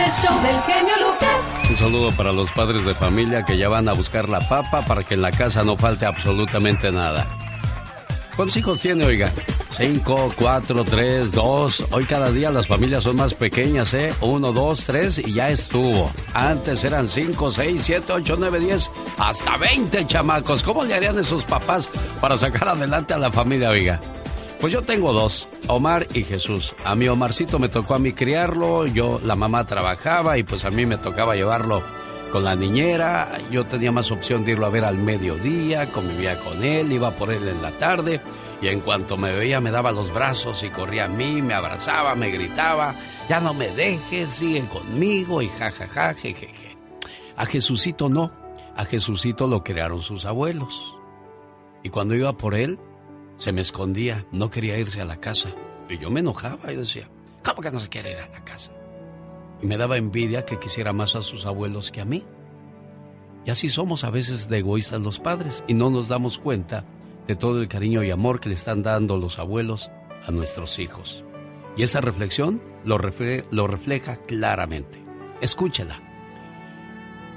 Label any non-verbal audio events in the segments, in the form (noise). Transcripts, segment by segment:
el show del genio Lucas. Un saludo para los padres de familia que ya van a buscar la papa para que en la casa no falte absolutamente nada. ¿Cuántos hijos tiene, oiga? Cinco, cuatro, tres, dos. Hoy cada día las familias son más pequeñas, ¿eh? Uno, dos, tres y ya estuvo. Antes eran cinco, seis, siete, ocho, nueve, diez, hasta veinte chamacos. ¿Cómo le harían esos papás para sacar adelante a la familia, oiga? Pues yo tengo dos, Omar y Jesús. A mi Omarcito me tocó a mí criarlo, yo, la mamá trabajaba y pues a mí me tocaba llevarlo con la niñera. Yo tenía más opción de irlo a ver al mediodía, convivía con él, iba por él en la tarde y en cuanto me veía me daba los brazos y corría a mí, me abrazaba, me gritaba, ya no me dejes, sigue conmigo y jajaja, jejeje. A Jesucito no, a Jesucito lo crearon sus abuelos. Y cuando iba por él, se me escondía, no quería irse a la casa. Y yo me enojaba y decía, ¿cómo que no se quiere ir a la casa? Y me daba envidia que quisiera más a sus abuelos que a mí. Y así somos a veces de egoístas los padres y no nos damos cuenta de todo el cariño y amor que le están dando los abuelos a nuestros hijos. Y esa reflexión lo, lo refleja claramente. Escúchela.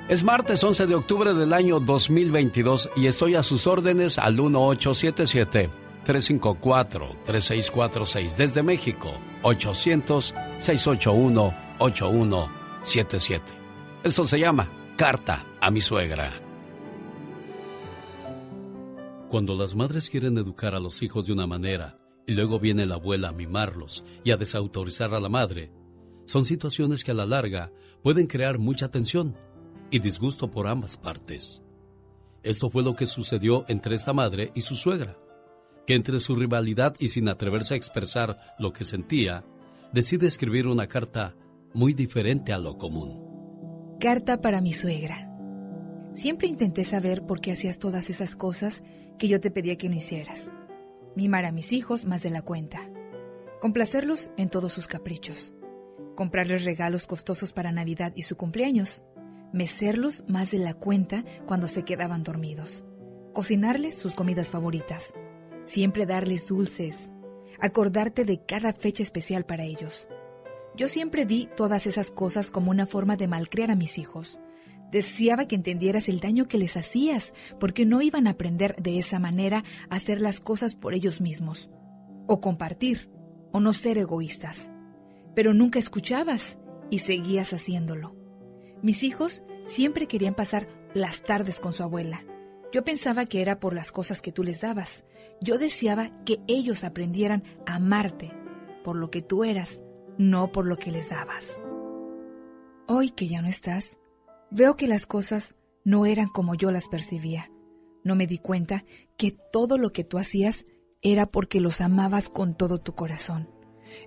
Es martes 11 de octubre del año 2022 y estoy a sus órdenes al 1877 354-3646. Desde México, 800-681-8177. Esto se llama Carta a mi suegra. Cuando las madres quieren educar a los hijos de una manera y luego viene la abuela a mimarlos y a desautorizar a la madre, son situaciones que a la larga pueden crear mucha tensión y disgusto por ambas partes. Esto fue lo que sucedió entre esta madre y su suegra que entre su rivalidad y sin atreverse a expresar lo que sentía, decide escribir una carta muy diferente a lo común. Carta para mi suegra. Siempre intenté saber por qué hacías todas esas cosas que yo te pedía que no hicieras. Mimar a mis hijos más de la cuenta. Complacerlos en todos sus caprichos. Comprarles regalos costosos para Navidad y su cumpleaños. Mecerlos más de la cuenta cuando se quedaban dormidos. Cocinarles sus comidas favoritas siempre darles dulces, acordarte de cada fecha especial para ellos. Yo siempre vi todas esas cosas como una forma de malcriar a mis hijos. Deseaba que entendieras el daño que les hacías, porque no iban a aprender de esa manera a hacer las cosas por ellos mismos, o compartir, o no ser egoístas. Pero nunca escuchabas y seguías haciéndolo. Mis hijos siempre querían pasar las tardes con su abuela, yo pensaba que era por las cosas que tú les dabas. Yo deseaba que ellos aprendieran a amarte por lo que tú eras, no por lo que les dabas. Hoy que ya no estás, veo que las cosas no eran como yo las percibía. No me di cuenta que todo lo que tú hacías era porque los amabas con todo tu corazón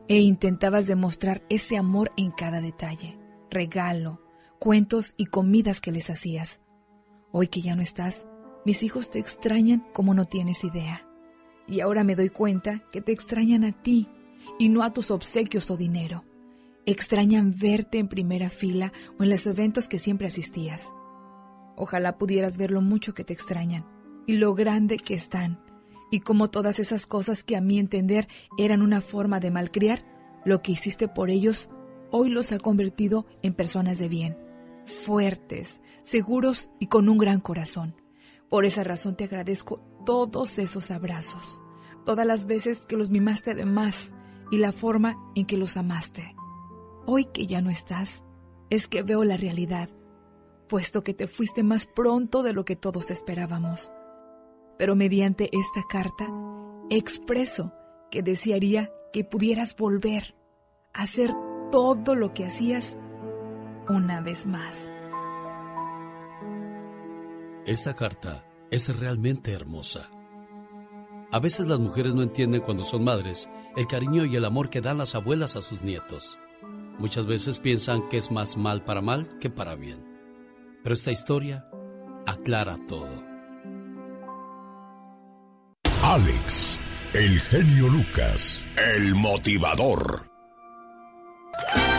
e intentabas demostrar ese amor en cada detalle, regalo, cuentos y comidas que les hacías. Hoy que ya no estás, mis hijos te extrañan como no tienes idea. Y ahora me doy cuenta que te extrañan a ti y no a tus obsequios o dinero. Extrañan verte en primera fila o en los eventos que siempre asistías. Ojalá pudieras ver lo mucho que te extrañan y lo grande que están, y como todas esas cosas que a mi entender eran una forma de malcriar, lo que hiciste por ellos hoy los ha convertido en personas de bien, fuertes, seguros y con un gran corazón. Por esa razón te agradezco todos esos abrazos, todas las veces que los mimaste de más y la forma en que los amaste. Hoy que ya no estás, es que veo la realidad, puesto que te fuiste más pronto de lo que todos esperábamos. Pero mediante esta carta expreso que desearía que pudieras volver a hacer todo lo que hacías una vez más. Esta carta es realmente hermosa. A veces las mujeres no entienden cuando son madres el cariño y el amor que dan las abuelas a sus nietos. Muchas veces piensan que es más mal para mal que para bien. Pero esta historia aclara todo. Alex, el genio Lucas, el motivador.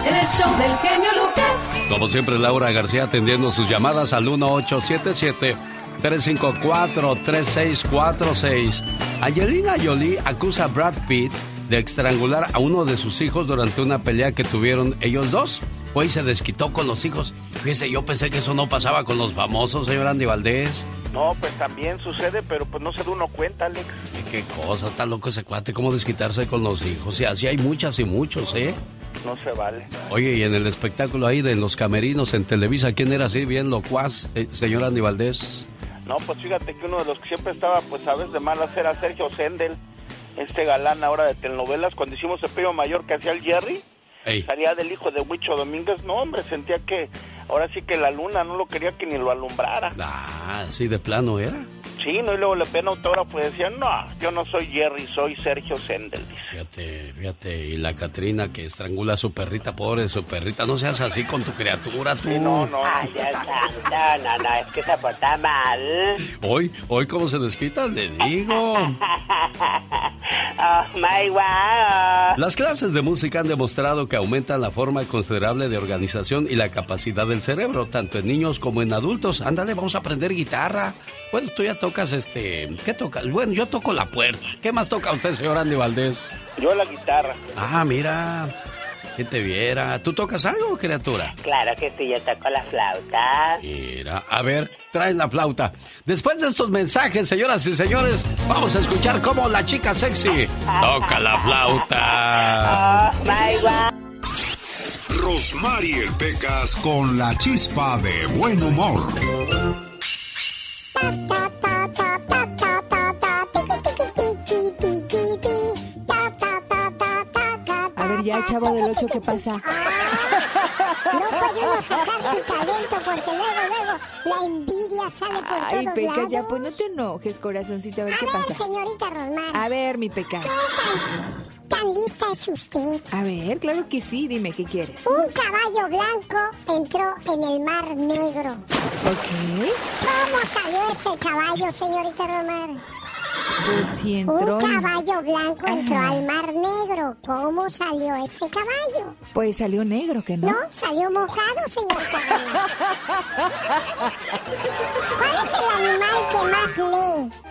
El show del genio Lucas. Como siempre, Laura García atendiendo sus llamadas al 1877-354-3646. Angelina Jolie acusa a Brad Pitt de estrangular a uno de sus hijos durante una pelea que tuvieron ellos dos. Fue y se desquitó con los hijos. Fíjese, yo pensé que eso no pasaba con los famosos, señor Andy Valdés. No, pues también sucede, pero pues no se da uno cuenta, Alex. ¿Qué, cosa, está loco ese cuate, cómo desquitarse con los hijos. Y así hay muchas y muchos, ¿eh? No se vale. Oye, y en el espectáculo ahí de los camerinos en Televisa, ¿quién era así bien locuaz, eh, señor Andy Valdés? No, pues fíjate que uno de los que siempre estaba, pues a veces de malas era Sergio Sendel, este galán ahora de telenovelas, cuando hicimos el primo mayor que hacía el Jerry. Salía del hijo de Huicho Domínguez. No, hombre, sentía que ahora sí que la luna no lo quería que ni lo alumbrara. Ah, sí, de plano era. Sí, no, y luego le ven autógrafo y decían, no, yo no soy Jerry, soy Sergio Sendel. Fíjate, fíjate, y la Catrina que estrangula a su perrita, pobre su perrita, no seas así con tu criatura, tú. no, no. Ay, no, no, no, es que se porta mal. Hoy, hoy cómo se desquita, le digo. (laughs) oh, my wow. Las clases de música han demostrado que aumentan la forma considerable de organización y la capacidad del cerebro, tanto en niños como en adultos. Ándale, vamos a aprender guitarra. Bueno, tú ya tocas este. ¿Qué tocas? Bueno, yo toco la puerta. ¿Qué más toca usted, señor Andy Valdés? Yo la guitarra. Ah, mira. Que te viera. ¿Tú tocas algo, criatura? Claro que sí, yo toco la flauta. Mira, a ver, trae la flauta. Después de estos mensajes, señoras y señores, vamos a escuchar cómo la chica sexy (laughs) toca la flauta. Oh, my Rosmarie Pecas con la chispa de buen humor. A ver, ya, chavo del 8, ¿qué pasa? (laughs) no puede uno sacar su talento porque luego, luego la envidia sale por Ay, todos Peca, lados. ya pues no te enojes, corazoncito, a ver a qué ver, pasa. señorita Rosmar. A ver, mi Peca. ¿Qué tan lista es usted? A ver, claro que sí, dime, ¿qué quieres? Un caballo blanco entró en el mar negro. Ok. ¿Cómo salió ese caballo, señorita Rosmar? Pues. Un caballo blanco entró Ajá. al mar negro. ¿Cómo salió ese caballo? Pues salió negro, ¿que no? No, salió mojado, señorita Rosmar. (laughs) ¿Cuál es el animal que más lee?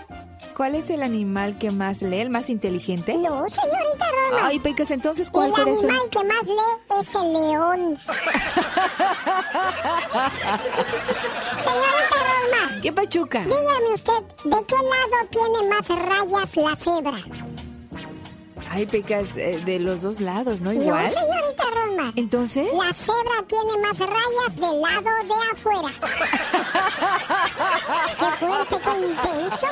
¿Cuál es el animal que más lee, el más inteligente? No, señorita Rosmar. Ay, Pecas, entonces, ¿cuál el corazón? animal que más lee es el león. (laughs) señorita Rosmar, ¿Qué pachuca? dígame usted, ¿de qué lado tiene más rayas la cebra? Ay, Pecas, eh, de los dos lados, ¿no? Igual. No, señorita Rosmar. Entonces, La cebra tiene más rayas del lado de afuera. (laughs) ¡Qué fuerte, qué intenso!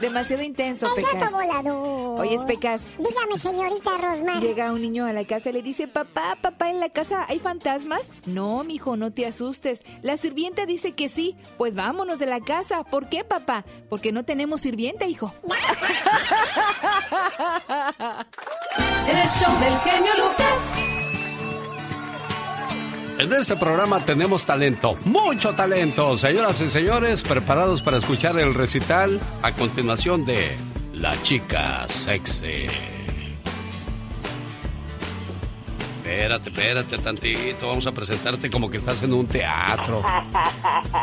Demasiado intenso, ¡El gato Pecas. volador! Oye, Pecas. Dígame, señorita Rosmar. Llega un niño a la casa y le dice, papá, papá, ¿en la casa hay fantasmas? No, mijo, no te asustes. La sirvienta dice que sí. Pues vámonos de la casa. ¿Por qué, papá? Porque no tenemos sirvienta, hijo. (laughs) El show del genio Lucas. En este programa tenemos talento, mucho talento. Señoras y señores, preparados para escuchar el recital a continuación de La chica sexy. Espérate, espérate tantito. Vamos a presentarte como que estás en un teatro.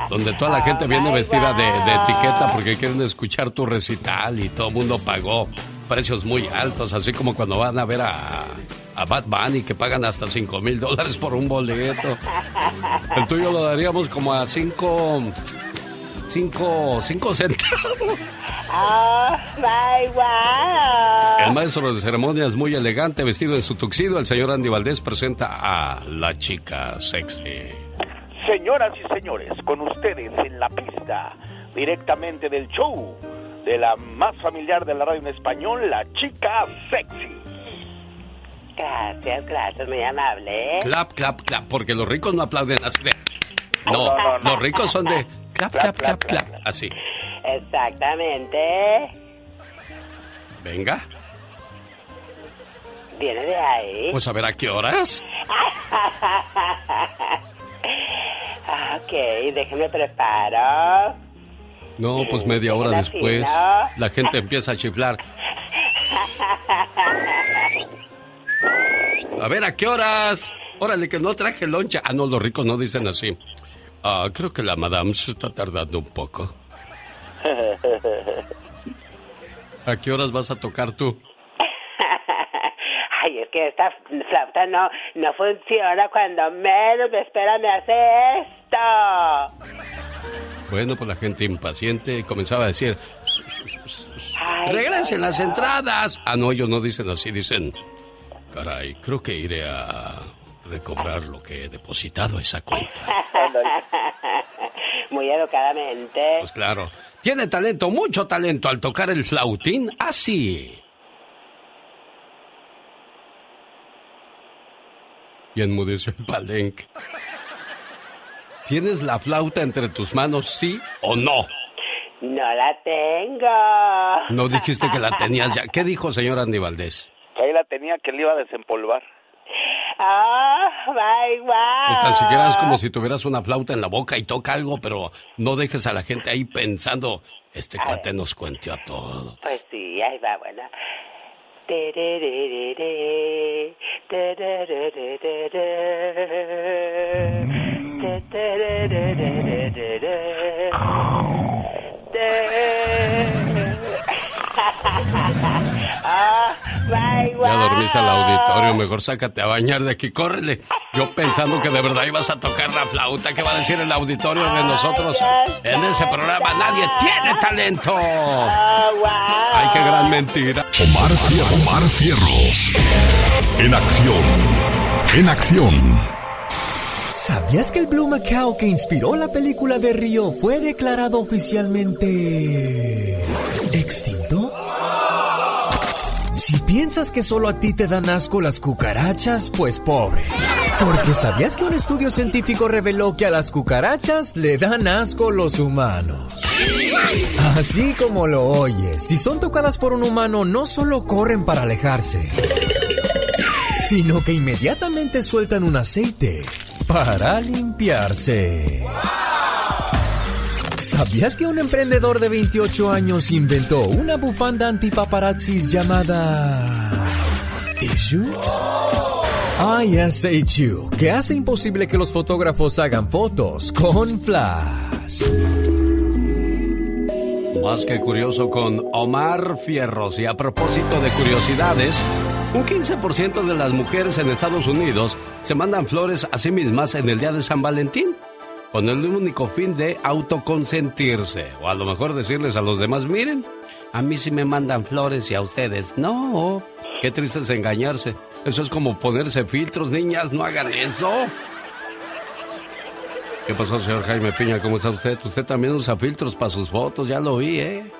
Donde toda la gente viene vestida de, de etiqueta porque quieren escuchar tu recital y todo el mundo pagó precios muy altos, así como cuando van a ver a, a Bad Bunny que pagan hasta 5 mil dólares por un boleto. El tuyo lo daríamos como a 5 cinco, cinco centavos. Oh, my wow. El maestro de ceremonias muy elegante, vestido en su tuxido, el señor Andy Valdés presenta a la chica sexy. Señoras y señores, con ustedes en la pista, directamente del show de la más familiar de la radio en español, la chica sexy. Gracias, gracias, muy amable. Clap, clap, clap, porque los ricos no aplauden así de... No, No, no, no. los ricos son de clap, clap, clap, clap, así. Exactamente. Venga, Viene de ahí. pues a ver a qué horas. (laughs) ok, déjeme preparo. No, pues media hora después la gente empieza a chiflar. (laughs) A ver, ¿a qué horas? Órale, que no traje loncha. Ah, no, los ricos no dicen así. Ah, creo que la madame se está tardando un poco. (laughs) ¿A qué horas vas a tocar tú? (laughs) Ay, es porque esta flauta no, no funciona cuando menos me espera me hace esto. Bueno, pues la gente impaciente comenzaba a decir, regresen las entradas. Ah, no, ellos no dicen así, dicen, caray, creo que iré a recobrar lo que he depositado a esa cuenta. (laughs) Muy educadamente. Pues claro. Tiene talento, mucho talento al tocar el flautín así. Y enmudeció el palenque. ¿Tienes la flauta entre tus manos, sí o no? No la tengo. No dijiste que la tenías ya. ¿Qué dijo señor Andy Valdés? Ahí la tenía que le iba a desempolvar. ¡Ah, my wow! Pues tan siquiera es como si tuvieras una flauta en la boca y toca algo, pero no dejes a la gente ahí pensando, este cuate nos cuenteó a todo. Pues sí, ahí va, bueno. (laughs) Ah, ya dormiste al auditorio, mejor sácate a bañar de aquí, córrele. Yo pensando que de verdad ibas a tocar la flauta, ¿qué va a decir el auditorio de nosotros? En ese programa nadie tiene talento. Ay, qué gran mentira. Omar Fierros. Omar Fierros. En acción. En acción. ¿Sabías que el Blue Macao que inspiró la película de Río fue declarado oficialmente extinto? Si piensas que solo a ti te dan asco las cucarachas, pues pobre. Porque ¿sabías que un estudio científico reveló que a las cucarachas le dan asco los humanos? Así como lo oyes, si son tocadas por un humano no solo corren para alejarse, sino que inmediatamente sueltan un aceite para limpiarse. ¿Sabías que un emprendedor de 28 años inventó una bufanda antipaparazzis llamada Issue? ISHU, que hace imposible que los fotógrafos hagan fotos con flash. Más que curioso con Omar Fierros. Y a propósito de curiosidades, un 15% de las mujeres en Estados Unidos se mandan flores a sí mismas en el día de San Valentín con el único fin de autoconsentirse. O a lo mejor decirles a los demás, miren, a mí sí me mandan flores y a ustedes no. Qué triste es engañarse. Eso es como ponerse filtros, niñas, no hagan eso. ¿Qué pasó, señor Jaime Piña? ¿Cómo está usted? Usted también usa filtros para sus fotos, ya lo vi, ¿eh?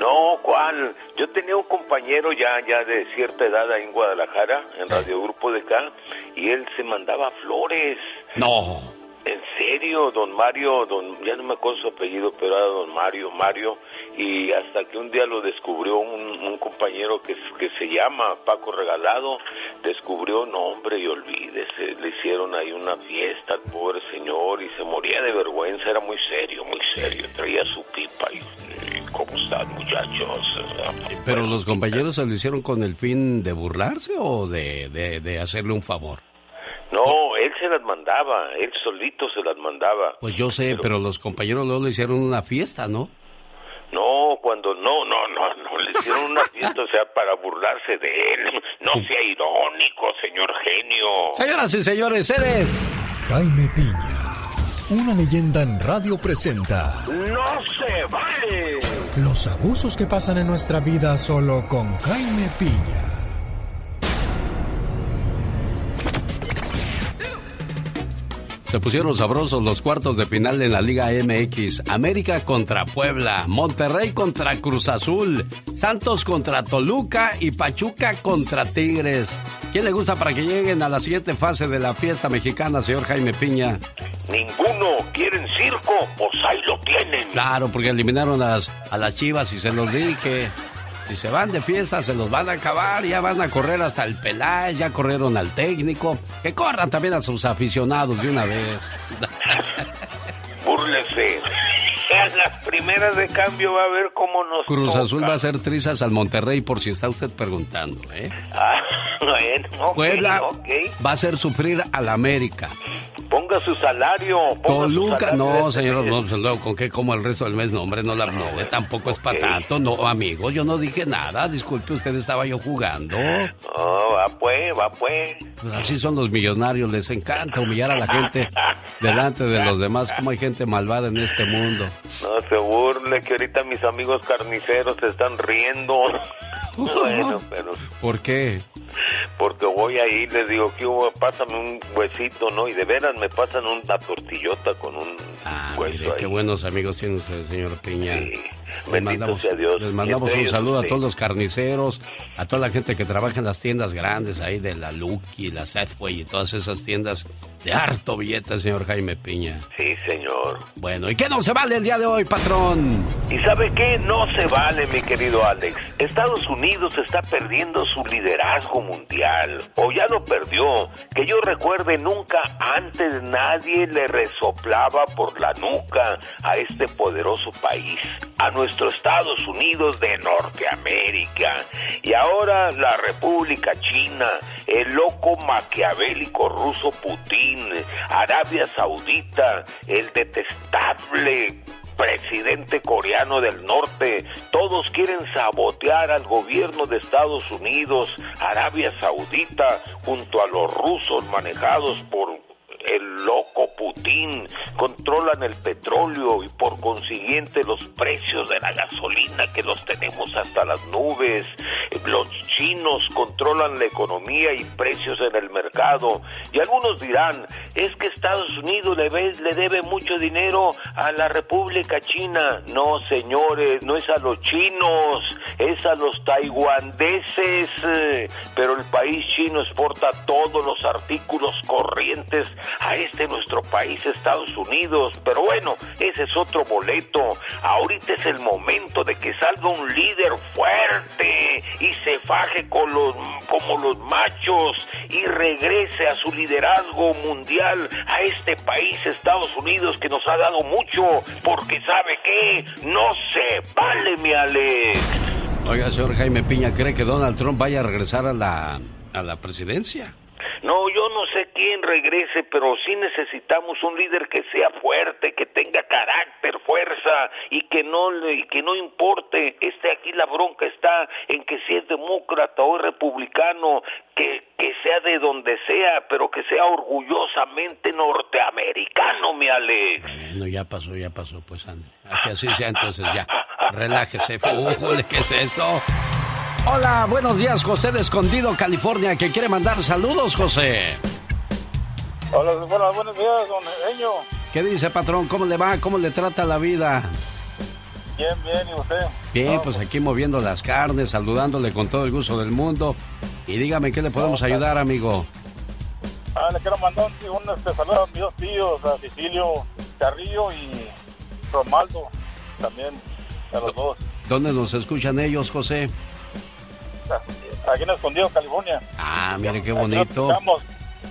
No, ¿cuál? Yo tenía un compañero ya, ya de cierta edad ahí en Guadalajara, en Radio Grupo de acá, y él se mandaba flores. No. En serio, don Mario, don, ya no me acuerdo su apellido, pero era don Mario, Mario, y hasta que un día lo descubrió un, compañero que, que se llama Paco Regalado, descubrió, no hombre, y olvídese, le hicieron ahí una fiesta al pobre señor y se moría de vergüenza, era muy serio, muy serio, traía su pipa y, ¿cómo están muchachos? Pero los compañeros se lo hicieron con el fin de burlarse o de, de, de hacerle un favor. No, él se las mandaba, él solito se las mandaba. Pues yo sé, pero, los compañeros luego le hicieron una fiesta, ¿no? No, cuando no, no, no, no, le hicieron una fiesta, o sea, para burlarse de él. No sea irónico, señor genio. Señoras y señores, eres Jaime Piña. Una leyenda en radio presenta. ¡No se vale! Los abusos que pasan en nuestra vida solo con Jaime Piña. Se pusieron sabrosos los cuartos de final en la Liga MX. América contra Puebla, Monterrey contra Cruz Azul, Santos contra Toluca y Pachuca contra Tigres. ¿Quién le gusta para que lleguen a la siguiente fase de la fiesta mexicana, señor Jaime Piña? Ninguno. ¿Quieren circo? Pues ahí lo tienen. Claro, porque eliminaron a las, a las chivas y se los dije. Si se van de fiesta, se los van a acabar, ya van a correr hasta el Peláez, ya corrieron al técnico. Que corran también a sus aficionados de una vez. (laughs) Búrlese. Las primeras de cambio va a ver cómo nos. Cruz Azul va a hacer trizas al Monterrey, por si está usted preguntando, ¿eh? Ah, (laughs) bueno, Puebla va a hacer sufrir al América. Ponga su salario. Toluca, no, señor, no, luego con qué como el resto del mes, no, hombre, no la no, tampoco es para tanto, no, amigo, yo no dije nada, disculpe, usted estaba yo jugando. No, va pues, va pues. pues. así son los millonarios, les encanta humillar a la gente (laughs) delante de los demás, como hay gente malvada en este mundo. No se burle que ahorita mis amigos carniceros se están riendo. (laughs) bueno, pero... ¿Por qué? Porque voy ahí, les digo, que pásame un huesito, ¿no? Y de veras me pasan una tortillota con un ah, hueso ahí. Qué buenos amigos tiene usted, señor Piña. Sí. Les mandamos, Dios. Les mandamos un saludo a todos los carniceros, a toda la gente que trabaja en las tiendas grandes ahí de la Lucky, la Safeway y todas esas tiendas de harto billete, señor Jaime Piña. Sí, señor. Bueno, ¿y qué no se vale el día de hoy, patrón? ¿Y sabe qué? No se vale, mi querido Alex. Estados Unidos está perdiendo su liderazgo mundial. O ya lo perdió. Que yo recuerde, nunca antes nadie le resoplaba por la nuca a este poderoso país. A nuestro Estados Unidos de Norteamérica. Y ahora la República China, el loco maquiavélico ruso Putin Arabia Saudita, el detestable presidente coreano del norte, todos quieren sabotear al gobierno de Estados Unidos, Arabia Saudita, junto a los rusos manejados por el loco Putin, controlan el petróleo y por consiguiente los precios de la gasolina que los tenemos hasta las nubes. Los chinos controlan la economía y precios en el mercado. Y algunos dirán, es que Estados Unidos le, le debe mucho dinero a la República China. No, señores, no es a los chinos, es a los taiwaneses. Pero el país chino exporta todos los artículos corrientes a este nuestro país, Estados Unidos. Pero bueno, ese es otro boleto. Ahorita es el momento de que salga un líder fuerte y se faje con los, como los machos y regrese a su liderazgo mundial a este país, Estados Unidos, que nos ha dado mucho, porque sabe que no se vale, mi Alex. Oiga, señor Jaime Piña, ¿cree que Donald Trump vaya a regresar a la, a la presidencia? No, yo no sé quién regrese, pero sí necesitamos un líder que sea fuerte, que tenga carácter, fuerza y que no y que no importe. Este aquí la bronca está en que si es demócrata o es republicano, que, que sea de donde sea, pero que sea orgullosamente norteamericano, mi Alex. Bueno, ya pasó, ya pasó, pues. Que así sea, entonces ya. Relájese. ¿qué es eso? Hola, buenos días, José de Escondido, California, que quiere mandar saludos, José. Hola, buenos días, don Eño. ¿Qué dice, patrón? ¿Cómo le va? ¿Cómo le trata la vida? Bien, bien, ¿y usted? Bien, pues aquí moviendo las carnes, saludándole con todo el gusto del mundo. Y dígame, ¿qué le podemos ayudar, amigo? Ah, le quiero mandar un, este, saludo a mis dos tíos, a Cecilio Carrillo y Romaldo, también, a los dos. ¿Dónde nos escuchan ellos, José? Aquí en Escondido, California. Ah, mire qué bonito.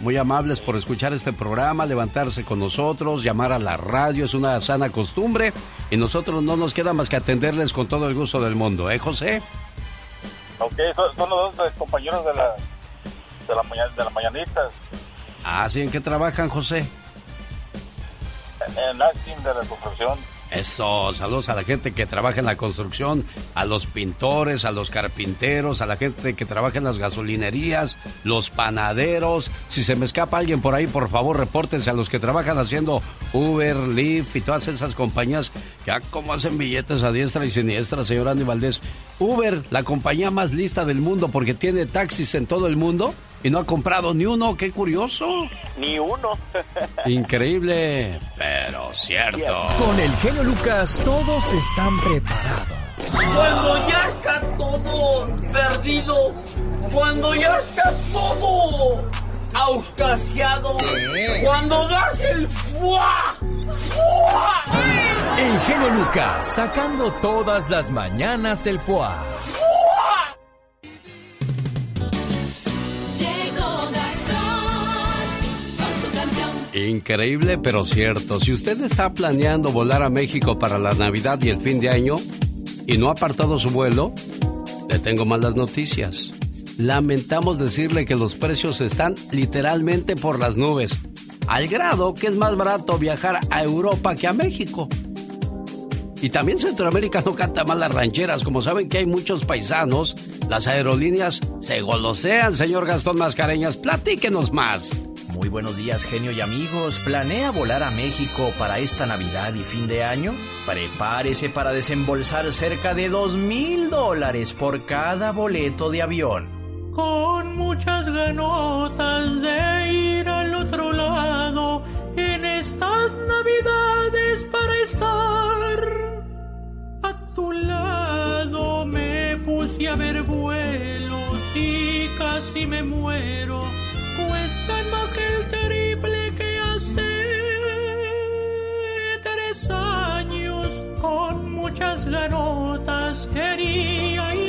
Muy amables por escuchar este programa, levantarse con nosotros, llamar a la radio, es una sana costumbre y nosotros no nos queda más que atenderles con todo el gusto del mundo, ¿eh, José? Ok, son, los dos compañeros de la, de la, de las mañanitas. Ah, ¿sí? ¿En qué trabajan, José? En, en acting de la construcción. Eso, saludos a la gente que trabaja en la construcción, a los pintores, a los carpinteros, a la gente que trabaja en las gasolinerías, los panaderos. Si se me escapa alguien por ahí, por favor, repórtense a los que trabajan haciendo Uber, Lyft y todas esas compañías ya como hacen billetes a diestra y siniestra, señor Andy Valdés. Uber, la compañía más lista del mundo porque tiene taxis en todo el mundo y no ha comprado ni uno, qué curioso. Ni uno. Increíble, pero cierto. Con el genio Lucas todos están preparados. Cuando ya está todo perdido, cuando ya está todo auscasiado, cuando das el fuá, fuá. El genio Lucas sacando todas las mañanas el fuá. Increíble pero cierto. Si usted está planeando volar a México para la Navidad y el fin de año y no ha apartado su vuelo, le tengo malas noticias. Lamentamos decirle que los precios están literalmente por las nubes. al grado que es más barato viajar a Europa que a México. Y también Centroamérica no canta mal las rancheras. Como saben que hay muchos paisanos, las aerolíneas se golosean, señor Gastón Mascareñas. Platíquenos más. Muy buenos días, genio y amigos. ¿Planea volar a México para esta Navidad y fin de año? Prepárese para desembolsar cerca de dos mil dólares por cada boleto de avión. Con muchas ganotas de ir al otro lado en estas Navidades para estar tu lado me puse a ver vuelos y casi me muero. Cuestan más que el triple que hace tres años. Con muchas ganotas quería ir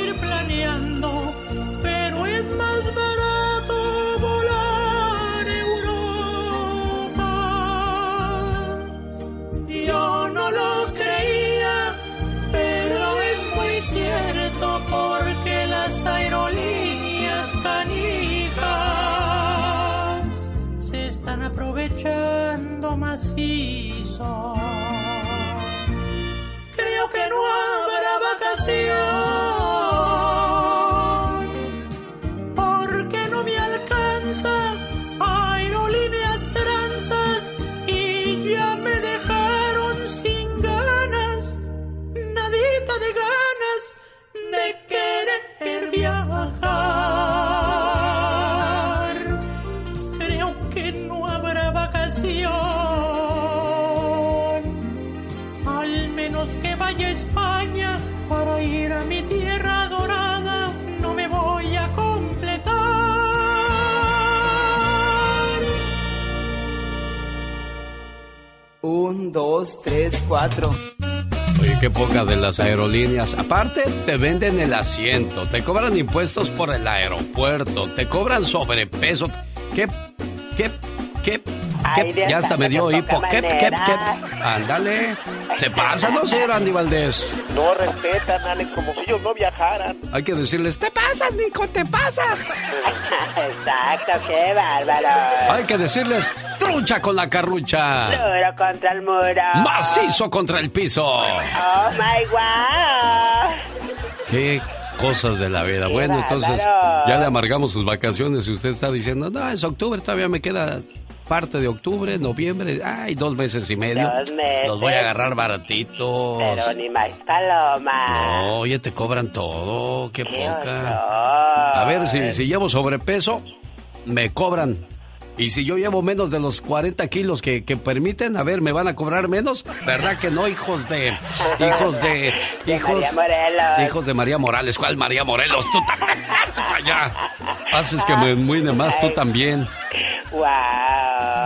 aprovechando macizo. Creo que no habrá vacación Un, dos, tres, cuatro. Oye, qué poca de las aerolíneas. Aparte, te venden el asiento, te cobran impuestos por el aeropuerto, te cobran sobrepeso. ¿Qué? ¿Qué? ¿Qué? ¿Qué? Ya hasta me dio hipo. ¿Qué? ¿Qué? ¿Qué? Ándale. ¿Se pasa, no, señor Andy Valdés? No respetan, Alex, como si ellos no viajaran. Hay que decirles, te pasas, Nico, te pasas. (laughs) Exacto, qué bárbaro. Hay que decirles, trucha con la carrucha. Duro contra el muro. Macizo contra el piso. Oh, my wow. Qué cosas de la vida. Bueno, entonces ya le amargamos sus vacaciones y usted está diciendo, no, es octubre, todavía me queda parte de octubre, noviembre, ay, dos meses y medio. Dos meses. Los voy a agarrar baratitos. Pero ni más paloma. No, oye, te cobran todo, qué, poca. A ver, si, si llevo sobrepeso, me cobran. Y si yo llevo menos de los 40 kilos que, que, permiten, a ver, ¿me van a cobrar menos? ¿Verdad que no, hijos de... Hijos de... Hijos de María Morelos. Hijos de María Morales. ¿Cuál María Morelos? Tú también. allá. Haces que me muine más, tú también. Wow.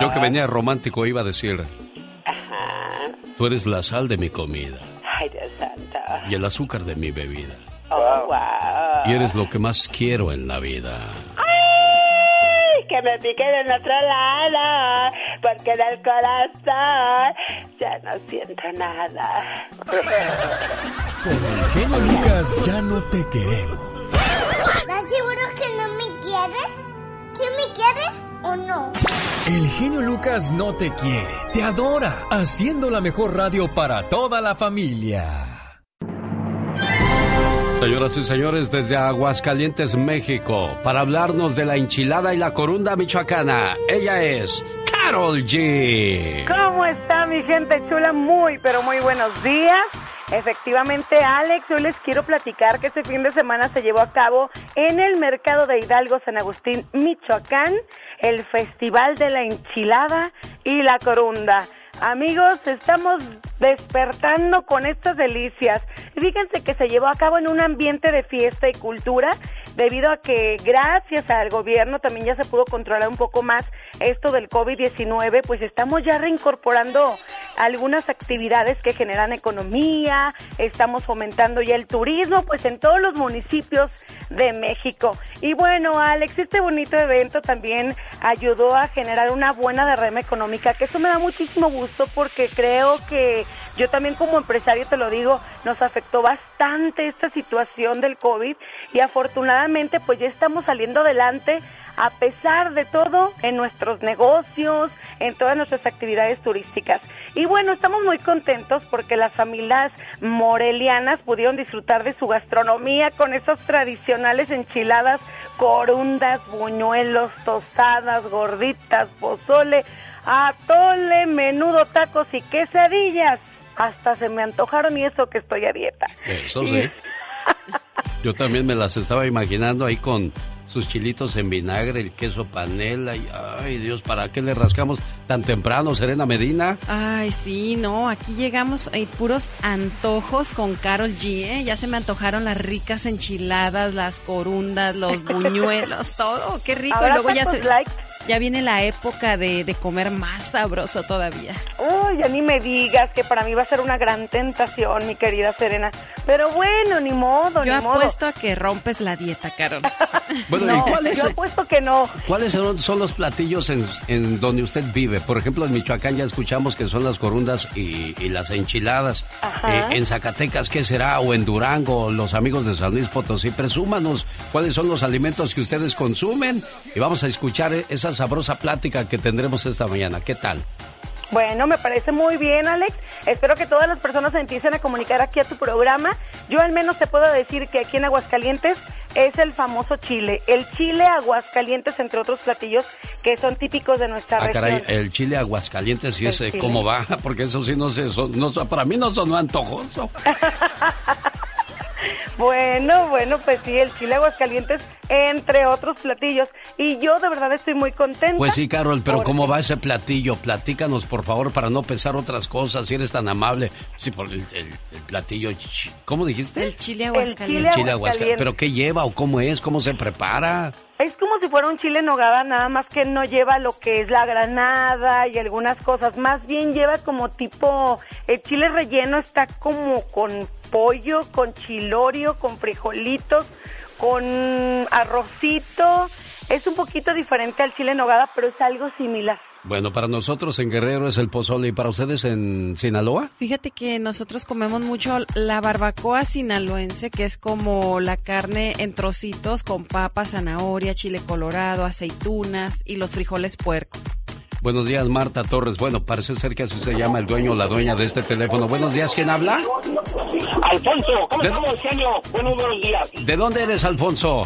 Yo que venía romántico iba a decir... Tú eres la sal de mi comida. Ay, Dios santo. Y el azúcar de mi bebida. Oh, wow. Y eres lo que más quiero en la vida. Que me piquen en otro lado, porque en el corazón ya no siento nada. Con el genio Lucas ya no te queremos. ¿Estás seguro que no me quieres? ¿Quién me quiere o no? El genio Lucas no te quiere, te adora, haciendo la mejor radio para toda la familia. Señoras y señores, desde Aguascalientes, México, para hablarnos de la enchilada y la corunda michoacana, ella es Carol G. ¿Cómo está mi gente chula? Muy, pero muy buenos días. Efectivamente, Alex, yo les quiero platicar que este fin de semana se llevó a cabo en el mercado de Hidalgo, San Agustín, Michoacán, el Festival de la Enchilada y la Corunda. Amigos, estamos despertando con estas delicias. Fíjense que se llevó a cabo en un ambiente de fiesta y cultura debido a que gracias al gobierno también ya se pudo controlar un poco más esto del COVID-19, pues estamos ya reincorporando algunas actividades que generan economía, estamos fomentando ya el turismo, pues en todos los municipios de México. Y bueno, Alex, este bonito evento también ayudó a generar una buena derrama económica, que eso me da muchísimo gusto porque creo que yo también como empresario te lo digo, nos afectó bastante esta situación del COVID y afortunadamente pues ya estamos saliendo adelante a pesar de todo, en nuestros negocios, en todas nuestras actividades turísticas. Y bueno, estamos muy contentos porque las familias morelianas pudieron disfrutar de su gastronomía con esas tradicionales enchiladas, corundas, buñuelos, tostadas, gorditas, pozole, atole, menudo, tacos y quesadillas. Hasta se me antojaron y eso que estoy a dieta. Eso sí. (laughs) Yo también me las estaba imaginando ahí con sus chilitos en vinagre, el queso panela y ay Dios, ¿para qué le rascamos tan temprano, Serena Medina? Ay, sí, no, aquí llegamos hay puros antojos con Carol G, ¿eh? ya se me antojaron las ricas enchiladas, las corundas, los (laughs) buñuelos, todo, qué rico. y luego ya se ya viene la época de, de, comer más sabroso todavía. Uy, ya ni me digas que para mí va a ser una gran tentación, mi querida Serena. Pero bueno, ni modo, yo ni modo. Yo apuesto a que rompes la dieta, Carol. (laughs) bueno, no, ¿y cuáles, yo apuesto que no. ¿Cuáles son, son los platillos en, en, donde usted vive? Por ejemplo, en Michoacán ya escuchamos que son las corundas y, y las enchiladas. Eh, en Zacatecas, ¿qué será? O en Durango, los amigos de San Luis Potosí. Presúmanos cuáles son los alimentos que ustedes consumen y vamos a escuchar esas sabrosa plática que tendremos esta mañana. ¿Qué tal? Bueno, me parece muy bien, Alex. Espero que todas las personas se empiecen a comunicar aquí a tu programa. Yo al menos te puedo decir que aquí en Aguascalientes es el famoso chile. El chile Aguascalientes, entre otros platillos que son típicos de nuestra ah, región. caray, el chile Aguascalientes, ¿y ese cómo va? (laughs) Porque eso sí no sé, no, para mí no sonó antojoso. (laughs) Bueno, bueno, pues sí, el chile aguascalientes, entre otros platillos. Y yo de verdad estoy muy contenta. Pues sí, Carol, pero ¿cómo va ese platillo? Platícanos, por favor, para no pensar otras cosas, si eres tan amable. Sí, por el, platillo, ¿cómo dijiste? El chile aguascalientes. El chile aguascalientes. ¿Pero qué lleva o cómo es? ¿Cómo se prepara? Es como si fuera un chile nogada, nada más que no lleva lo que es la granada y algunas cosas. Más bien lleva como tipo, el chile relleno está como con pollo, con chilorio, con frijolitos, con arrocito. Es un poquito diferente al chile nogada, pero es algo similar. Bueno, para nosotros en Guerrero es el pozole y para ustedes en Sinaloa. Fíjate que nosotros comemos mucho la barbacoa sinaloense, que es como la carne en trocitos con papa, zanahoria, chile colorado, aceitunas y los frijoles puercos. Buenos días, Marta Torres. Bueno, parece ser que así se llama el dueño o la dueña de este teléfono. Buenos días, ¿quién habla? Alfonso, ¿cómo estamos, genio? Buenos, buenos días. ¿De dónde eres, Alfonso?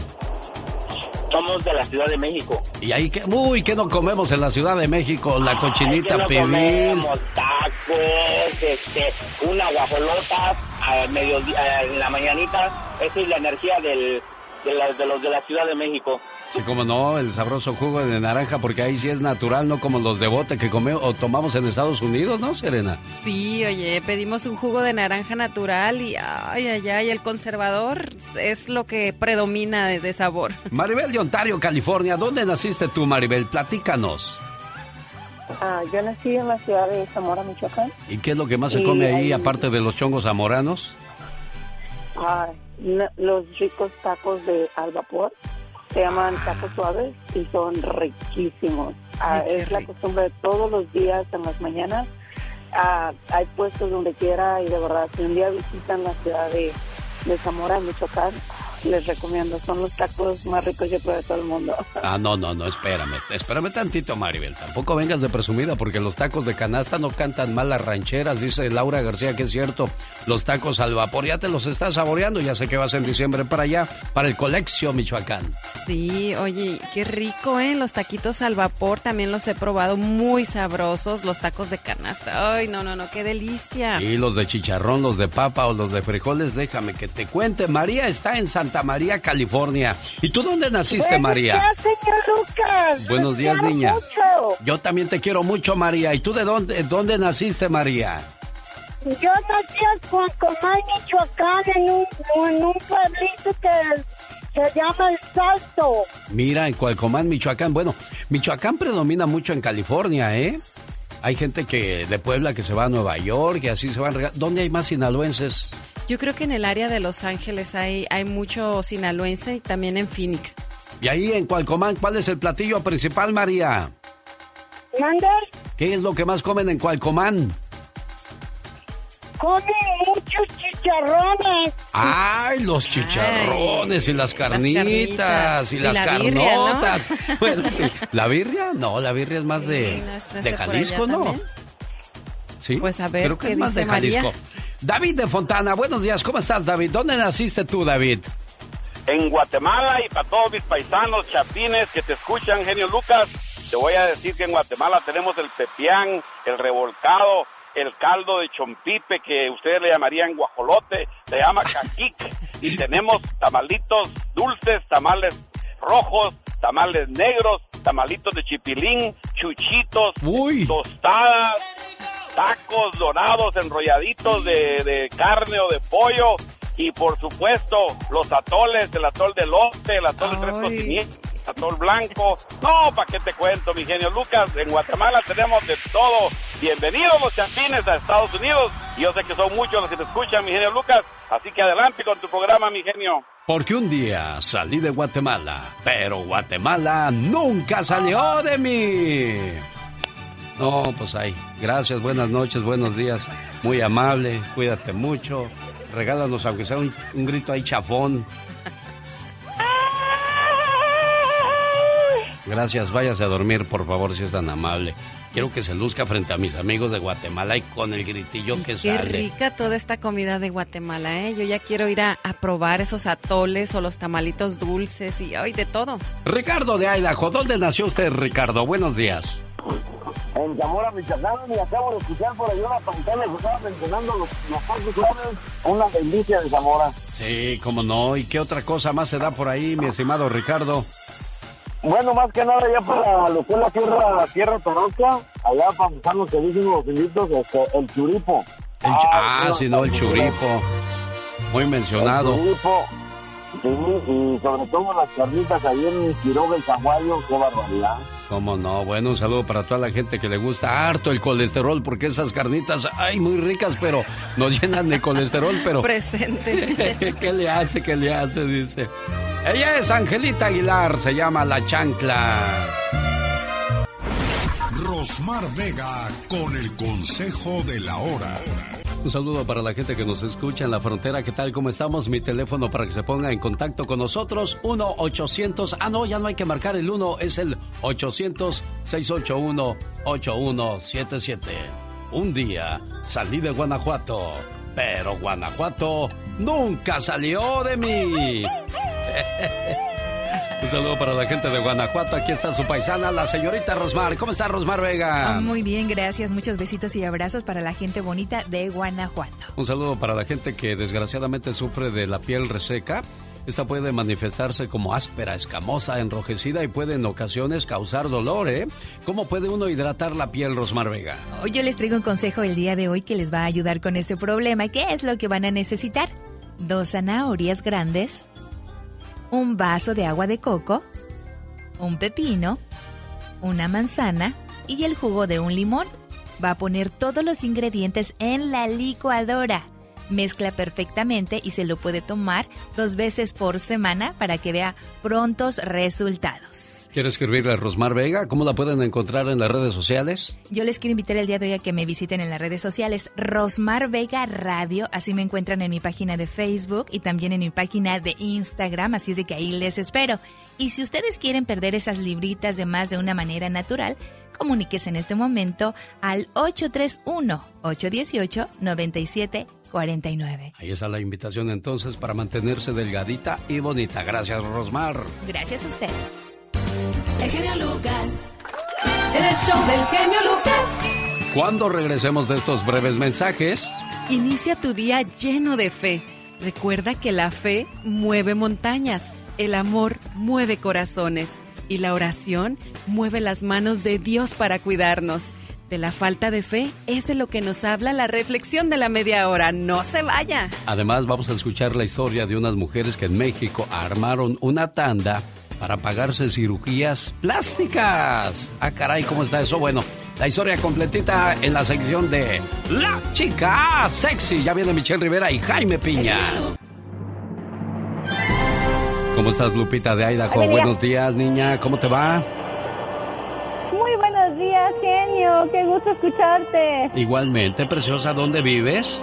Somos de la Ciudad de México. ¿Y ahí qué? Uy, ¿qué no comemos en la Ciudad de México? La cochinita no pibil. Comemos tacos, este, una guajolota a mediodía, en la mañanita. Esa es la energía del, de, la, de los de la Ciudad de México. Sí, como no, el sabroso jugo de naranja, porque ahí sí es natural, no como los de bote que comemos o tomamos en Estados Unidos, ¿no, Serena? Sí, oye, pedimos un jugo de naranja natural y ay, ay, ay, el conservador es lo que predomina de, sabor. Maribel de Ontario, California, ¿dónde naciste tú, Maribel? Platícanos. Ah, yo nací en la ciudad de Zamora, Michoacán. ¿Y qué es lo que más se come ahí, aparte de los chongos zamoranos? Ah, los ricos tacos de al vapor se llaman tacos suaves y son riquísimos. Ah, es la costumbre de todos los días en las mañanas. Ah, hay puestos donde quiera y de verdad, si un día visitan la ciudad de, de Zamora, Michoacán, les recomiendo. Son los tacos más ricos yo creo de todo el mundo. Ah, no, no, no, espérame. Espérame tantito, Maribel. Tampoco vengas de presumida porque los tacos de canasta no cantan mal las rancheras, dice Laura García, que es cierto. Los tacos al vapor ya te los estás saboreando. Ya sé que vas en diciembre para allá, para el Coleccio Michoacán. Sí, oye, qué rico, ¿eh? Los taquitos al vapor también los he probado muy sabrosos. Los tacos de canasta. Ay, no, no, no, qué delicia. Y los de chicharrón, los de papa o los de frijoles, déjame que te cuente. María está en Santa María, California. ¿Y tú dónde naciste, María? Buenos días, señor Lucas. Buenos días, niña. Yo también te quiero mucho, María. ¿Y tú de dónde, dónde naciste, María? Yo nací en Cuancomán, Michoacán, en un, en un pueblito que se llama El Salto. Mira, en Cualcomán, Michoacán. Bueno, Michoacán predomina mucho en California, ¿eh? Hay gente que de Puebla que se va a Nueva York y así se van. ¿Dónde hay más sinaloenses? Yo creo que en el área de Los Ángeles hay, hay mucho sinaloense y también en Phoenix. Y ahí en Cualcomán, ¿cuál es el platillo principal, María? ¿Mande? ¿Qué es lo que más comen en Cualcomán? Comen muchos chicharrones. Ay, los chicharrones y las carnitas y, las carnotas. (laughs) Bueno, sí. ¿La birria? No, la birria es más de, de Jalisco, ¿no? Sí. Pues a ver, Creo que es más de Jalisco. David de Fontana, buenos días. ¿Cómo estás, David? ¿Dónde naciste tú, David? En Guatemala y para todos mis paisanos chapines que te escuchan, genio Lucas, te voy a decir que en Guatemala tenemos el pepián, el revolcado, el caldo de chompipe que ustedes le llamarían guajolote, se llama caquic y tenemos tamalitos dulces, tamales rojos, tamales negros, tamalitos de chipilín, chuchitos, tostadas, tacos dorados enrolladitos de, de carne o de pollo. Y por supuesto los atoles, el atol de lote, el atol de tres atol blanco. No, ¿para qué te cuento, mi genio Lucas? En Guatemala tenemos de todo. Bienvenidos los champines a Estados Unidos. Yo sé que son muchos los que te escuchan, mi genio Lucas. Así que adelante con tu programa, mi genio. Porque un día salí de Guatemala, pero Guatemala nunca salió de mí. No, pues ahí. Gracias, buenas noches, buenos días. Muy amable, cuídate mucho. Regálanos, aunque sea un, un grito ahí chafón. Gracias, váyase a dormir, por favor, si es tan amable. Quiero que se luzca frente a mis amigos de Guatemala y con el gritillo que Qué sale. rica toda esta comida de Guatemala, ¿eh? Yo ya quiero ir a, a probar esos atoles o los tamalitos dulces y ay, de todo. Ricardo de Idaho, ¿dónde nació usted, Ricardo? Buenos días. En Zamora, Michoacán, y acabo de escuchar por ahí una pantalla que estaba mencionando los, los una delicia de Zamora. Sí, cómo no. ¿Y qué otra cosa más se da por ahí, mi estimado Ricardo? Bueno, más que nada ya para lo que es la tierra, tierra Tarasca, allá para empezar lo que dicen los inditos, este, el churipo. El ch- ah, sí, no, el churipo. Muy mencionado. El churipo, sí, y sobre todo las carnitas ahí en Quiroga, el Caguayo, qué barbaridad. Cómo no. Bueno, un saludo para toda la gente que le gusta harto el colesterol, porque esas carnitas, ay, muy ricas, pero nos llenan de colesterol, pero... (laughs) Presente. (laughs) ¿Qué le hace? ¿Qué le hace? Dice. Ella es Angelita Aguilar, se llama La Chancla. Rosmar Vega con el consejo de la hora. Un saludo para la gente que nos escucha en la frontera. ¿Qué tal? ¿Cómo estamos? Mi teléfono para que se ponga en contacto con nosotros. 1-800. Ah, no, ya no hay que marcar el 1. Es el 800-681-8177. Un día salí de Guanajuato, pero Guanajuato nunca salió de mí. (laughs) Un saludo para la gente de Guanajuato. Aquí está su paisana, la señorita Rosmar. ¿Cómo está Rosmar Vega? Ah, muy bien, gracias. Muchos besitos y abrazos para la gente bonita de Guanajuato. Un saludo para la gente que desgraciadamente sufre de la piel reseca. Esta puede manifestarse como áspera, escamosa, enrojecida y puede en ocasiones causar dolor, ¿eh? ¿Cómo puede uno hidratar la piel, Rosmar Vega? Hoy yo les traigo un consejo el día de hoy que les va a ayudar con ese problema. ¿Qué es lo que van a necesitar? Dos zanahorias grandes, un vaso de agua de coco, un pepino, una manzana y el jugo de un limón. Va a poner todos los ingredientes en la licuadora. Mezcla perfectamente y se lo puede tomar dos veces por semana para que vea prontos resultados. ¿Quiere escribirle a Rosmar Vega? ¿Cómo la pueden encontrar en las redes sociales? Yo les quiero invitar el día de hoy a que me visiten en las redes sociales Rosmar Vega Radio, así me encuentran en mi página de Facebook y también en mi página de Instagram, así es de que ahí les espero. Y si ustedes quieren perder esas libritas de más de una manera natural, comuníquese en este momento al 831-818-9749. Ahí está la invitación entonces para mantenerse delgadita y bonita. Gracias, Rosmar. Gracias a usted. El genio Lucas. El show del genio Lucas. Cuando regresemos de estos breves mensajes, Inicia tu día lleno de fe. Recuerda que la fe mueve montañas, el amor mueve corazones y la oración mueve las manos de Dios para cuidarnos. De la falta de fe es de lo que nos habla la reflexión de la media hora. No se vaya. además vamos a escuchar la historia de unas mujeres que en México armaron una tanda para pagarse cirugías plásticas. Ah, caray, ¿cómo está eso? Bueno, la historia completita en la sección de La Chica Sexy. Ya viene Michelle Rivera y Jaime Piña. ¿Cómo estás, Lupita de Idaho? Hola, Buenos días, niña. ¿Cómo te va? Muy buenos días, genio. Qué gusto escucharte. Igualmente, preciosa, ¿dónde vives?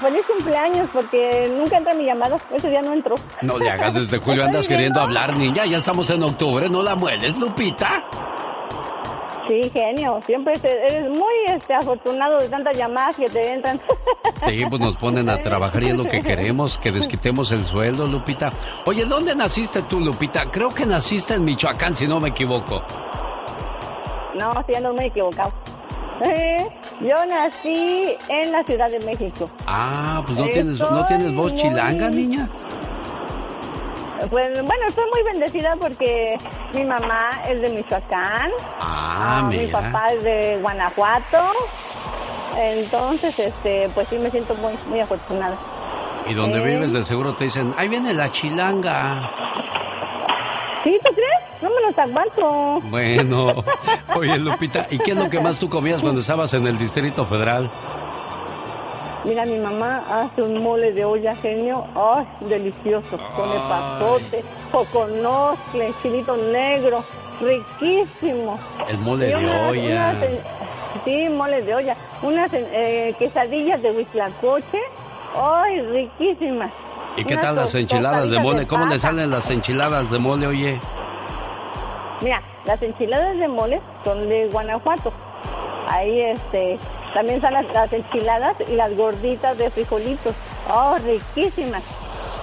Feliz cumpleaños, porque nunca entra mi llamada. Ese día no entró. No le hagas desde julio, andas queriendo hablar, niña. Ya estamos en octubre, ¿no la mueles, Lupita? Sí, genio. Siempre eres muy este, afortunado de tantas llamadas que te entran. (laughs) Sí, pues nos ponen a trabajar y es lo que queremos, que (laughs) desquitemos el sueldo, Lupita. Oye, ¿dónde naciste tú, Lupita? Creo que naciste en Michoacán, si no me equivoco. No, sí, ando muy equivocado. Eh, yo nací en la Ciudad de México. Ah, pues no tienes, ¿no tienes voz chilanga, niña. Pues bueno, estoy muy bendecida porque mi mamá es de Michoacán. Ah, Mi papá es de Guanajuato. Entonces, este, pues sí me siento muy, muy afortunada. Y donde Eh. vives de seguro te dicen, ahí viene la chilanga. ¿Sí, tú crees? No me los aguanto. Bueno, (laughs) oye Lupita, ¿y qué es lo que más tú comías cuando estabas en el Distrito Federal? Mira, mi mamá hace un mole de olla, genio. ¡Ay, delicioso! Con pasote, coconoscle, chilito negro. Riquísimo. El mole de olla. sí, mole de olla. Unas eh, quesadillas de huitlacoche. ¡Ay, riquísimas! ¿Y qué Unas tal las enchiladas de mole? ¿Cómo le salen las enchiladas de mole, oye? Mira, las enchiladas de mole son de Guanajuato. Ahí, este, también están las, las enchiladas y las gorditas de frijolitos. ¡Oh, riquísimas!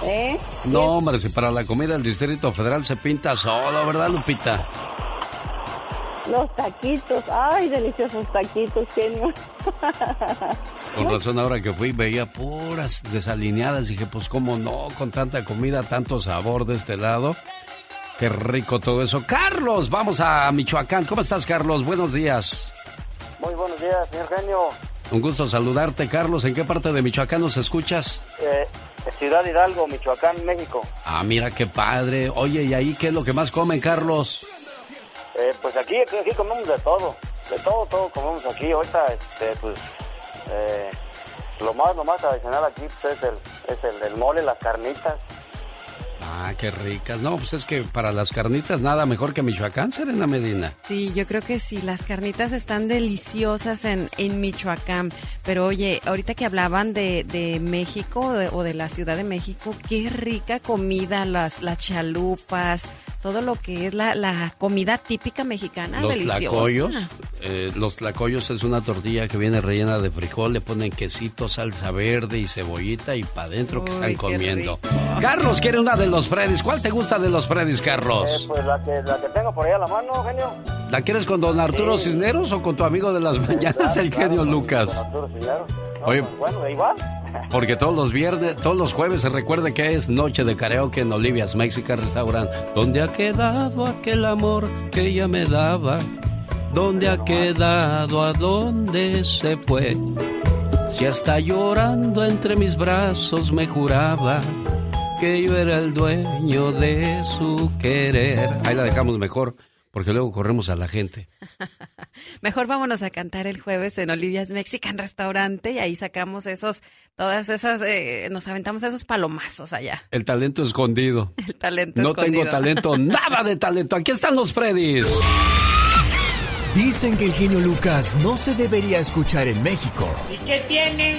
¿Eh? No, hombre, si para la comida el Distrito Federal se pinta solo, ¿verdad, Lupita? Los taquitos, ay, deliciosos taquitos, genio. (laughs) Con razón, ahora que fui, veía puras desalineadas. Dije, pues, ¿cómo no? Con tanta comida, tanto sabor de este lado. Qué rico todo eso. Carlos, vamos a Michoacán. ¿Cómo estás, Carlos? Buenos días. Muy buenos días, señor genio. Un gusto saludarte, Carlos. ¿En qué parte de Michoacán nos escuchas? Eh, Ciudad Hidalgo, Michoacán, México. Ah, mira qué padre. Oye, ¿y ahí qué es lo que más comen, Carlos? Eh, pues aquí, aquí comemos de todo, de todo, todo comemos aquí. Ahorita, este, pues, eh, lo más, lo más tradicional aquí pues, es, el, es el, el mole, las carnitas. Ah, qué ricas. No, pues es que para las carnitas nada mejor que Michoacán, Serena Medina. Sí, yo creo que sí, las carnitas están deliciosas en, en Michoacán, pero oye, ahorita que hablaban de, de México de- o de la Ciudad de México, qué rica comida, las, las chalupas, todo lo que es la, la comida típica mexicana, los deliciosa. tlacoyos. eh, los tlacoyos es una tortilla que viene rellena de frijol, le ponen quesito, salsa verde y cebollita y para adentro que están comiendo. rico. Carlos quiere una de los Freddys. ¿Cuál te gusta de los Freddys, Eh, Carlos? pues la que, la que tengo por ahí a la mano, genio. ¿La quieres con don Arturo Sí. Cisneros o con tu amigo de las mañanas, Claro, el claro, genio Lucas? con Arturo Cisneros. No, Oye, pues, bueno, igual. (laughs) Porque todos los viernes, todos los jueves se recuerde que es noche de karaoke en Olivia's Mexican Restaurant. ¿Dónde ha quedado aquel amor que ella me daba? ¿Dónde ha quedado? ¿A dónde se fue? Si hasta llorando entre mis brazos me juraba que yo era el dueño de su querer. Ahí la dejamos mejor, porque luego corremos a la gente. (laughs) Mejor vámonos a cantar el jueves en Olivia's Mexican Restaurante y ahí sacamos esos, todas esas, eh, nos aventamos esos palomazos allá. El talento escondido. (laughs) El talento No escondido. tengo talento, (laughs) nada de talento. Aquí están los Freddys. Dicen que el genio Lucas no se debería escuchar en México. ¿Y qué tiene?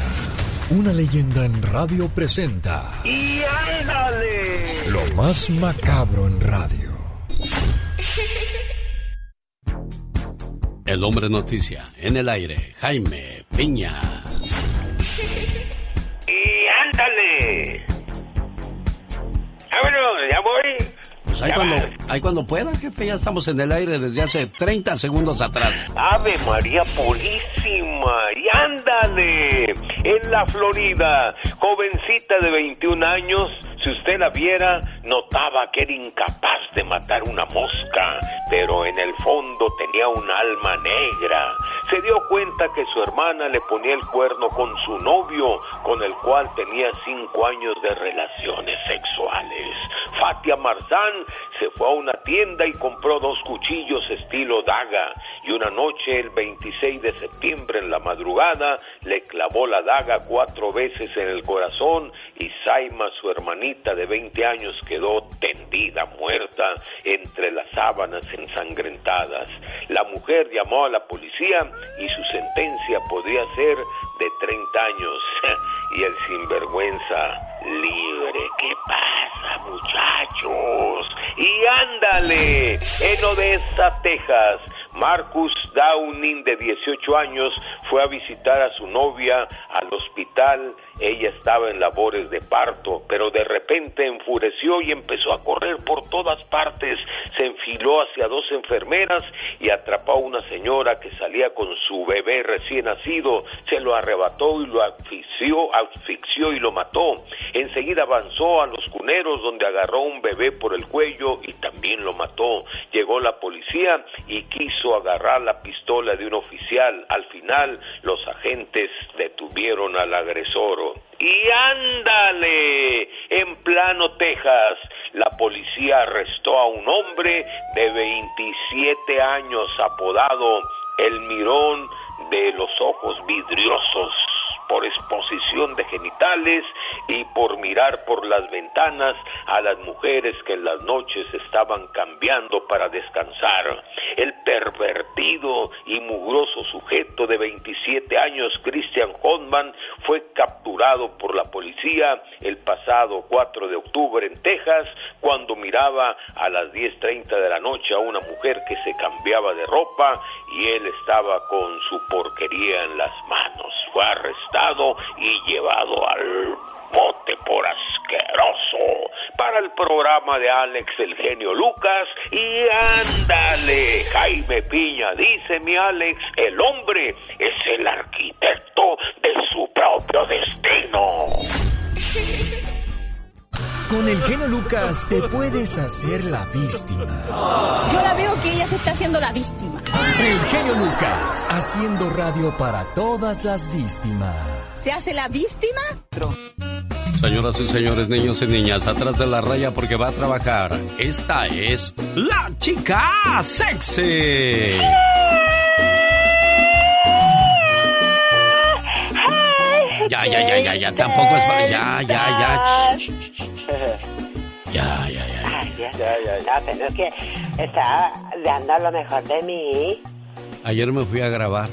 una leyenda en radio presenta ¡Y ándale! lo más macabro en radio. El hombre noticia en el aire, Jaime Piña. ¡Y ándale! Vámonos, ya voy. Pues ahí cuando, ahí cuando pueda, jefe, ya estamos en el aire desde hace 30 segundos atrás. Ave María Purísima, y ándale, en la Florida, jovencita de 21 años, si usted la viera, notaba que era incapaz de matar una mosca, pero en el fondo tenía un alma negra. Se dio cuenta que su hermana le ponía el cuerno con su novio, con el cual tenía cinco años de relaciones sexuales. Fatia Marzán se fue a una tienda y compró dos cuchillos estilo daga y una noche el 26 de septiembre en la madrugada le clavó la daga cuatro veces en el corazón y Saima, su hermanita de 20 años, quedó tendida, muerta, entre las sábanas ensangrentadas. La mujer llamó a la policía y su sentencia podría ser de 30 años. (laughs) y el sinvergüenza libre. ¿Qué pasa, muchachos? Y ándale, en Odessa, Texas Marcus Downing, de 18 años, fue a visitar a su novia al hospital ella estaba en labores de parto, pero de repente enfureció y empezó a correr por todas partes. Se enfiló hacia dos enfermeras y atrapó a una señora que salía con su bebé recién nacido. Se lo arrebató y lo asfixió, asfixió y lo mató. Enseguida avanzó a los cuneros donde agarró un bebé por el cuello y también lo mató. Llegó la policía y quiso agarrar la pistola de un oficial. Al final los agentes detuvieron al agresor. Y ándale, en plano Texas, la policía arrestó a un hombre de 27 años apodado El Mirón de los Ojos Vidriosos por exposición de genitales y por mirar por las ventanas a las mujeres que en las noches estaban cambiando para descansar. El pervertido y mugroso sujeto de 27 años, Christian Hodman, fue capturado por la policía el pasado 4 de octubre en Texas cuando miraba a las 10.30 de la noche a una mujer que se cambiaba de ropa y él estaba con su porquería en las manos. Fue arrestado y llevado al bote por asqueroso para el programa de Alex el genio Lucas y ándale Jaime Piña dice mi Alex el hombre es el arquitecto de su propio destino (laughs) con el genio Lucas te puedes hacer la víctima. Yo la veo que ella se está haciendo la víctima. El genio Lucas, haciendo radio para todas las víctimas. ¿Se hace la víctima? Señoras y señores, niños y niñas, atrás de la raya porque va a trabajar. Esta es la chica sexy. Ya, ya, ya, ya, ya, tampoco es... Ya, ya, ya. Ya, ya, ya. Ya, ya, ya. No, pero es que está dando lo mejor de mí. Ayer me fui a grabar.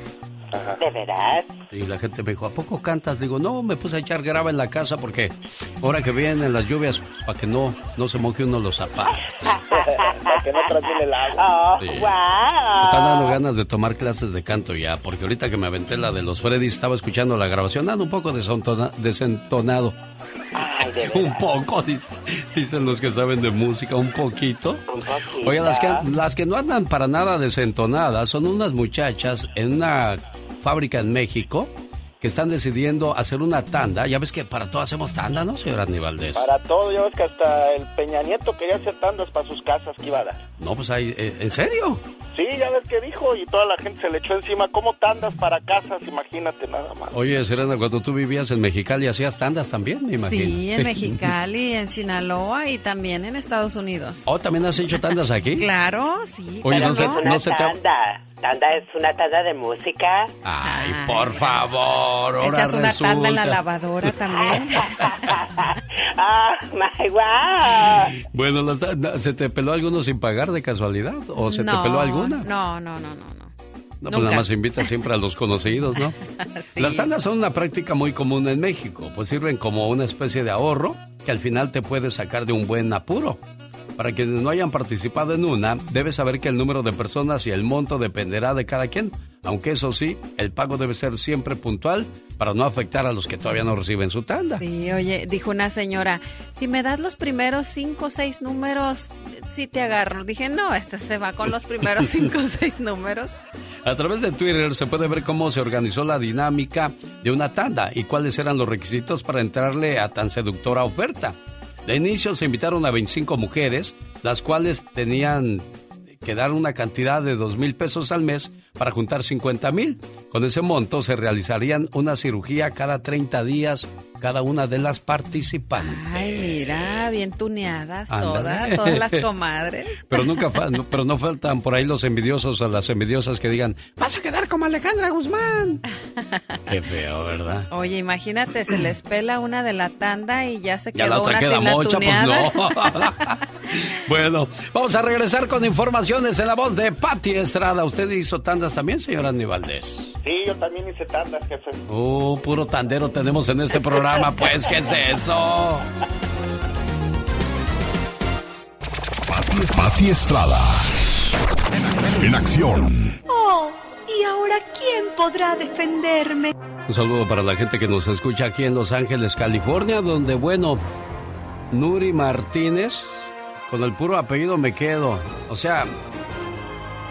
¿De verdad? Y la gente me dijo, ¿a poco cantas? Digo, no, me puse a echar grava en la casa porque ahora que vienen las lluvias, para que no, no se moje uno los zapatos. (laughs) para que no trasciende el agua. Oh, Me están dando ganas de tomar clases de canto ya, porque ahorita que me aventé la de los Freddy, estaba escuchando la grabación, ando un poco desentonado. Un poco, dicen los que saben de música, un poquito. Oye, las que, las que no andan para nada desentonadas son unas muchachas en una fábrica en México que están decidiendo hacer una tanda. Ya ves que para todo hacemos tanda, ¿no, señor Aníbaldez? Para todo, ya ves que hasta el Peña Nieto quería hacer tandas para sus casas que iba a dar. No, pues hay, eh, ¿en serio? Sí, ya ves que dijo y toda la gente se le echó encima. ¿Cómo tandas para casas? Imagínate nada más. Oye, Serena, cuando tú vivías en Mexicali hacías tandas también, me imagino. Sí, en Mexicali, en Sinaloa y también en Estados Unidos. ¿Oh, también has hecho tandas aquí? (laughs) claro, sí. Oye, no, se, no se te... Tanda es una tanda de música. Ay, por favor. Ahora Echas una resulta... tanda en la lavadora también. (laughs) ah, my wow. Bueno, las, ¿se te peló alguno sin pagar de casualidad? ¿O se no, te peló No, no, no, no. no. No, pues nada más invita siempre a los conocidos, ¿no? (laughs) sí. Las tandas son una práctica muy común en México, pues sirven como una especie de ahorro que al final te puede sacar de un buen apuro. Para quienes no hayan participado en una, debes saber que el número de personas y el monto dependerá de cada quien, aunque eso sí, el pago debe ser siempre puntual para no afectar a los que todavía no reciben su tanda. Sí, oye, dijo una señora, si me das los primeros cinco o seis números, sí te agarro. Dije, no, este se va con los primeros (laughs) cinco o seis números. A través de Twitter se puede ver cómo se organizó la dinámica de una tanda y cuáles eran los requisitos para entrarle a tan seductora oferta. De inicio se invitaron a 25 mujeres, las cuales tenían que dar una cantidad de dos mil pesos al mes para juntar 50 mil. Con ese monto se realizarían una cirugía cada 30 días cada una de las participantes. Ay, mira, bien tuneadas todas, todas las (laughs) comadres. Pero nunca pero no faltan por ahí los envidiosos o las envidiosas que digan, vas a quedar como Alejandra Guzmán. Qué feo, ¿verdad? Oye, imagínate, se les pela una de la tanda y ya se quedó ya la otra una queda sin mocha, la pues no. (laughs) bueno, vamos a regresar con informaciones en la voz de Patti Estrada. ¿Usted hizo tandas también, señora Aníbaldez? Sí, yo también hice tandas, jefe. Oh, puro tandero tenemos en este programa, pues, ¿qué es eso? (laughs) Pati Estrada. En acción. Oh, ¿y ahora quién podrá defenderme? Un saludo para la gente que nos escucha aquí en Los Ángeles, California, donde, bueno, Nuri Martínez, con el puro apellido me quedo. O sea,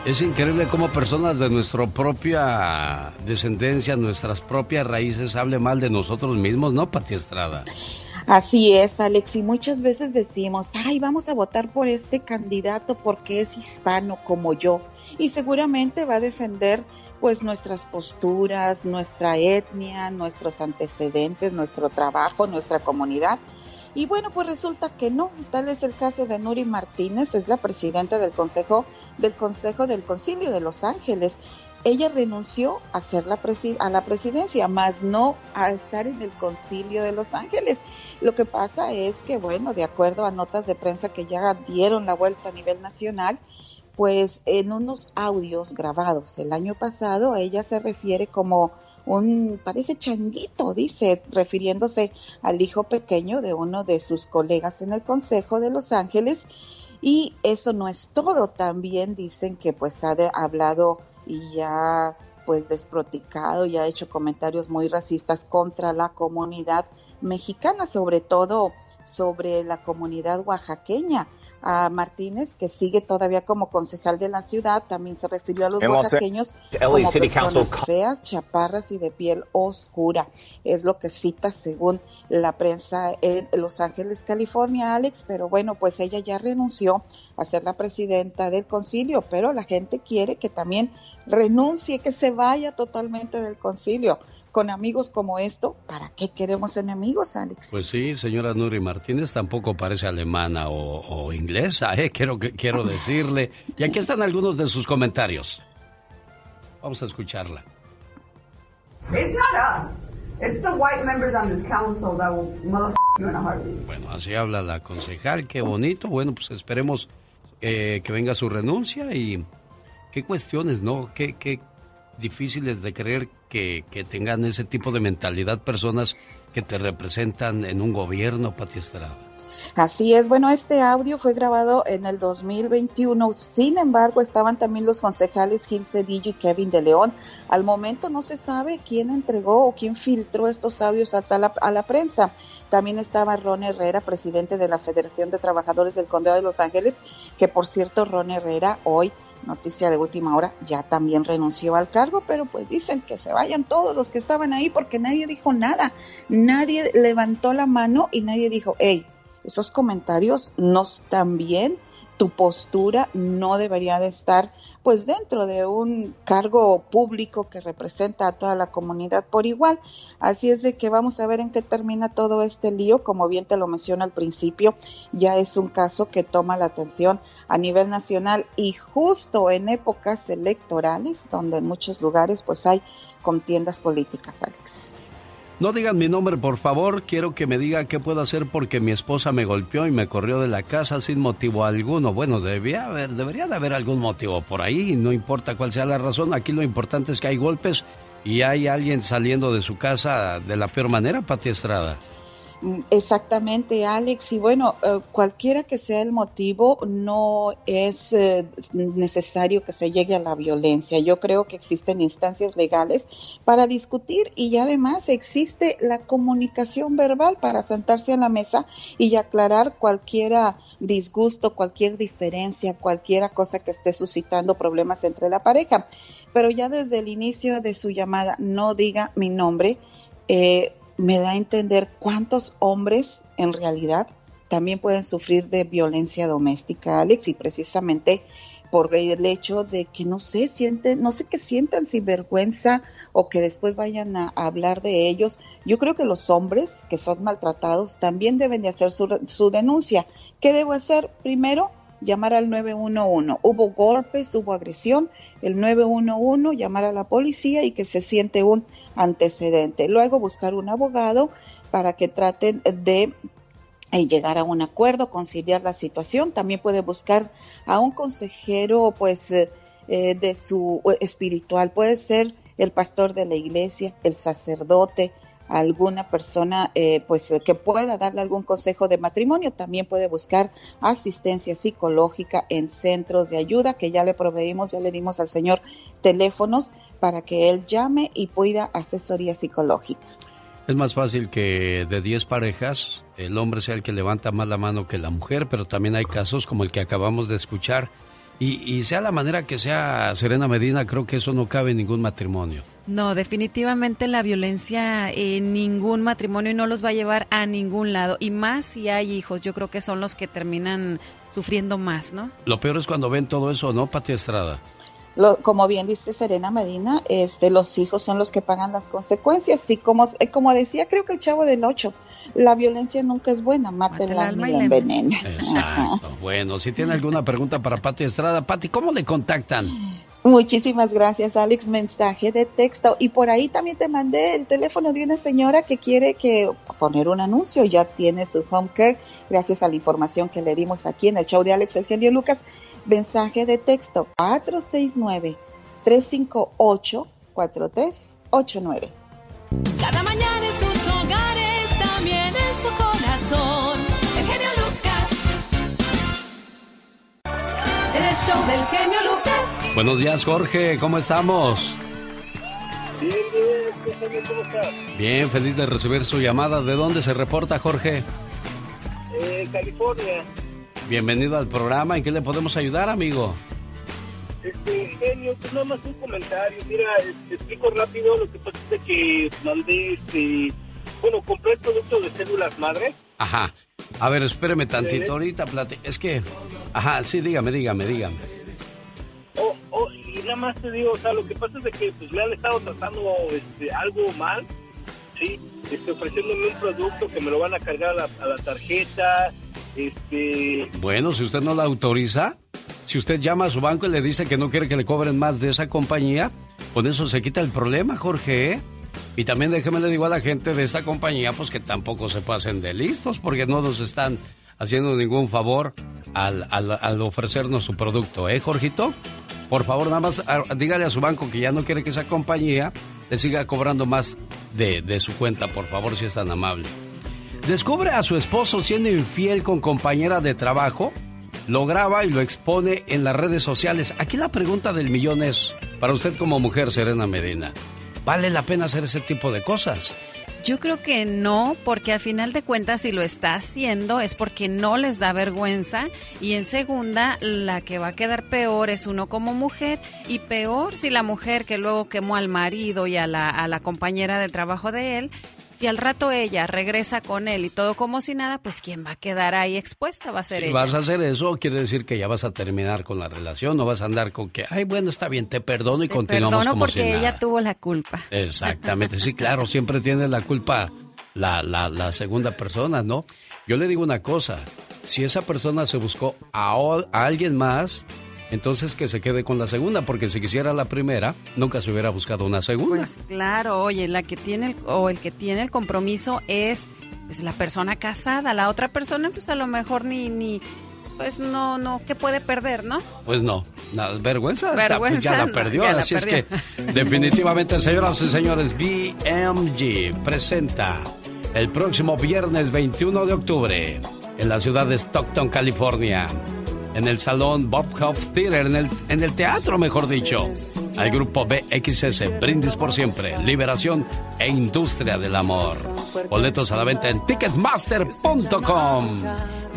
es increíble cómo personas de nuestra propia descendencia, nuestras propias raíces, hablen mal de nosotros mismos, ¿no, Pati Estrada? Así es, Alex, y muchas veces decimos, ay, vamos a votar por este candidato porque es hispano como yo, y seguramente va a defender pues nuestras posturas, nuestra etnia, nuestros antecedentes, nuestro trabajo, nuestra comunidad. Y bueno, pues resulta que no. Tal es el caso de Nuri Martínez, es la presidenta del Consejo del Consejo del Concilio de Los Ángeles. Ella renunció a ser la a la presidencia, más no a estar en el Concilio de Los Ángeles. Lo que pasa es que, bueno, de acuerdo a notas de prensa que ya dieron la vuelta a nivel nacional, pues en unos audios grabados el año pasado, ella se refiere como un, parece changuito, dice, refiriéndose al hijo pequeño de uno de sus colegas en el Consejo de Los Ángeles. Y eso no es todo, también dicen que pues ha hablado y ya pues desproticado y ha hecho comentarios muy racistas contra la comunidad mexicana, sobre todo sobre la comunidad oaxaqueña a Martínez, que sigue todavía como concejal de la ciudad, también se refirió a los oaxaqueños como personas feas, chaparras y de piel oscura. Es lo que cita según la prensa en Los Ángeles, California, Alex, pero bueno, pues ella ya renunció a ser la presidenta del concilio, pero la gente quiere que también renuncie, que se vaya totalmente del concilio con amigos como esto, ¿para qué queremos enemigos, Alex? Pues sí, señora Nuri Martínez tampoco parece alemana o, inglesa, ¿eh? quiero, quiero decirle. Y aquí están algunos de sus comentarios. Vamos a escucharla. Bueno, así habla la concejal, qué bonito. Bueno, pues esperemos eh, que venga su renuncia y qué cuestiones, ¿no? ¿Qué, qué difíciles de creer que, tengan ese tipo de mentalidad personas que te representan en un gobierno, Pati Estrada. Así es, bueno, este audio fue grabado en el 2021, sin embargo estaban también los concejales Gil Cedillo y Kevin de León. Al momento no se sabe quién entregó o quién filtró estos audios a, la, a la prensa. También estaba Ron Herrera, presidente de la Federación de Trabajadores del Condado de Los Ángeles, que por cierto Ron Herrera hoy noticia de última hora, ya también renunció al cargo, pero pues dicen que se vayan todos los que estaban ahí porque nadie dijo nada, nadie levantó la mano y nadie dijo, hey, esos comentarios no están bien, tu postura no debería de estar pues dentro de un cargo público que representa a toda la comunidad por igual. Así es de que vamos a ver en qué termina todo este lío. Como bien te lo menciono al principio, ya es un caso que toma la atención a nivel nacional y justo en épocas electorales donde en muchos lugares pues hay contiendas políticas, Alex. No digan mi nombre, por favor. Quiero que me diga qué puedo hacer porque mi esposa me golpeó y me corrió de la casa sin motivo alguno. Bueno, debía haber, debería de haber algún motivo por ahí. No importa cuál sea la razón. Aquí lo importante es que hay golpes y hay alguien saliendo de su casa de la peor manera, Pati Estrada. Exactamente, Alex. Y bueno, eh, cualquiera que sea el motivo, no es eh, necesario que se llegue a la violencia. Yo creo que existen instancias legales para discutir y además existe la comunicación verbal para sentarse a la mesa y aclarar cualquier disgusto, cualquier diferencia, cualquier cosa que esté suscitando problemas entre la pareja. Pero ya desde el inicio de su llamada, no diga mi nombre. Eh, me da a entender cuántos hombres en realidad también pueden sufrir de violencia doméstica, Alex, y precisamente por el hecho de que no sé, sienten, no sé qué sientan sin vergüenza o que después vayan a, hablar de ellos. Yo creo que los hombres que son maltratados también deben de hacer su, su denuncia. ¿Qué debo hacer? Primero, llamar al 911. Hubo golpes, hubo agresión, el 911, llamar a la policía y que se siente un antecedente. Luego buscar un abogado para que traten de eh, llegar a un acuerdo, conciliar la situación. También puede buscar a un consejero, pues, eh, eh, de su espiritual. Puede ser el pastor de la iglesia, el sacerdote, alguna persona eh, pues que pueda darle algún consejo de matrimonio también puede buscar asistencia psicológica en centros de ayuda que ya le proveímos ya le dimos al señor teléfonos para que él llame y pueda asesoría psicológica. Es más fácil que de 10 parejas el hombre sea el que levanta más la mano que la mujer pero también hay casos como el que acabamos de escuchar. Y, y sea la manera que sea Serena Medina creo que eso no cabe en ningún matrimonio no, definitivamente la violencia en ningún matrimonio no los va a llevar a ningún lado. Y más si hay hijos, yo creo que son los que terminan sufriendo más, ¿no? Lo peor es cuando ven todo eso, ¿no, Pati Estrada? como bien dice Serena Medina, este, los hijos son los que pagan las consecuencias. Y como, eh, como decía, creo que el chavo del 8, la violencia nunca es buena, mata, el alma y la envenena. Exacto. bueno, si tiene alguna pregunta para Pati Estrada, Pati, ¿cómo le contactan? Muchísimas gracias, Alex. Mensaje de texto. Y por ahí también te mandé el teléfono de una señora que quiere que poner un anuncio. Ya tiene su home care, gracias a la información que le dimos aquí en el show de Alex El Genio Lucas. Mensaje de texto 469-358-4389. Cada mañana en sus hogares, también en su corazón. El show del genio Lucas. Buenos días, Jorge. ¿Cómo estamos? Bien, bien. ¿Cómo estás? Bien, feliz de recibir su llamada. ¿De dónde se reporta, Jorge? Eh, California. Bienvenido al programa. ¿En qué le podemos ayudar, amigo? Este, genio, pues nada más un comentario. Mira, te explico rápido. Lo que pasa es que mandé, este, bueno, compré el producto de células madres. Ajá. A ver, espéreme tantito. Ahorita plate. Es que, ajá, sí, dígame, dígame, dígame. Oh, oh, y nada más te digo, o sea, lo que pasa es que pues, le han estado tratando este, algo mal, ¿sí? Este, ofreciéndome un producto que me lo van a cargar a la, tarjeta, este... Bueno, si usted no la autoriza, si usted llama a su banco y le dice que no quiere que le cobren más de esa compañía, con eso se quita el problema, Jorge, ¿eh? Y también déjeme le digo a la gente de esta compañía, pues que tampoco se pasen de listos, porque no nos están haciendo ningún favor al, al, ofrecernos su producto, ¿eh, Jorgito? Por favor, nada más ah, dígale a su banco que ya no quiere que esa compañía le siga cobrando más de, de su cuenta, por favor, si es tan amable. Descubre a su esposo siendo infiel con compañera de trabajo, lo graba y lo expone en las redes sociales. Aquí la pregunta del millón es, para usted como mujer, Serena Medina, ¿vale la pena hacer ese tipo de cosas? Yo creo que no, porque al final de cuentas si lo está haciendo es porque no les da vergüenza y en segunda la que va a quedar peor es uno como mujer y peor si la mujer que luego quemó al marido y a la, a la compañera de trabajo de él si al rato ella regresa con él y todo como si nada, pues ¿quién va a quedar ahí expuesta? Va a ser si ella. vas a hacer eso, quiere decir que ya vas a terminar con la relación, no vas a andar con que, ay, bueno, está bien, te perdono y te continuamos perdono porque ella tuvo la culpa. Exactamente, sí, claro, siempre tiene la culpa la, la, la segunda persona, ¿no? Yo le digo una cosa, si esa persona se buscó a, a alguien más, entonces que se quede con la segunda, porque si quisiera la primera, nunca se hubiera buscado una segunda. Pues claro, oye, la que tiene el, o el que tiene el compromiso es pues la persona casada, la otra persona pues a lo mejor ni ni pues no no qué puede perder, ¿no? Pues no, vergüenza, ya la perdió, así es que (laughs) definitivamente señoras y señores, BMG presenta el próximo viernes 21 de octubre en la ciudad de Stockton, California en el salón Bob Hope Theater, en el, en el teatro, mejor dicho. Al grupo BXS, Brindis por Siempre, Liberación e Industria del Amor. Boletos a la venta en ticketmaster.com.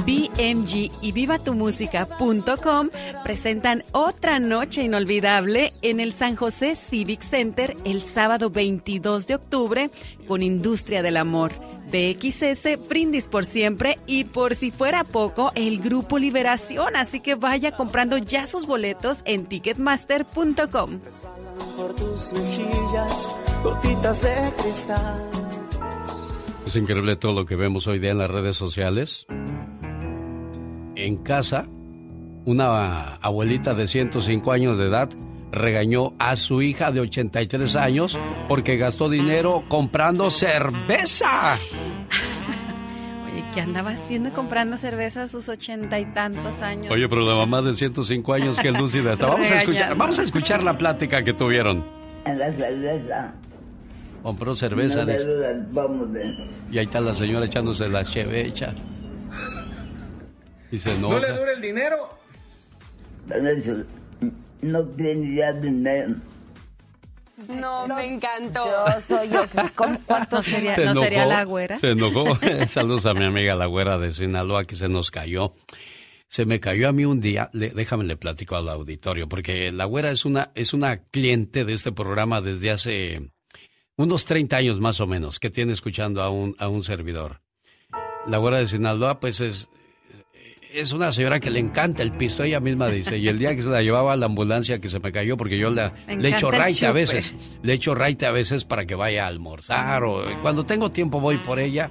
BMG y vivatumusica.com presentan otra noche inolvidable en el San José Civic Center el sábado 22 de octubre con Industria del Amor. BXS, Brindis por siempre y por si fuera poco, el Grupo Liberación. Así que vaya comprando ya sus boletos en ticketmaster.com. Es increíble todo lo que vemos hoy día en las redes sociales. En casa, una abuelita de 105 años de edad regañó a su hija de 83 años porque gastó dinero comprando cerveza. ¿Qué andaba haciendo comprando cerveza a sus ochenta y tantos años? Oye, pero la mamá de 105 años, que lúcida está. Vamos a, escuchar, vamos a escuchar la plática que tuvieron. En la cerveza. Compró cerveza. No vamos Y ahí está la señora echándose la chevecha. Dice, no. ¿No le dura el dinero? no tiene ya dinero. No, me encantó. Yo soy. ¿Cuánto sería, ¿no sería la güera? Se enojó. (laughs) Saludos a mi amiga la güera de Sinaloa que se nos cayó. Se me cayó a mí un día, déjame le platico al auditorio, porque la güera es una, es una cliente de este programa desde hace unos 30 años más o menos, que tiene escuchando a un, a un servidor. La güera de Sinaloa, pues es, es una señora que le encanta el pisto, ella misma dice, y el día que se la llevaba a la ambulancia que se me cayó porque yo le echo raite a veces, le echo raite a veces para que vaya a almorzar o cuando tengo tiempo voy por ella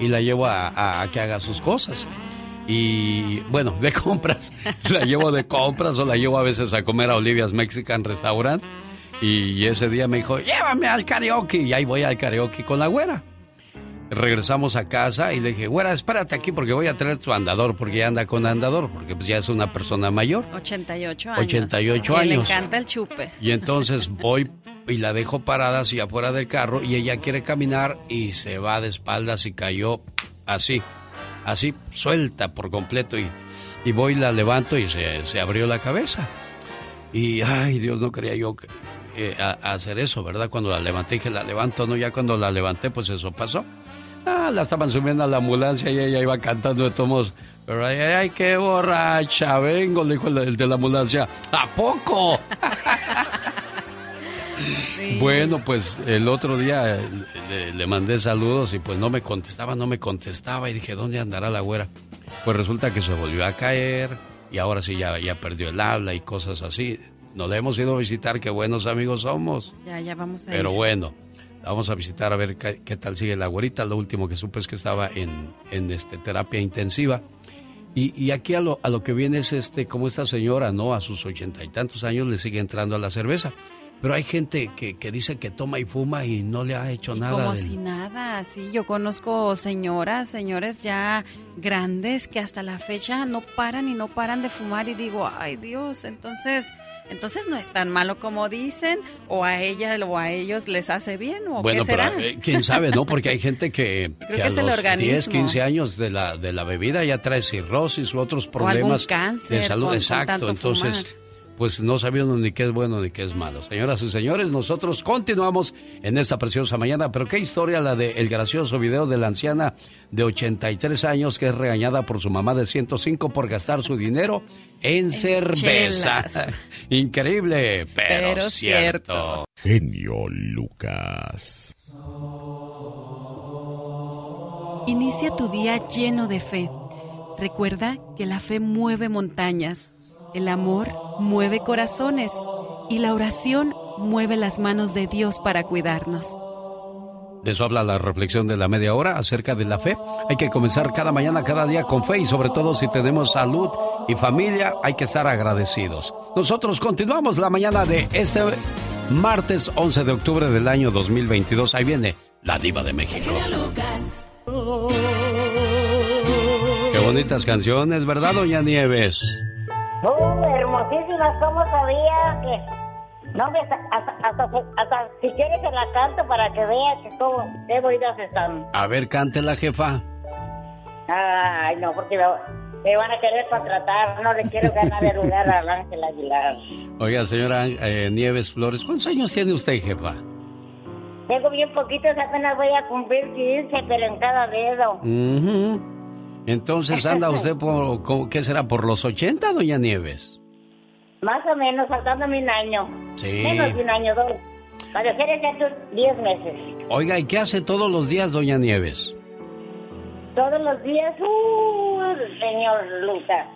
y la llevo a, que haga sus cosas. Y bueno, de compras, (laughs) la llevo de compras o la llevo a veces a comer a Olivia's Mexican Restaurant. Y ese día me dijo, llévame al karaoke. Y ahí voy al karaoke con la güera. Regresamos a casa y le dije, güera, espérate aquí porque voy a traer tu andador, porque ya anda con andador, porque pues ya es una persona mayor. 88 años. 88 años. le encanta el chupe. Y entonces voy y la dejo parada así afuera del carro y ella quiere caminar y se va de espaldas y cayó así, así, suelta por completo y, y voy y la levanto y se, se abrió la cabeza. Y, ay, Dios, no quería yo eh, hacer eso, ¿verdad? Cuando la levanté, dije, la levanto, ¿no? Ya cuando la levanté, pues eso pasó. Ah, la estaban subiendo a la ambulancia y ella iba cantando de tomos. Pero ay, ay, qué borracha, vengo, le dijo el de la ambulancia. ¿A poco? (laughs) Bueno, pues el otro día le, mandé saludos y pues no me contestaba, no me contestaba y dije, ¿dónde andará la güera? Pues resulta que se volvió a caer y ahora sí ya, ya perdió el habla y cosas así. Nos le hemos ido a visitar, qué buenos amigos somos. Ya, ya vamos a Pero bueno, vamos a visitar a ver qué, tal sigue la güerita. Lo último que supe es que estaba en, en este, terapia intensiva. Y, y, aquí a lo, a lo que viene es este, como esta señora, ¿no? A sus ochenta y tantos años le sigue entrando a la cerveza. Pero hay gente que, que, dice que toma y fuma y no le ha hecho nada. Como si nada, sí. Yo conozco señoras, señores ya grandes que hasta la fecha no paran y no paran de fumar y digo, ay Dios, entonces entonces no es tan malo como dicen, o a ella o a ellos les hace bien, o bueno, qué será. Pero, eh, quién sabe, ¿no? Porque hay gente que, (laughs) que, a los 10, 15 años de la, de la bebida ya trae cirrosis u otros problemas cáncer de salud. Exacto, entonces pues no sabíamos ni qué es bueno ni qué es malo. Señoras y señores, nosotros continuamos en esta preciosa mañana, pero qué historia la de el gracioso video de la anciana de 83 años que es regañada por su mamá de 105 por gastar su dinero en, cerveza. (laughs) Increíble, pero, cierto. Genio Lucas. Inicia tu día lleno de fe. Recuerda que la fe mueve montañas el amor mueve corazones y la oración mueve las manos de Dios para cuidarnos. De eso habla la reflexión de la media hora acerca de la fe. Hay que comenzar cada mañana, cada día con fe y sobre todo si tenemos salud y familia hay que estar agradecidos. Nosotros continuamos la mañana de este martes 11 de octubre del año 2022. Ahí viene la diva de México. Qué bonitas canciones, ¿verdad, doña Nieves? Oh, hermosísimas, ¿cómo sabía que No, hasta, hasta, hasta, si quieres se la canto para que veas que cómo, qué bonitas están. A ver, cántela, jefa. Ay, no, porque me, van a querer contratar. No le quiero ganar el lugar al Ángel Aguilar. Oiga, señora eh, Nieves Flores, ¿cuántos años tiene usted, jefa? Tengo bien poquitos, apenas voy a cumplir 15, pero en cada dedo. Entonces anda usted (laughs) por, ¿qué será? ¿Por los 80, doña Nieves? Más o menos, faltándome un año. Sí. Menos de un año, dos. Para hacer exactos 10 meses. Oiga, ¿y qué hace todos los días, doña Nieves? Todos los días, uh, señor Lucas.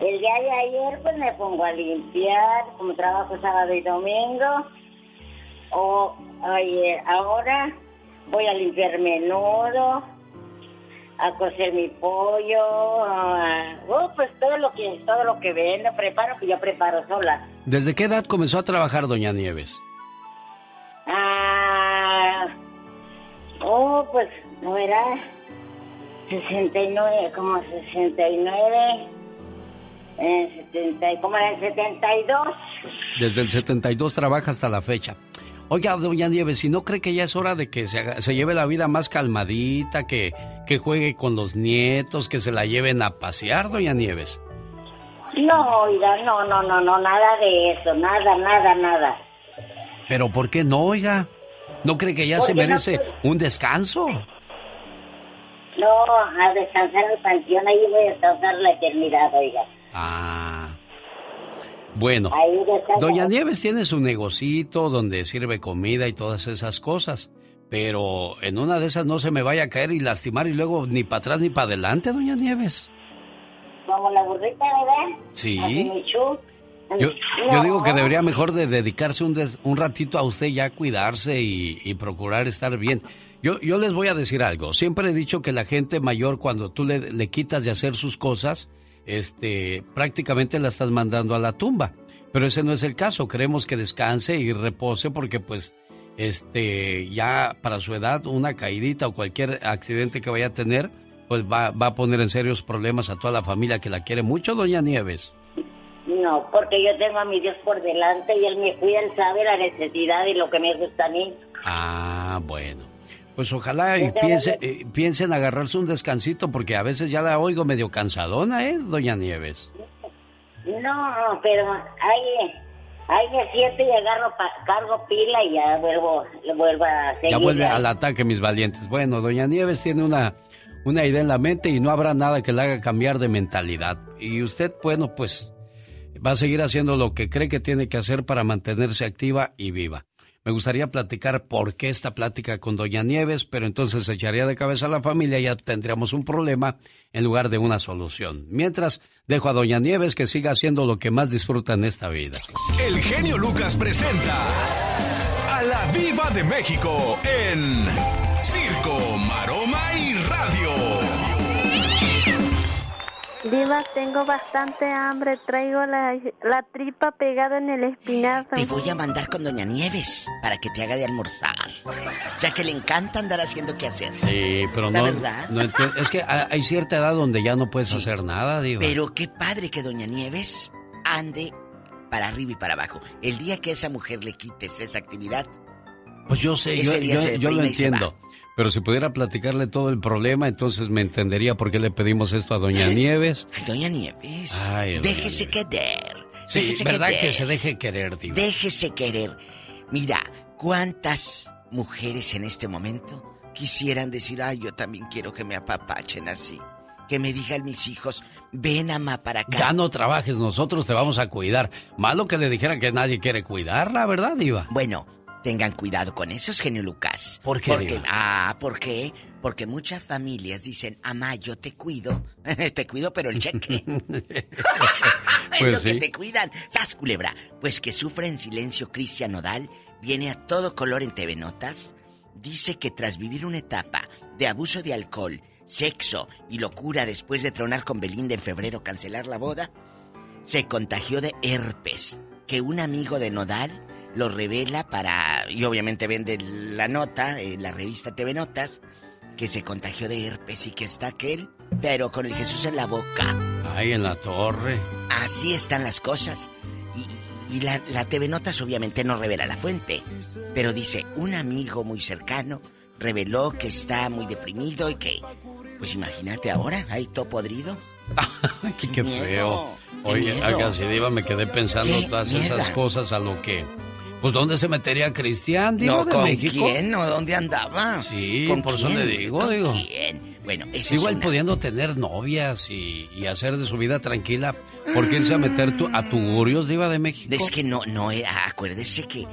El día de ayer, pues me pongo a limpiar, como trabajo sábado y domingo o oye, ahora voy a limpiar menudo, a cocer mi pollo, uh, pues todo lo que todo lo que vendo, preparo que yo preparo sola. ¿Desde qué edad comenzó a trabajar doña Nieves? Ah, oh, pues no era 69, como 69, eh, 70, como en el 72. Desde el 72 trabaja hasta la fecha. Oiga, doña Nieves, si no cree que ya es hora de que se, se lleve la vida más calmadita, que, que juegue con los nietos, que se la lleven a pasear, doña Nieves. No, oiga, no, no, no, no, nada de eso, nada, nada, nada. ¿Pero por qué no, oiga? ¿No cree que ya se merece un descanso? No, a descansar el panteón, ahí voy a descansar la eternidad, oiga. Ah. Bueno, Doña Nieves tiene su negocito donde sirve comida y todas esas cosas. Pero en una de esas no se me vaya a caer y lastimar y luego ni para atrás ni para adelante, Doña Nieves. Como la burrita, ¿verdad? Sí. Yo, yo, digo que debería mejor de dedicarse un, un ratito a usted ya a cuidarse y, y, procurar estar bien. Yo, yo les voy a decir algo. Siempre he dicho que la gente mayor, cuando tú le, le quitas de hacer sus cosas, este, prácticamente la estás mandando a la tumba. Pero ese no es el caso. Queremos que descanse y repose porque pues este ya para su edad una caidita o cualquier accidente que vaya a tener pues va, va a poner en serios problemas a toda la familia que la quiere mucho, doña Nieves. No, porque yo tengo a mi Dios por delante y Él me cuida, Él sabe la necesidad y lo que me gusta a mí. Ah, bueno. Pues ojalá y piense, eh, piensen agarrarse un descansito porque a veces ya la oigo medio cansadona, ¿eh, doña Nieves? No, pero ahí, ahí me siento y agarro, cargo pila y ya vuelvo, vuelvo a seguir. Ya vuelve al ataque, mis valientes. Bueno, doña Nieves tiene una, una idea en la mente y no habrá nada que le haga cambiar de mentalidad. Y usted, bueno, pues va a seguir haciendo lo que cree que tiene que hacer para mantenerse activa y viva. Me gustaría platicar por qué esta plática con Doña Nieves, pero entonces echaría de cabeza a la familia y ya tendríamos un problema en lugar de una solución. Mientras, dejo a Doña Nieves que siga haciendo lo que más disfruta en esta vida. El genio Lucas presenta a la Viva de México en Diva, tengo bastante hambre. Traigo la, tripa pegada en el espinazo. Te voy a mandar con Doña Nieves para que te haga de almorzar. Ya que le encanta andar haciendo qué hacer. Sí, pero no. verdad? es que hay cierta edad donde ya no puedes hacer nada, Diva. Pero qué padre que Doña Nieves ande para arriba y para abajo. El día que a esa mujer le quites esa actividad. Pues yo sé, yo, yo lo entiendo. Pero si pudiera platicarle todo el problema, entonces me entendería por qué le pedimos esto a Doña (laughs) Nieves. Ay, Doña Nieves. déjese querer. Sí, ¿verdad que se deje querer, Diva? Déjese querer. Mira, ¿cuántas mujeres en este momento quisieran decir, ay, yo también quiero que me apapachen así? Que me digan mis hijos, ven, mamá, para acá. Ya no trabajes, nosotros te vamos a cuidar. Malo que le dijeran que nadie quiere cuidarla, ¿verdad, Diva? Bueno, Tengan cuidado con eso, genio Lucas. ¿Por qué? Porque, ah, ¿por qué? Porque muchas familias dicen, amá, yo te cuido. (laughs) te cuido, pero el cheque. (laughs) (laughs) es pues lo que te cuidan. ¡Sas, culebra! Pues que sufre en silencio Cristian Nodal, viene a todo color en TV Notas. Dice que tras vivir una etapa de abuso de alcohol, sexo y locura después de tronar con Belinda en febrero, cancelar la boda, se contagió de herpes. Que un amigo de Nodal lo revela para... y obviamente vende la nota en la revista TV Notas, que se contagió de herpes y que está aquel, pero con el Jesús en la boca. Ay, en la torre. Así están las cosas. Y, Y la, la TV Notas obviamente no revela la fuente, pero dice, un amigo muy cercano reveló que está muy deprimido y que, pues imagínate ahora, ahí todo podrido. (laughs) qué, qué feo. Oye, acá si diva me quedé pensando todas esas cosas a lo que... Pues ¿dónde se metería Cristian? Digo, no, de ¿con México? quién? ¿O dónde andaba? Sí, ¿Con por eso quién? le digo, ¿Con digo. quién? Bueno, esa Igual es una- pudiendo tener novias y, y hacer de su vida tranquila, ¿por qué irse a meter tu, a tugurios diva de México? Es que no, no, eh, acuérdese que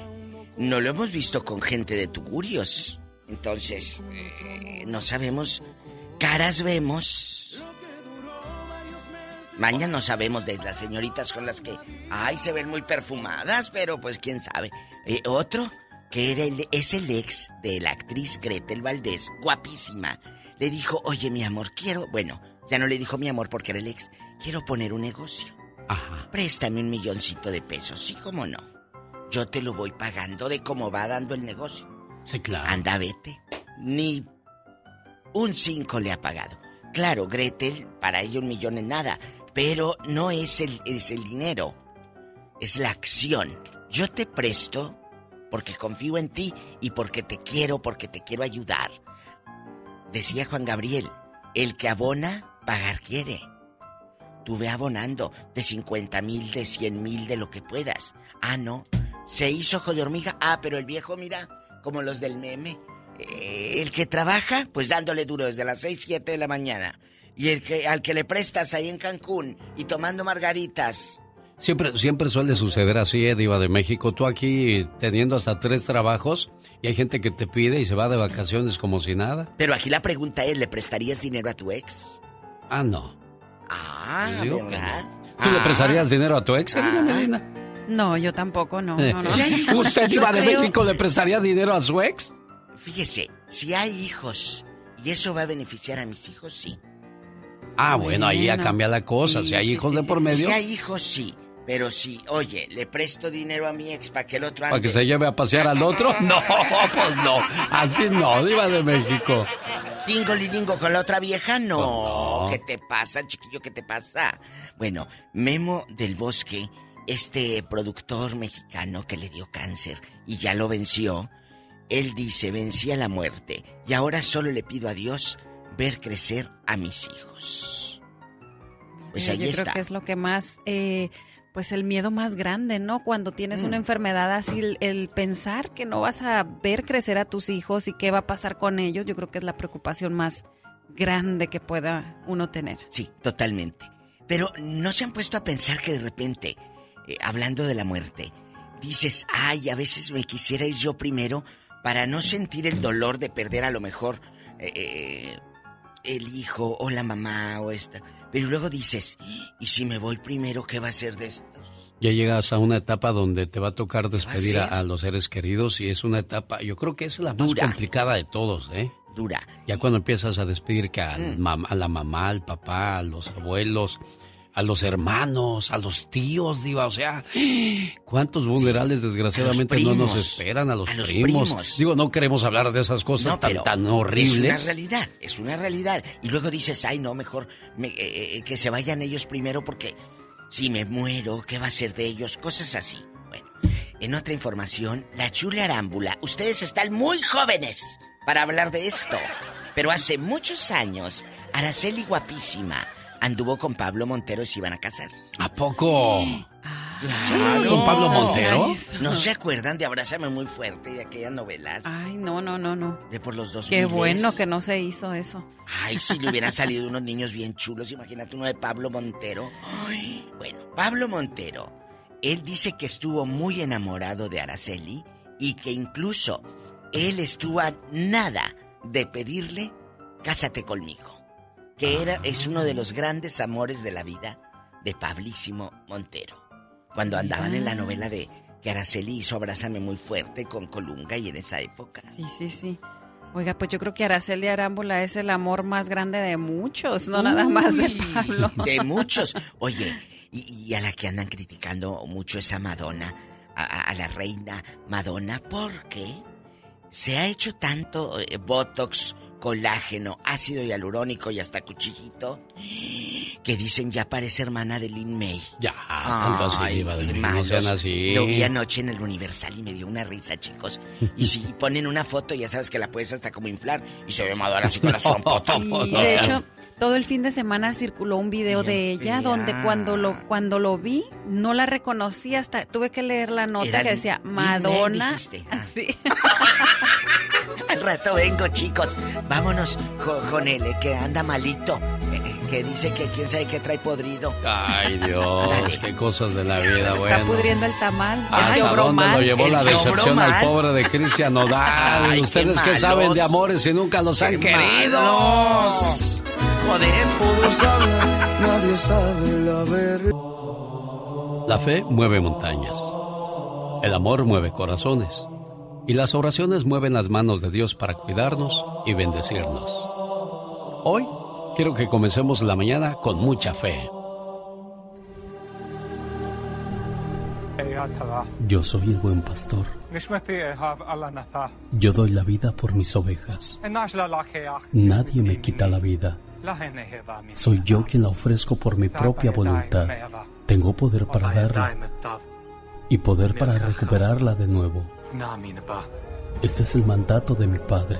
no lo hemos visto con gente de tugurios. Entonces, eh, no sabemos. Caras vemos. Mañana no sabemos de las señoritas con las que, ay, se ven muy perfumadas, pero pues quién sabe. Eh, otro, que era el, es el ex de la actriz Gretel Valdés, guapísima. Le dijo, oye, mi amor, quiero, bueno, ya no le dijo mi amor porque era el ex, quiero poner un negocio. Préstame un milloncito de pesos, sí, cómo no. Yo te lo voy pagando de cómo va dando el negocio. Sí, claro. Anda, vete. Ni un cinco le ha pagado. Claro, Gretel, para ella un millón es nada, pero no es el, es el dinero, es la acción. Yo te presto porque confío en ti y porque te quiero, porque te quiero ayudar. Decía Juan Gabriel, el que abona, pagar quiere. Tú ve abonando de 50 mil, de 100 mil, de lo que puedas. Ah, no. Se hizo ojo de hormiga. Ah, pero el viejo, mira, como los del meme. Eh, el que trabaja, pues dándole duro desde las 6, 7 de la mañana. Y el que al que le prestas ahí en Cancún y tomando margaritas. Siempre, siempre suele suceder así, eh, Diva de México. Tú aquí teniendo hasta tres trabajos y hay gente que te pide y se va de vacaciones como si nada. Pero aquí la pregunta es, ¿le prestarías dinero a tu ex? Ah, no. Ah, digo ¿verdad? ¿Tú le Ah. prestarías dinero a tu ex, Ah. Medina? No, yo tampoco, no, Eh. no, no. (laughs) ¿Usted, Diva de creo- México, le prestaría dinero a su ex? Fíjese, si hay hijos y eso va a beneficiar a mis hijos, sí. Ah, bueno, ahí ya cambia la cosa. si hay Sí, hijos sí, de por medio, Si hay hijos, sí. Pero si, oye, le presto dinero a mi ex para que el otro ande. para que se lleve a pasear al otro. (laughs) No, pues no. Así no, Diva de México. Tingo lilingo con la otra vieja, no. Pues no. ¿Qué te pasa, chiquillo? ¿Qué te pasa? Bueno, Memo del Bosque, este productor mexicano que le dio cáncer y ya lo venció, él dice, vencí a la muerte y ahora solo le pido a Dios ver crecer a mis hijos. Pues ahí yo está. creo que es lo que más, eh, pues el miedo más grande, ¿no? Cuando tienes Mm. una enfermedad así, el, el pensar que no vas a ver crecer a tus hijos y qué va a pasar con ellos, yo creo que es la preocupación más grande que pueda uno tener. Sí, totalmente. Pero no se han puesto a pensar que de repente, eh, hablando de la muerte, dices, ay, a veces me quisiera ir yo primero para no sentir el dolor de perder a lo mejor eh, el hijo o la mamá o esta. Pero luego dices, ¿y si me voy primero, qué va a ser de esto? Ya llegas a una etapa donde te va a tocar despedir a, ser? a los seres queridos y es una etapa, yo creo que es la más complicada de todos, ¿eh? Dura. Ya cuando empiezas a despedir que al Mm. mam- a la mamá, al papá, a los abuelos, a los hermanos, a los tíos, diva, o sea, cuántos vulnerables desgraciadamente no nos esperan, a los, A los primos. primos. Digo, no queremos hablar de esas cosas No, tan, tan Es una horribles. realidad, es una realidad. Y luego dices, ay, no, mejor me- eh, eh, que se vayan ellos primero porque si me muero, ¿qué va a ser de ellos? Cosas así. Bueno, en otra información, la chula arámbula. Ustedes están muy jóvenes para hablar de esto. Pero hace muchos años, Araceli guapísima anduvo con Pablo Montero y se iban a casar. ¿A poco? Claro. ¿Con Pablo Montero? ¿No se acuerdan de Abrázame muy fuerte y aquellas novelas? Ay, no, no, no, no. De por los dos Qué bueno que no se hizo eso. Ay, si le hubieran (laughs) salido unos niños bien chulos, imagínate uno de Pablo Montero. Ay, bueno, Pablo Montero, él dice que estuvo muy enamorado de Araceli y que incluso él estuvo a nada de pedirle, cásate conmigo. Que era, es uno de los grandes amores de la vida de Pablísimo Montero. Cuando andaban en la novela de que Araceli hizo Abrázame muy fuerte con Colunga y en esa época. Sí, sí, sí. Oiga, pues yo creo que Araceli Arámbula es el amor más grande de muchos, no nada más de Pablo. De muchos. Oye, y, y a la que andan criticando mucho es a Madonna, a la reina Madonna, porque se ha hecho tanto eh, Botox, colágeno, ácido hialurónico y hasta cuchillito, que dicen ya parece hermana de Lin May. Ya, tanto así, iba de no sean así. Lo vi anoche en el Universal y me dio una risa, chicos. Y si (laughs) ponen una foto, ya sabes que la puedes hasta como inflar y se ve Madonna así con las trompotas. de hecho, todo el fin de semana circuló un video de ella donde cuando lo cuando lo vi no la reconocí hasta tuve que leer la nota que decía Madonna. Así. (laughs) (laughs) Al rato vengo, chicos. Vámonos con, él, eh, que anda malito. Que dice que quién sabe qué trae podrido. Ay, (laughs) Dios, qué cosas de la vida, bueno. Está pudriendo el tamal. Ay, ¿A dónde lo llevó la decepción al pobre de Cristian Nodal? Ustedes que saben de amores y nunca los han querido. Joder. Nadie sabe la verdad. La fe mueve montañas. El amor mueve corazones. Y las oraciones mueven las manos de Dios para cuidarnos y bendecirnos. Hoy quiero que comencemos la mañana con mucha fe. Yo soy el buen pastor. Yo doy la vida por mis ovejas. Nadie me quita la vida. Soy yo quien la ofrezco por mi propia voluntad. Tengo poder para darla y poder para recuperarla de nuevo. Este es el mandato de mi Padre.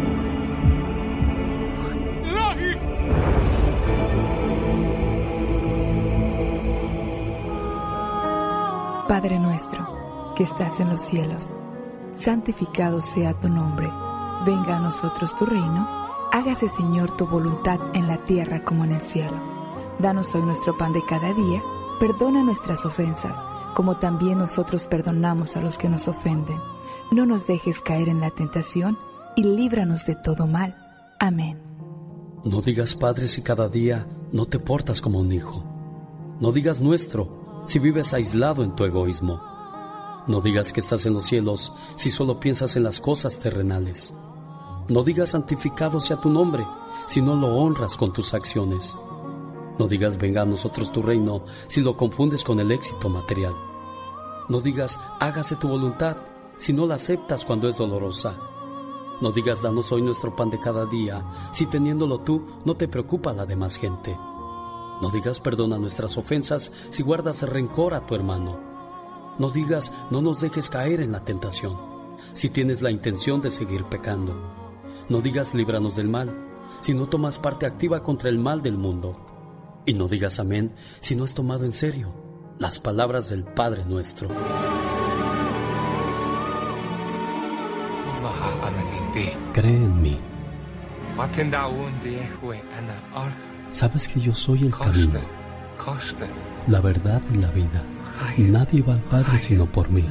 Padre nuestro, que estás en los cielos, santificado sea tu nombre, venga a nosotros tu reino, hágase Señor tu voluntad en la tierra como en el cielo. Danos hoy nuestro pan de cada día, perdona nuestras ofensas como también nosotros perdonamos a los que nos ofenden. No nos dejes caer en la tentación y líbranos de todo mal. Amén. No digas Padre si cada día no te portas como un hijo. No digas nuestro si vives aislado en tu egoísmo. No digas que estás en los cielos si solo piensas en las cosas terrenales. No digas santificado sea tu nombre si no lo honras con tus acciones. No digas venga a nosotros tu reino si lo confundes con el éxito material. No digas hágase tu voluntad si no la aceptas cuando es dolorosa. No digas danos hoy nuestro pan de cada día si teniéndolo tú no te preocupa la demás gente. No digas perdona nuestras ofensas si guardas rencor a tu hermano. No digas no nos dejes caer en la tentación si tienes la intención de seguir pecando. No digas líbranos del mal si no tomas parte activa contra el mal del mundo. Y no digas amén si no has tomado en serio las palabras del Padre nuestro. Cree en mí. Sabes que yo soy el camino, la verdad y la vida. Nadie va al Padre sino por mí.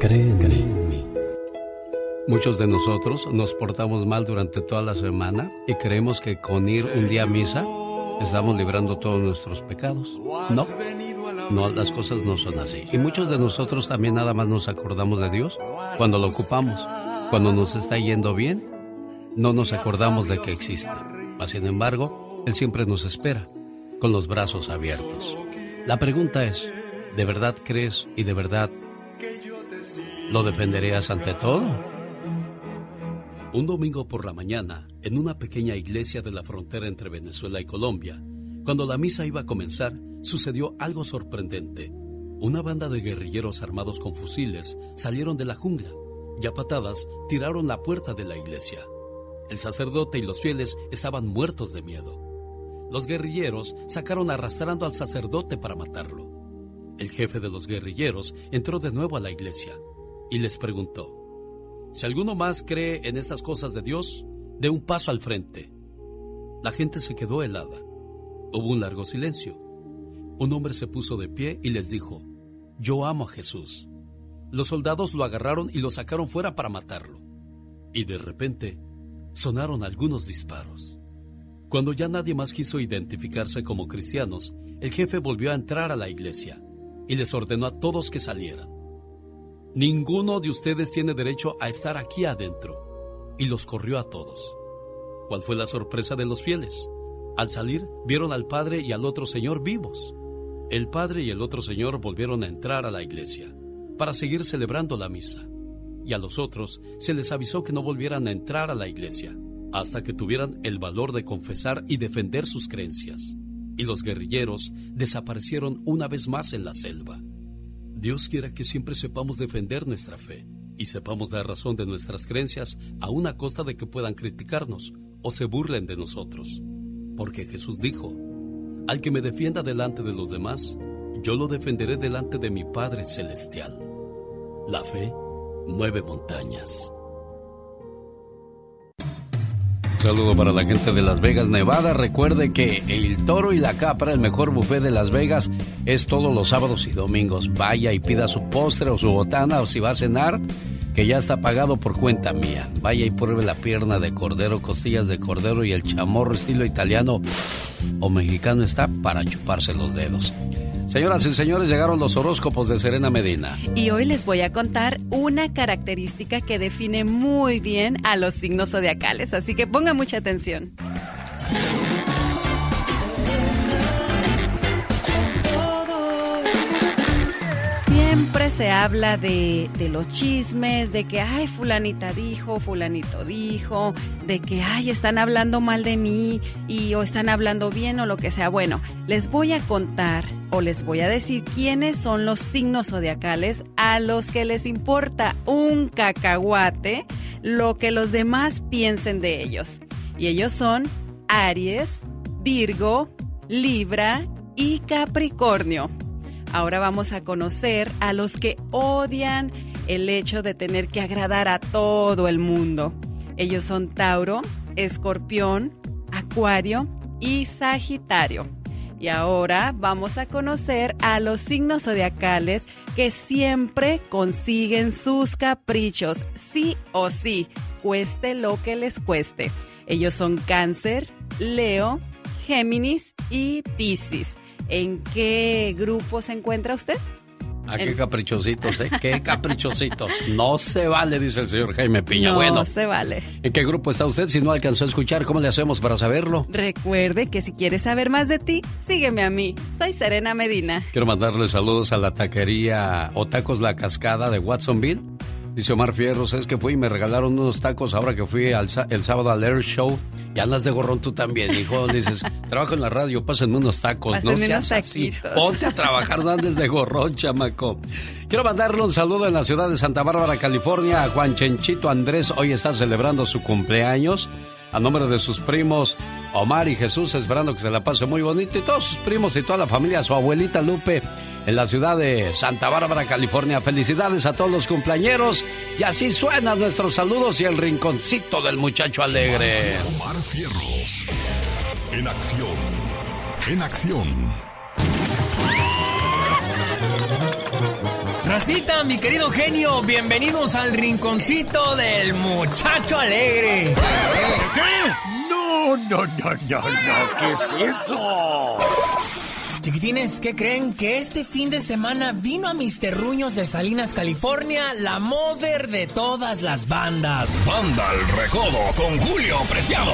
Cree en mí. Muchos de nosotros nos portamos mal durante toda la semana y creemos que con ir un día a misa estamos librando todos nuestros pecados. No, no, las cosas no son así. Y muchos de nosotros también nada más nos acordamos de Dios cuando lo ocupamos. Cuando nos está yendo bien, no nos acordamos de que existe. Mas, sin embargo, Él siempre nos espera, con los brazos abiertos. La pregunta es, ¿de verdad crees y de verdad lo defenderías ante todo? Un domingo por la mañana, en una pequeña iglesia de la frontera entre Venezuela y Colombia, cuando la misa iba a comenzar, sucedió algo sorprendente. Una banda de guerrilleros armados con fusiles salieron de la jungla y a patadas tiraron la puerta de la iglesia. El sacerdote y los fieles estaban muertos de miedo. Los guerrilleros sacaron arrastrando al sacerdote para matarlo. El jefe de los guerrilleros entró de nuevo a la iglesia y les preguntó, si alguno más cree en estas cosas de Dios, dé un paso al frente. La gente se quedó helada. Hubo un largo silencio. Un hombre se puso de pie y les dijo, Yo amo a Jesús. Los soldados lo agarraron y lo sacaron fuera para matarlo. Y de repente sonaron algunos disparos. Cuando ya nadie más quiso identificarse como cristianos, el jefe volvió a entrar a la iglesia y les ordenó a todos que salieran. Ninguno de ustedes tiene derecho a estar aquí adentro. Y los corrió a todos. ¿Cuál fue la sorpresa de los fieles? Al salir, vieron al padre y al otro señor vivos. El padre y el otro señor volvieron a entrar a la iglesia para seguir celebrando la misa. Y a los otros se les avisó que no volvieran a entrar a la iglesia hasta que tuvieran el valor de confesar y defender sus creencias. Y los guerrilleros desaparecieron una vez más en la selva. Dios quiera que siempre sepamos defender nuestra fe y sepamos dar razón de nuestras creencias a una costa de que puedan criticarnos o se burlen de nosotros. Porque Jesús dijo, al que me defienda delante de los demás, yo lo defenderé delante de mi Padre Celestial. La fe mueve montañas saludo para la gente de Las Vegas, Nevada. Recuerde que el toro y la capra, el mejor buffet de Las Vegas, es todos los sábados y domingos. Vaya y pida su postre o su botana o si va a cenar, que ya está pagado por cuenta mía. Vaya y pruebe la pierna de cordero, costillas de cordero y el chamorro estilo italiano o mexicano está para chuparse los dedos. Señoras y señores, llegaron los horóscopos de Serena Medina. Y hoy les voy a contar una característica que define muy bien a los signos zodiacales, así que ponga mucha atención. Se habla de, los chismes, de que, ay, fulanita dijo, fulanito dijo, de que, ay, están hablando mal de mí y o están hablando bien o lo que sea. Bueno, les voy a contar o les voy a decir quiénes son los signos zodiacales a los que les importa un cacahuate lo que los demás piensen de ellos. Y ellos son Aries, Virgo, Libra y Capricornio. Ahora vamos a conocer a los que odian el hecho de tener que agradar a todo el mundo. Ellos son Tauro, Escorpión, Acuario y Sagitario. Y ahora vamos a conocer a los signos zodiacales que siempre consiguen sus caprichos, sí o sí, cueste lo que les cueste. Ellos son Cáncer, Leo, Géminis y Piscis. ¿En qué grupo se encuentra usted? ¿A ah, qué caprichositos, eh? Qué (laughs) caprichositos. No se vale, dice el señor Jaime Piña. No bueno, se vale. ¿En qué grupo está usted? Si no alcanzó a escuchar, ¿cómo le hacemos para saberlo? Recuerde que si quiere saber más de ti, sígueme a mí. Soy Serena Medina. Quiero mandarle saludos a la taquería o tacos La Cascada de Watsonville. Dice Omar Fierros, es que fui y me regalaron unos tacos ahora que fui el sábado al Air Show y andas de gorrón tú también, hijo. (laughs) Dices, trabajo en la radio, pásenme unos tacos. no seas así. Ponte a trabajar, no andes de gorrón, chamaco. Quiero mandarle un saludo en la ciudad de Santa Bárbara, California, a Juan Chenchito Andrés. Hoy está celebrando su cumpleaños. A nombre de sus primos Omar y Jesús, esperando que se la pase muy bonito. Y todos sus primos y toda la familia, su abuelita Lupe en la ciudad de Santa Bárbara, California. Felicidades a todos los cumpleañeros. Y así suenan nuestros saludos y el rinconcito del muchacho alegre. Omar Fierros. En acción. En acción. Racita, mi querido genio, bienvenidos al rinconcito del muchacho alegre. ¿Qué? No, no, no, no, no, ¿qué es eso? Chiquitines, ¿qué creen? Que este fin de semana vino a mis terruños de Salinas, California, la mover de todas las bandas. Banda El Recodo con Julio Preciado.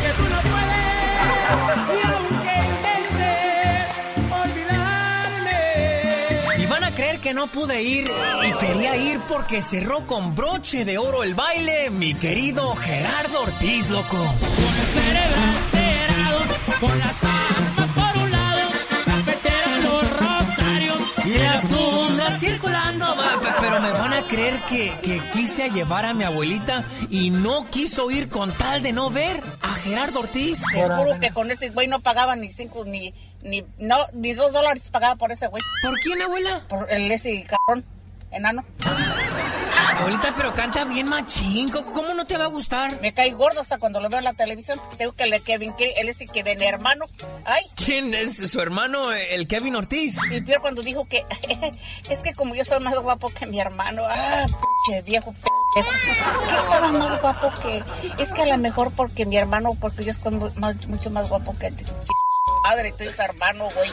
Que tú no puedes, y aunque olvidarme. Y van a creer que no pude ir y quería ir porque cerró con broche de oro el baile mi querido Gerardo Ortiz, loco. Con el circulando, pero me van a creer que, que quise llevar a mi abuelita y no quiso ir con tal de no ver a Gerardo Ortiz. Seguro que con ese güey no pagaba ni cinco, ni, ni, no, ni dos dólares pagaba por ese güey. ¿Por quién, abuela? Por el ese cabrón, enano. Abuelita, pero canta bien machín. ¿Cómo no te va a gustar? Me cae gordo hasta cuando lo veo en la televisión. Tengo que le Kevin, él es el Kevin hermano. Ay. ¿Quién es su hermano, el Kevin Ortiz? Y peor cuando dijo que (laughs) es que como yo soy más guapo que mi hermano. Ah, pinche viejo, que estaba más guapo que... Es que a lo mejor porque mi hermano, porque yo estoy mucho más guapo que padre, tú eres hermano, güey.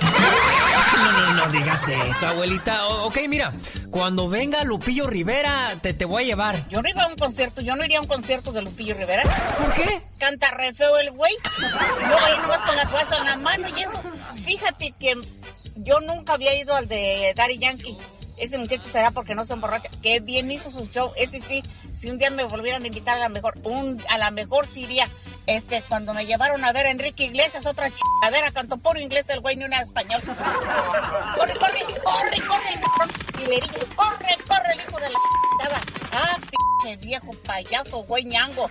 No, no, no digas eso, abuelita. ok, mira, cuando venga Lupillo Rivera, te, te voy a llevar. Yo no iba a un concierto, yo no iría a un concierto de Lupillo Rivera. ¿Por qué? Canta re feo el güey. Luego ahí nomás con la toalla en la mano y eso. Fíjate que yo nunca había ido al de Daddy Yankee ese muchacho será porque no se emborracha. Qué bien hizo su show. Ese sí, si un día me volvieran a invitar a la mejor, un, a la mejor sí iría. Este, cuando me llevaron a ver a Enrique Iglesias, otra chingadera, cantó por inglés el güey, ni una español. Corre, corre, corre, corre, y le dije, corre, corre, el hijo de la chingada. Ah, pinche viejo payaso, güey ñango.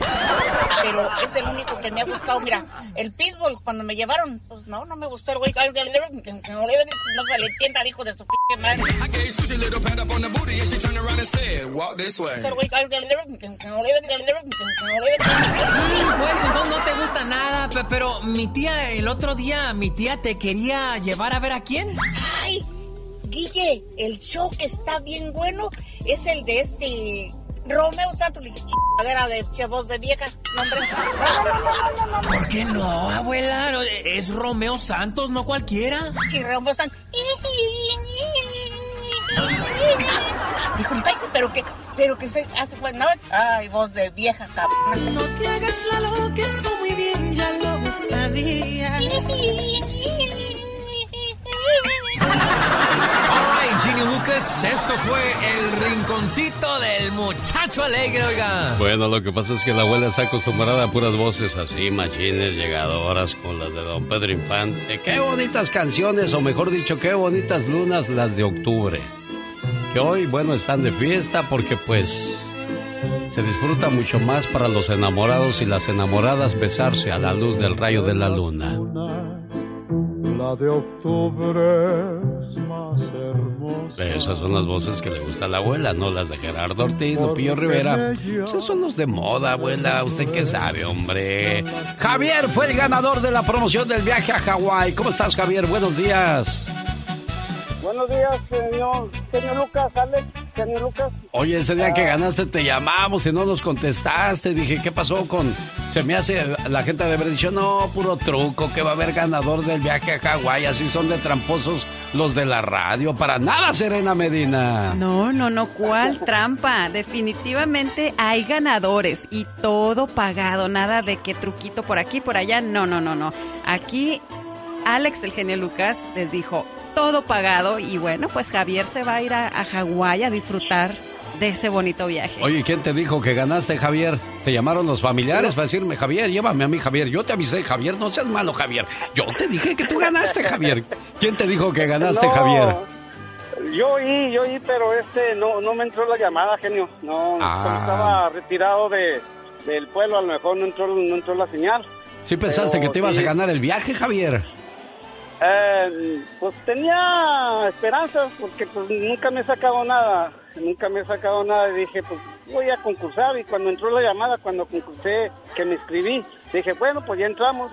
Pero es el único que me ha gustado. Mira, el Pitbull, cuando me llevaron, pues no, no me gustó el güey. No, se le entienda al hijo de su pinche madre. Pues no te gusta nada, pero mi tía, el otro día, mi tía te quería llevar a ver a quién. ¡Ay! Guille, el show que está bien bueno es el de este Romeo Santos, chingadera de voz de vieja, nombre. ¿Por qué no, abuela? Es Romeo Santos, no cualquiera. Sí, Romeo Santos. Pero que, pero que se hace bueno. Ay, voz de vieja, cabrón. No te hagas la loca, eso muy bien, ya lo sabía. Ginny Lucas, esto fue el rinconcito del muchacho alegre, oiga. Bueno, lo que pasa es que la abuela está acostumbrada a puras voces así, machines, llegadoras, con las de Don Pedro Infante. Qué bonitas canciones, o mejor dicho, qué bonitas lunas las de octubre. Que hoy, bueno, están de fiesta porque pues se disfruta mucho más para los enamorados y las enamoradas besarse a la luz del rayo de la luna la de octubre es más hermosa. Esas son las voces que le gusta a la abuela, no las de Gerardo Ortiz, Lupillo Rivera. Esos son los de moda, abuela. ¿Usted qué sabe, hombre? Javier fue el ganador de la promoción del viaje a Hawái. ¿Cómo estás, Javier? Buenos días. Buenos días, señor, señor Lucas, Alex, señor Lucas. Oye, ese día que ganaste te llamamos y no nos contestaste. Dije, ¿qué pasó con...? Se me hace... La gente de haber dicho, no, puro truco, que va a haber ganador del viaje a Hawái. Así son de tramposos los de la radio. Para nada, Serena Medina. No, no, no, ¿cuál trampa? Definitivamente hay ganadores y todo pagado. Nada de que truquito por aquí, por allá. No, no, no, no. Aquí Alex, el genio Lucas, les dijo, todo pagado y bueno, pues Javier se va a ir a, a Hawái a disfrutar de ese bonito viaje. Oye, ¿quién te dijo que ganaste, Javier? ¿Te llamaron los familiares para decirme, Javier, llévame a mí, Javier? Yo te avisé, Javier, no seas malo, Javier. Yo te dije que tú ganaste, Javier. ¿Quién te dijo que ganaste, Javier? Yo oí, yo oí, pero este, no, no me entró la llamada, genio. No, Ah. estaba retirado de, del pueblo, a lo mejor no entró, no entró la señal. ¿Sí pensaste Pero que te ibas sí. a ganar el viaje, Javier? Eh, pues tenía esperanzas porque pues nunca me he sacado nada, nunca me he sacado nada dije pues voy a concursar y cuando entró la llamada, cuando concursé que me inscribí, dije bueno pues ya entramos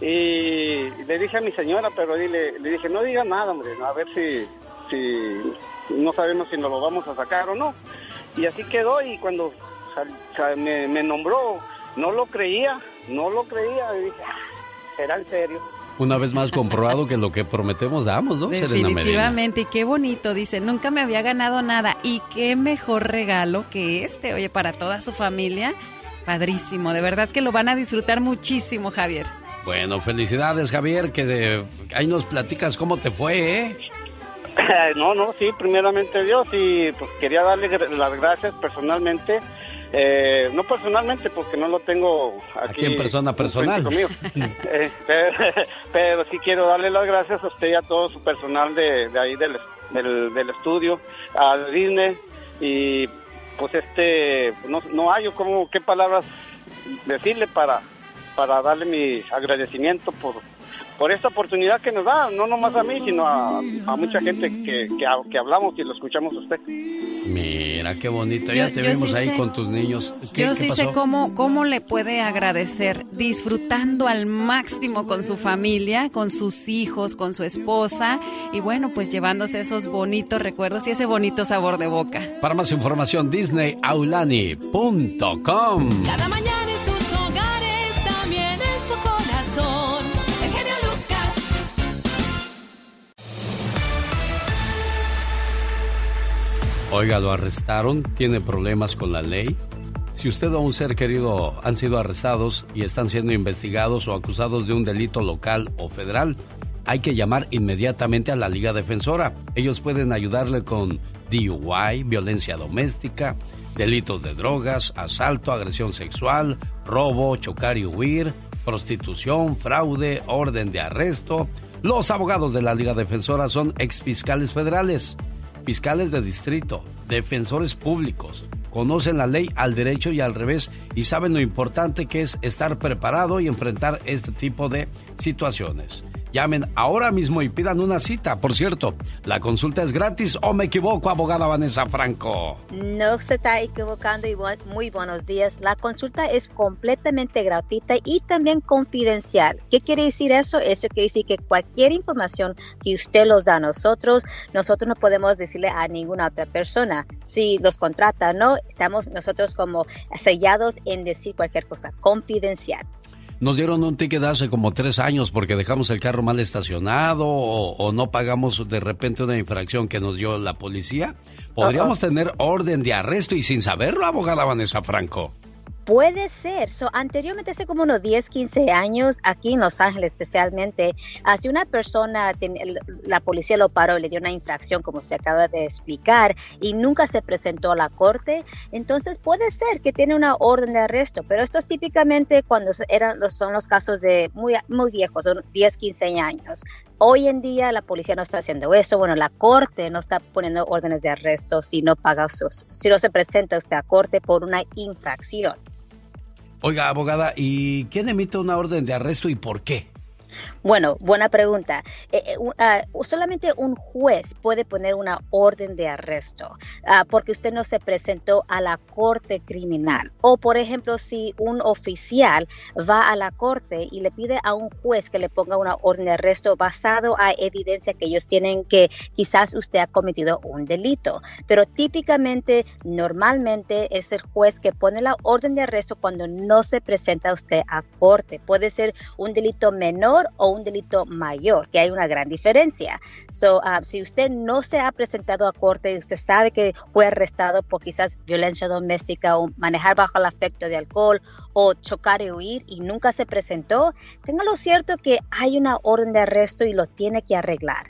y le dije a mi señora pero dile, le dije no diga nada hombre, a ver si, si no sabemos si nos lo vamos a sacar o no y así quedó y cuando me, me nombró no lo creía, no lo creía y dije "Ah, será en serio. Una vez más comprobado que lo que prometemos damos, ¿no? Definitivamente, y qué bonito, dice, nunca me había ganado nada y qué mejor regalo que este, oye, para toda su familia, padrísimo, de verdad que lo van a disfrutar muchísimo, Javier. Bueno, felicidades, Javier, que de- ahí nos platicas cómo te fue, ¿eh? (laughs) No, no, sí, primeramente Dios y pues quería darle las gracias personalmente, eh, no personalmente porque no lo tengo aquí, Aquí en persona personal. (laughs) Eh, pero, (laughs) pero sí quiero darle las gracias a usted y a todo su personal de, de ahí del, del, del estudio, a Disney y pues este, no, no hay como qué palabras decirle para, para darle mi agradecimiento por, por esta oportunidad que nos da, no nomás a mí, sino a, a mucha gente que, que, que hablamos y lo escuchamos a usted. Mira, qué bonito. Ya te vimos ahí con tus niños. yo sí sé cómo, cómo le puede agradecer disfrutando al máximo con su familia, con sus hijos, con su esposa y bueno, pues llevándose esos bonitos recuerdos y ese bonito sabor de boca. Para más información, disneyaulani.com. Cada mañana Oiga, lo arrestaron, tiene problemas con la ley. Si usted o un ser querido han sido arrestados y están siendo investigados o acusados de un delito local o federal, hay que llamar inmediatamente a la Liga Defensora. Ellos pueden ayudarle con DUI, violencia doméstica, delitos de drogas, asalto, agresión sexual, robo, chocar y huir, prostitución, fraude, orden de arresto. Los abogados de la Liga Defensora son exfiscales federales fiscales de distrito, defensores públicos, conocen la ley al derecho y al revés y saben lo importante que es estar preparado y enfrentar este tipo de situaciones. Llamen ahora mismo y pidan una cita. Por cierto, ¿la consulta es gratis o me equivoco, abogada Vanessa Franco? No se está equivocando y muy buenos días. La consulta es completamente gratuita y también confidencial. ¿Qué quiere decir eso? Eso quiere decir que cualquier información que usted los da a nosotros, nosotros no podemos decirle a ninguna otra persona. Si los contrata no, estamos nosotros como sellados en decir cualquier cosa confidencial. Nos dieron un ticket hace como tres años porque dejamos el carro mal estacionado o, no pagamos de repente una infracción que nos dio la policía. Podríamos tener orden de arresto y sin saberlo, abogada Vanessa Franco. Puede ser. So, anteriormente, hace como unos 10, 15 años, aquí en Los Ángeles especialmente, si una persona, la policía lo paró y le dio una infracción, como se acaba de explicar, y nunca se presentó a la corte, entonces puede ser que tiene una orden de arresto. Pero esto es típicamente cuando eran, son los casos de muy, muy viejos, son 10, 15 años. Hoy en día la policía no está haciendo eso. Bueno, la corte no está poniendo órdenes de arresto si no paga sus, si no se presenta usted a corte por una infracción. Oiga, abogada, ¿y quién emite una orden de arresto y por qué? Bueno, buena pregunta. Eh, eh, ah, solamente un juez puede poner una orden de arresto ah, porque usted no se presentó a la corte criminal. O, por ejemplo, si un oficial va a la corte y le pide a un juez que le ponga una orden de arresto basado a evidencia que ellos tienen que quizás usted ha cometido un delito. Pero típicamente, normalmente es el juez que pone la orden de arresto cuando no se presenta usted a corte. Puede ser un delito menor o un delito mayor, que hay una gran diferencia. So, uh, si usted no se ha presentado a corte y usted sabe que fue arrestado por quizás violencia doméstica o manejar bajo el afecto de alcohol o chocar y huir y nunca se presentó, lo cierto que hay una orden de arresto y lo tiene que arreglar.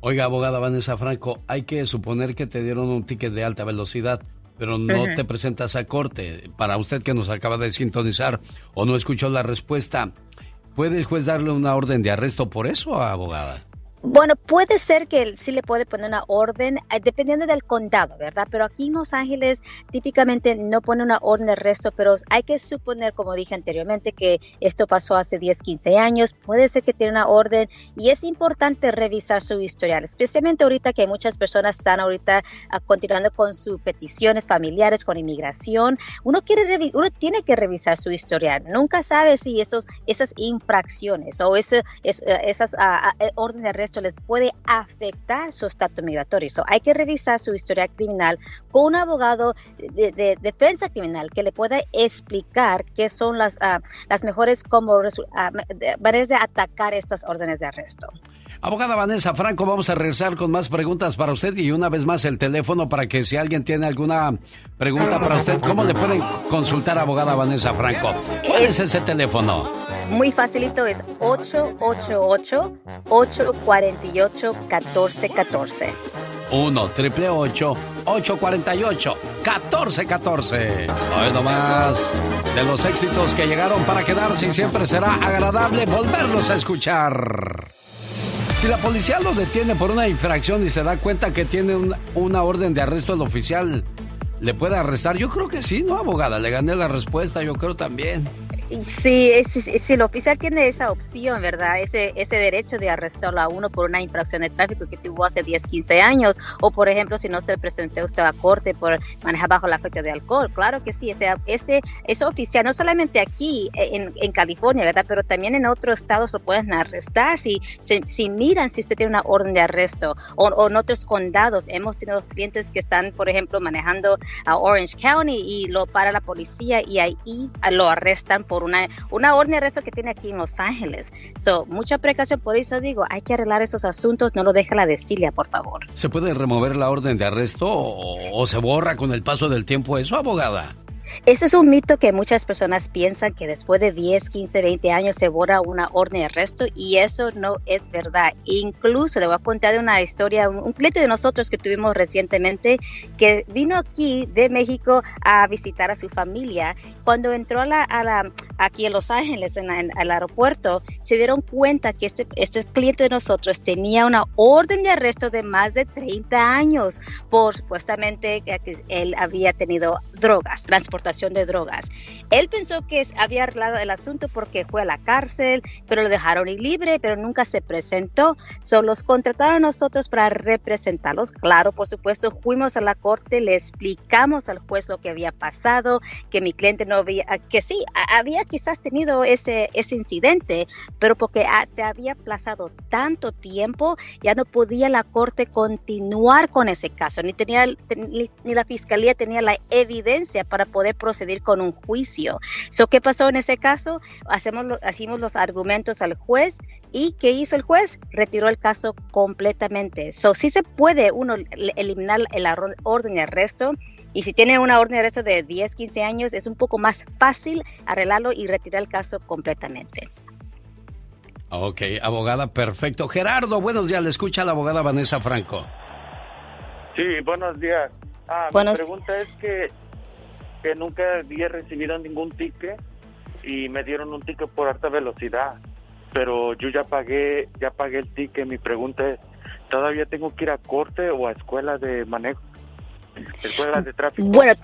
Oiga, abogada Vanessa Franco, hay que suponer que te dieron un ticket de alta velocidad, pero no te presentas a corte. Para usted que nos acaba de sintonizar o no escuchó la respuesta, ¿Puede el juez darle una orden de arresto por eso, abogada? Bueno, puede ser que sí le puede poner una orden, eh, dependiendo del condado, ¿verdad? Pero aquí en Los Ángeles típicamente no pone una orden de arresto, pero hay que suponer, como dije anteriormente, que esto pasó hace 10, 15 años. Puede ser que tiene una orden y es importante revisar su historial, especialmente ahorita que muchas personas están ahorita ah, continuando con sus peticiones familiares, con inmigración. Uno, quiere uno tiene que revisar su historial. Nunca sabe si esos, esas infracciones o ese, es, eh, esas uh, órdenes de arresto esto les puede afectar su estatus migratorio. hay que revisar su historia criminal con un abogado de, defensa criminal que le pueda explicar qué son las, ah, las mejores como, uh, maneras de atacar estas órdenes de arresto. Abogada Vanessa Franco, vamos a regresar con más preguntas para usted y una vez más el teléfono para que si alguien tiene alguna pregunta para usted, ¿cómo le pueden consultar a abogada Vanessa Franco? ¿Cuál es ese teléfono? Muy facilito, es 888-848-1414. 1 triple 848 1414. Hoy nomás de los éxitos que llegaron para quedarse y siempre será agradable volverlos a escuchar. Si la policía lo detiene por una infracción y se da cuenta que tiene una orden de arresto al oficial, ¿le puede arrestar? Yo creo que sí, ¿no, abogada? Le gané la respuesta, yo creo también. Sí, si, el oficial tiene esa opción, ¿verdad? Ese, ese derecho de arrestarlo a uno por una infracción de tráfico que tuvo hace 10, 15 años, o por ejemplo, si no se presentó usted a corte por manejar bajo la efecto de alcohol, claro que sí, ese, ese, ese oficial, no solamente aquí en, en California, ¿verdad? Pero también en otros estados lo pueden arrestar si, si, miran si usted tiene una orden de arresto, o, o, en otros condados. Hemos tenido clientes que están, por ejemplo, manejando a Orange County y lo para la policía y ahí lo arrestan por una, una orden de arresto que tiene aquí en Los Ángeles. So, mucha precaución, por eso digo, hay que arreglar esos asuntos, no lo deja la desilia, por favor. ¿Se puede remover la orden de arresto o se borra con el paso del tiempo eso, abogada? Eso es un mito que muchas personas piensan que después de 10, 15, 20 años se borra una orden de arresto y eso no es verdad. Incluso le voy a contar una historia, un, cliente de nosotros que tuvimos recientemente que vino aquí de México a visitar a su familia. Cuando entró a la, a la aquí en Los Ángeles, en, el aeropuerto, se dieron cuenta que este, este cliente de nosotros tenía una orden de arresto de más de 30 años por supuestamente que él había tenido drogas, transportación de drogas. Él pensó que había arreglado el asunto porque fue a la cárcel, pero lo dejaron libre, pero nunca se presentó. Solo los contrataron a nosotros para representarlos. Claro, por supuesto, fuimos a la corte, le explicamos al juez lo que había pasado, que mi cliente no había, que sí, había quizás tenido ese, ese incidente, pero porque se había aplazado tanto tiempo, ya no podía la corte continuar con ese caso, ni tenía ni, la fiscalía tenía la evidencia para poder proceder con un juicio. So, ¿Qué pasó en ese caso? Hacemos hacemos los argumentos al juez y ¿qué hizo el juez? Retiró el caso completamente. So, sí se puede uno eliminar el orden de arresto y si tiene una orden de arresto de 10, 15 años es un poco más fácil arreglarlo y retirar el caso completamente. Ok, abogada, perfecto. Gerardo, buenos días. Le escucha la abogada Vanessa Franco. Sí, buenos días. Ah, mi pregunta es que, que nunca había recibido ningún ticket y me dieron un ticket por alta velocidad, pero yo ya pagué, ya pagué el ticket. Mi pregunta es, ¿todavía tengo que ir a corte o a escuela de manejo? Escuela de tráfico. Bueno,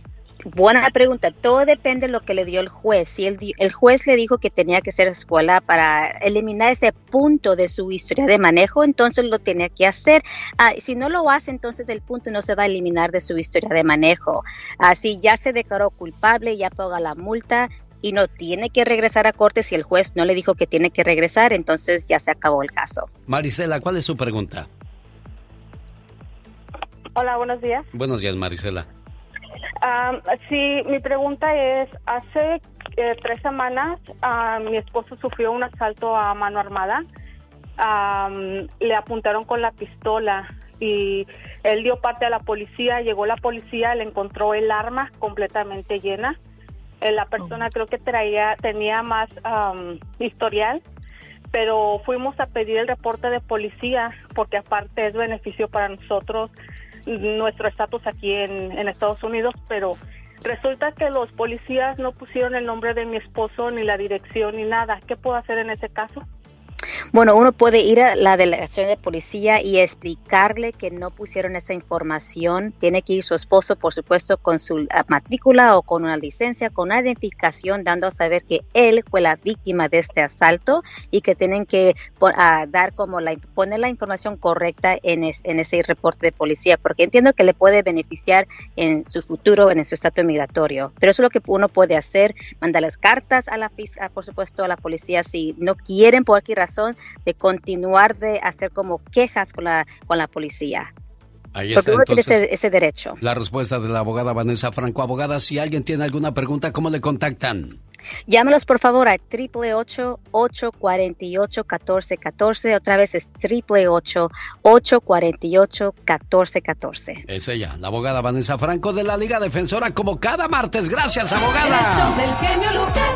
Buena pregunta. Todo depende de lo que le dio el juez. Si el, el, juez le dijo que tenía que ser escuela para eliminar ese punto de su historia de manejo, entonces lo tenía que hacer. Ah, si no lo hace, entonces el punto no se va a eliminar de su historia de manejo. Así ah, ya se declaró culpable, ya paga la multa y no tiene que regresar a corte si el juez no le dijo que tiene que regresar, entonces ya se acabó el caso. Marisela, ¿cuál es su pregunta? Hola, buenos días. Buenos días, Marisela sí, mi pregunta es, hace eh, tres semanas mi esposo sufrió un asalto a mano armada. le apuntaron con la pistola y él dio parte a la policía, llegó la policía, le encontró el arma completamente llena. Eh, la persona oh. creo que traía, tenía más historial, pero fuimos a pedir el reporte de policía porque aparte es beneficio para nosotros nuestro estatus aquí en, en Estados Unidos, pero resulta que los policías no pusieron el nombre de mi esposo, ni la dirección, ni nada. ¿Qué puedo hacer en ese caso? Bueno, uno puede ir a la delegación de policía y explicarle que no pusieron esa información. Tiene que ir su esposo, por supuesto, con su ah, matrícula o con una licencia, con una identificación, dando a saber que él fue la víctima de este asalto y que tienen que dar como la poner la información correcta en, en ese reporte de policía, porque entiendo que le puede beneficiar en su futuro, en su estatus migratorio. Pero eso es lo que uno puede hacer, mandarles cartas a la fiscal, por supuesto, a la policía si no quieren por qué razón de continuar de hacer como quejas con la, con la policía. Ahí Porque uno tiene ese, derecho. La respuesta de la abogada Vanessa Franco. Abogada, si alguien tiene alguna pregunta, ¿cómo le contactan? Llámenos por favor a 888-848-1414. Otra vez es 888-848-1414. Es ella, la abogada Vanessa Franco de la Liga Defensora, como cada martes. Gracias, abogada. del genio Lucas.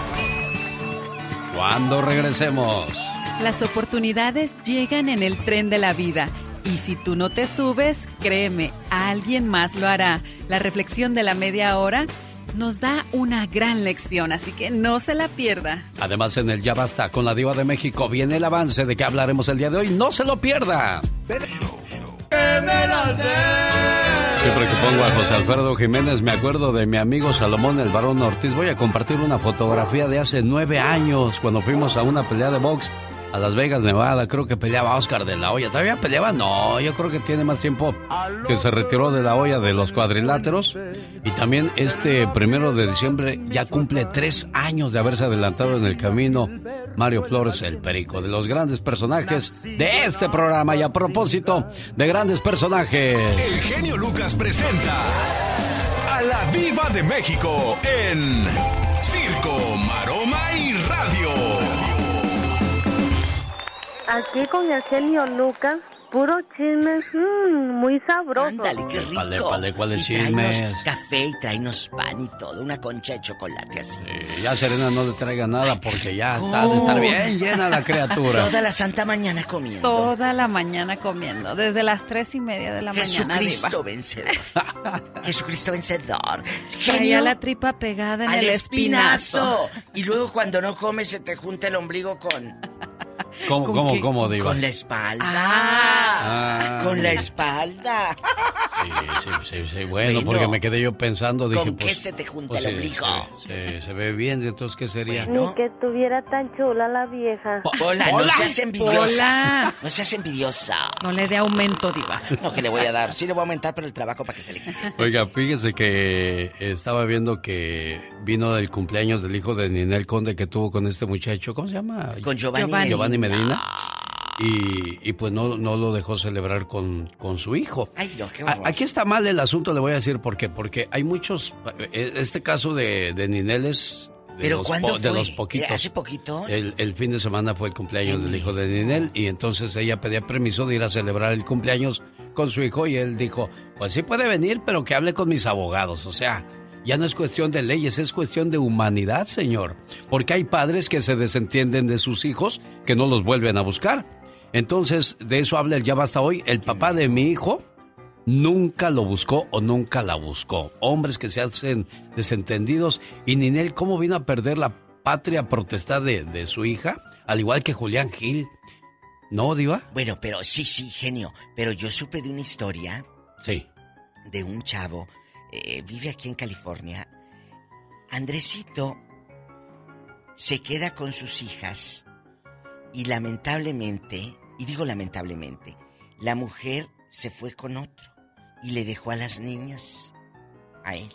Cuando regresemos. Las oportunidades llegan en el tren de la vida. Y si tú no te subes, créeme, alguien más lo hará. La reflexión de la media hora nos da una gran lección, así que no se la pierda. Además, en el Ya Basta con la Diva de México viene el avance de que hablaremos el día de hoy. ¡No se lo pierda! ¡Que me Siempre que pongo a José Alfredo Jiménez me acuerdo de mi amigo Salomón el Barón Ortiz. Voy a compartir una fotografía de hace nueve años cuando fuimos a una pelea de box a Las Vegas, Nevada. Creo que peleaba Oscar de la Hoya. ¿Todavía peleaba? No, yo creo que tiene más tiempo que se retiró de la olla de los cuadriláteros. Y también este primero de diciembre ya cumple tres años de haberse adelantado en el camino Mario Flores, el perico, de los grandes personajes de este programa. Y a propósito de grandes personajes. El genio Lucas presenta a la Viva de México en Aquí con el genio Lucas, puro chisme, mmm, muy sabroso. Ándale, qué rico. Vale, vale, café y tráenos pan y todo, una concha de chocolate así. Sí, ya Serena no le traiga nada porque ya está de estar bien llena la criatura. Toda la santa mañana comiendo. Toda la mañana comiendo, desde las tres y media de la mañana. Jesucristo vencedor. (laughs) Jesucristo vencedor. Traía la tripa pegada en al el espinazo. Y luego cuando no comes se te junta el ombligo con... (laughs) ¿Cómo, ¿Con cómo, qué? cómo, Diva? Con la espalda. Ah. Con la espalda. Sí, sí, sí, sí. Bueno, Bueno. porque me quedé yo pensando, dije, ¿Con qué pues, se te junta pues, el ombligo? sí, sí, se ve bien, entonces, ¿qué sería? Ni que estuviera tan chula la vieja. Hola, no seas envidiosa. Hola. No seas envidiosa. No le dé aumento, Diva. No, que le voy a dar. Sí le voy a aumentar, pero el trabajo para que se le quite. Oiga, fíjese que estaba viendo que vino del cumpleaños del hijo de Ninel Conde que tuvo con este muchacho, ¿cómo se llama? Con Giovanni, Giovanni. Giovanni Medina. Y, y pues no, no lo dejó celebrar con, con su hijo. Ay, no, qué A- horror. Aquí está mal el asunto, le voy a decir por qué. Porque hay muchos. eh, Este caso de, de Ninel es. De ¿Pero los, cuándo po- de los poquitos. ¿Hace poquito? El, el fin de semana fue el cumpleaños del hijo de Ninel y entonces ella pedía permiso de ir a celebrar el cumpleaños con su hijo y él dijo, pues sí puede venir, pero que hable con mis abogados. O sea, ya no es cuestión de leyes, es cuestión de humanidad, señor. Porque hay padres que se desentienden de sus hijos que no los vuelven a buscar. Entonces, de eso habla el Ya Basta Hoy. El papá de mi hijo nunca lo buscó o nunca la buscó. Hombres que se hacen desentendidos. Y Ninel, ¿cómo vino a perder la patria protestada de, de su hija? Al igual que Julián Gil. ¿No, Diva? Bueno, pero sí, sí, genio. Pero yo supe de una historia Sí. de un chavo. Eh, vive aquí en California. Andresito se queda con sus hijas y lamentablemente, y digo lamentablemente, la mujer se fue con otro y le dejó a las niñas a él.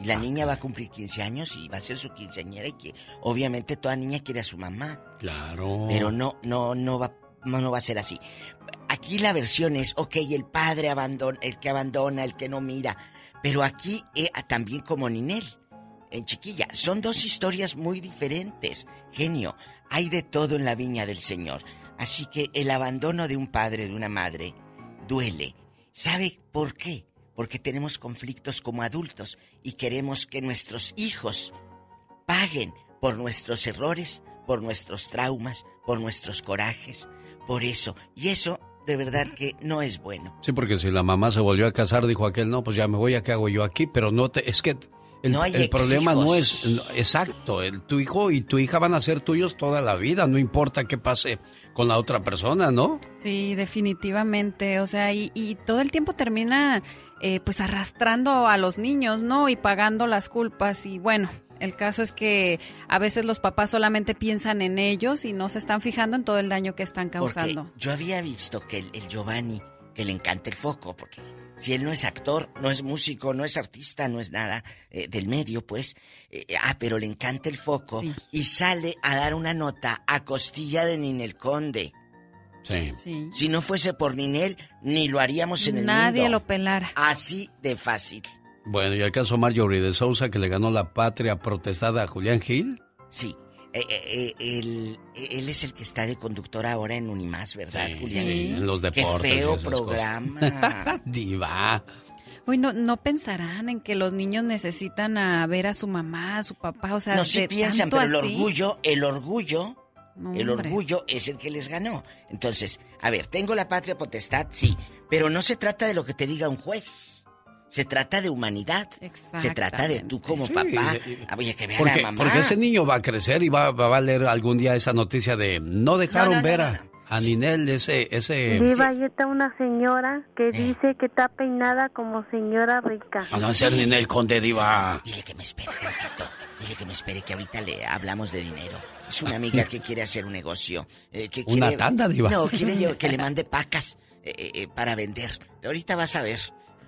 Y la niña va a cumplir 15 años y va a ser su quinceañera y que obviamente toda niña quiere a su mamá. Claro. Pero no, no, no va, no, no va a ser así. Aquí la versión es, ok, el padre abandona, el que abandona, el que no mira. Pero aquí eh, también como Ninel, en chiquilla, son dos historias muy diferentes. Genio, hay de todo en la viña del Señor. Así que el abandono de un padre, de una madre, duele. ¿Sabe por qué? Porque tenemos conflictos como adultos y queremos que nuestros hijos paguen por nuestros errores, por nuestros traumas, por nuestros corajes, por eso. Y eso de verdad que no es bueno. Sí, porque si la mamá se volvió a casar, dijo aquel, no, pues ya me voy, ¿a qué hago yo aquí? Pero no te... Es que el, No hay el problema no es... no, exacto, el, tu hijo y tu hija van a ser tuyos toda la vida, no importa qué pase con la otra persona, ¿no? Sí, definitivamente. O sea, y, y todo el tiempo termina eh, pues arrastrando a los niños, ¿no? Y pagando las culpas. Y bueno, el caso es que a veces los papás solamente piensan en ellos y no se están fijando en todo el daño que están causando. Porque yo había visto que el, el Giovanni, que le encanta el foco, porque si él no es actor, no es músico, no es artista, no es nada eh, del medio, pues, eh, ah, pero le encanta el foco y sale a dar una nota a costilla de Ninel Conde. Sí. Si no fuese por Ninel, ni lo haríamos en el Nadie mundo. lo pelara. Así de fácil. Bueno, y el caso Marjorie de Sousa, que le ganó la patria protestada a Julián Gil. Sí. Eh, eh, eh, él, él es el que está de conductor ahora en Unimás, ¿verdad, Sí, Julián? sí, en los deportes Qué y feo esas programa. (laughs) Diva. Uy, no, no pensarán en que los niños necesitan a ver a su mamá, a su papá, o sea, no, sí de piensan, tanto pero el así. orgullo, el orgullo, No, el orgullo es el que les ganó. Entonces, a ver, tengo la patria potestad, sí, pero no se trata de lo que te diga un juez. Se trata de humanidad. Se trata de tú como Sí, papá. y- y- Ah, Oye, que vea Porque, la mamá. porque ese niño va a crecer y va, va a leer algún día esa noticia de no dejaron No, no, no, ver no, a, no. A Ninel, ese... ese... Viva, ahí está una señora que Eh. dice que está peinada como señora rica. A no ser Ninel Conde, diva. Dile que me espere, tantito. Dile que me espere, que ahorita le hablamos de dinero. Es una amiga que quiere hacer un negocio. eh, que Una tanda, diva. No, quiere que le mande pacas eh, para vender. Ahorita vas a ver.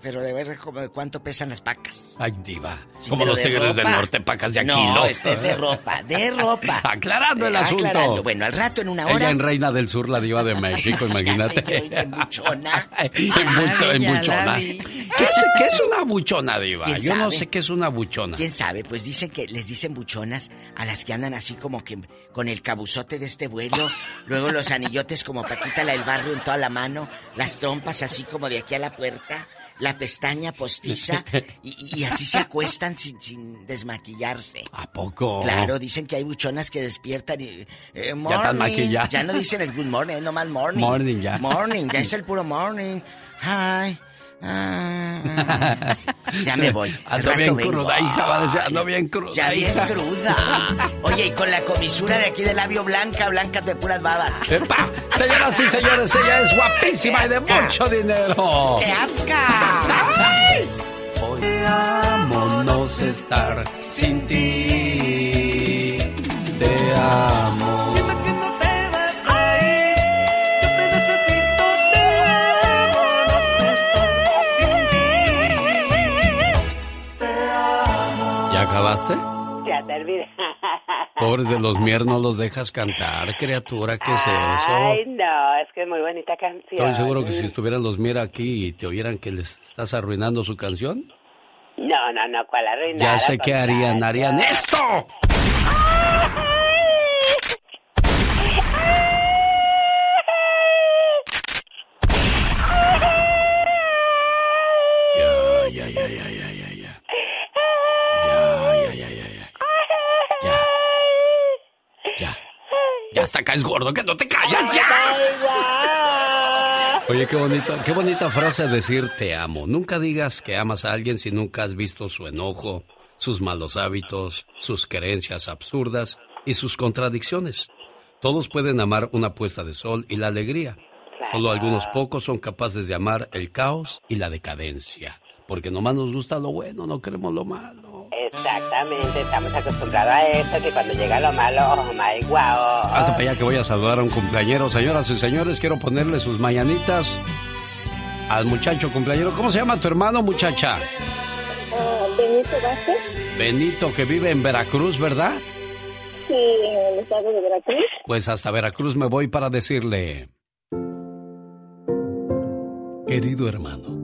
Pero de ver cómo- cuánto pesan las pacas. Ay, diva. Sí, Como los de tigres del ropa. norte, pacas de No, Aquilo. este es de ropa, de (laughs) ropa. Aclarando el asunto. aclarando. Bueno, al rato en una hora. Ella en Reina del Sur, la diva de México, (laughs) imagínate. en buchona. (laughs) en, bucho- en Ay, buchona. ¿Qué es, qué es una buchona, diva? ¿Quién Yo no sabe? sé qué es una buchona. ¿Quién sabe? Pues dicen que les dicen buchonas a las que andan así como que con el cabuzote de este vuelo, luego los anillotes como Paquita la del barrio en toda la mano, las trompas así como de aquí a la puerta, la pestaña postiza y, y así se acuestan sin, sin desmaquillarse. ¿A poco? Claro, dicen que hay buchonas que despiertan y... eh, Ya están morning. maquilladas. Ya no dicen el good morning, no más morning. Morning, ya. Morning, ya es el puro morning. Hi. Ah. Ya me voy. Ando bien vengo. cruda, hija, va a decir, ando bien cruda. Ya bien cruda. Oye, y con la comisura de aquí del labio blanca, blanca de puras babas. ¡Epa! Señoras y señores, ella es guapísima y de mucho dinero. ¡Qué asca! ¡Ay! Hoy amonos estar sin ti. Te amo. Pobres de los mier, no los dejas cantar, criatura, ¿qué es Ay, eso? no, es que es muy bonita canción. Estoy seguro que si estuvieran los mier aquí y te oyeran que les estás arruinando su canción, No, no, no, ¿cuál arruinada? ya sé qué harían, harían esto. (laughs) Ya hasta caes gordo, que no te callas, ya. Oye, qué bonito, qué bonita frase decir te amo. Nunca digas que amas a alguien si nunca has visto su enojo, sus malos hábitos, sus creencias absurdas y sus contradicciones. Todos pueden amar una puesta de sol y la alegría. Solo algunos pocos son capaces de amar el caos y la decadencia. Porque nomás nos gusta lo bueno, no queremos lo malo. Exactamente, estamos acostumbrados a esto, que cuando llega lo malo, oh my wow. Hasta para allá que voy a saludar a un cumpleañero. Señoras y señores, quiero ponerle sus mañanitas al muchacho cumpleañero. ¿Cómo se llama tu hermano, muchacha? Ah, Benito Vázquez, Benito, que vive en Veracruz, ¿verdad? sí, en el estado de Veracruz. Pues hasta Veracruz me voy para decirle... Querido hermano,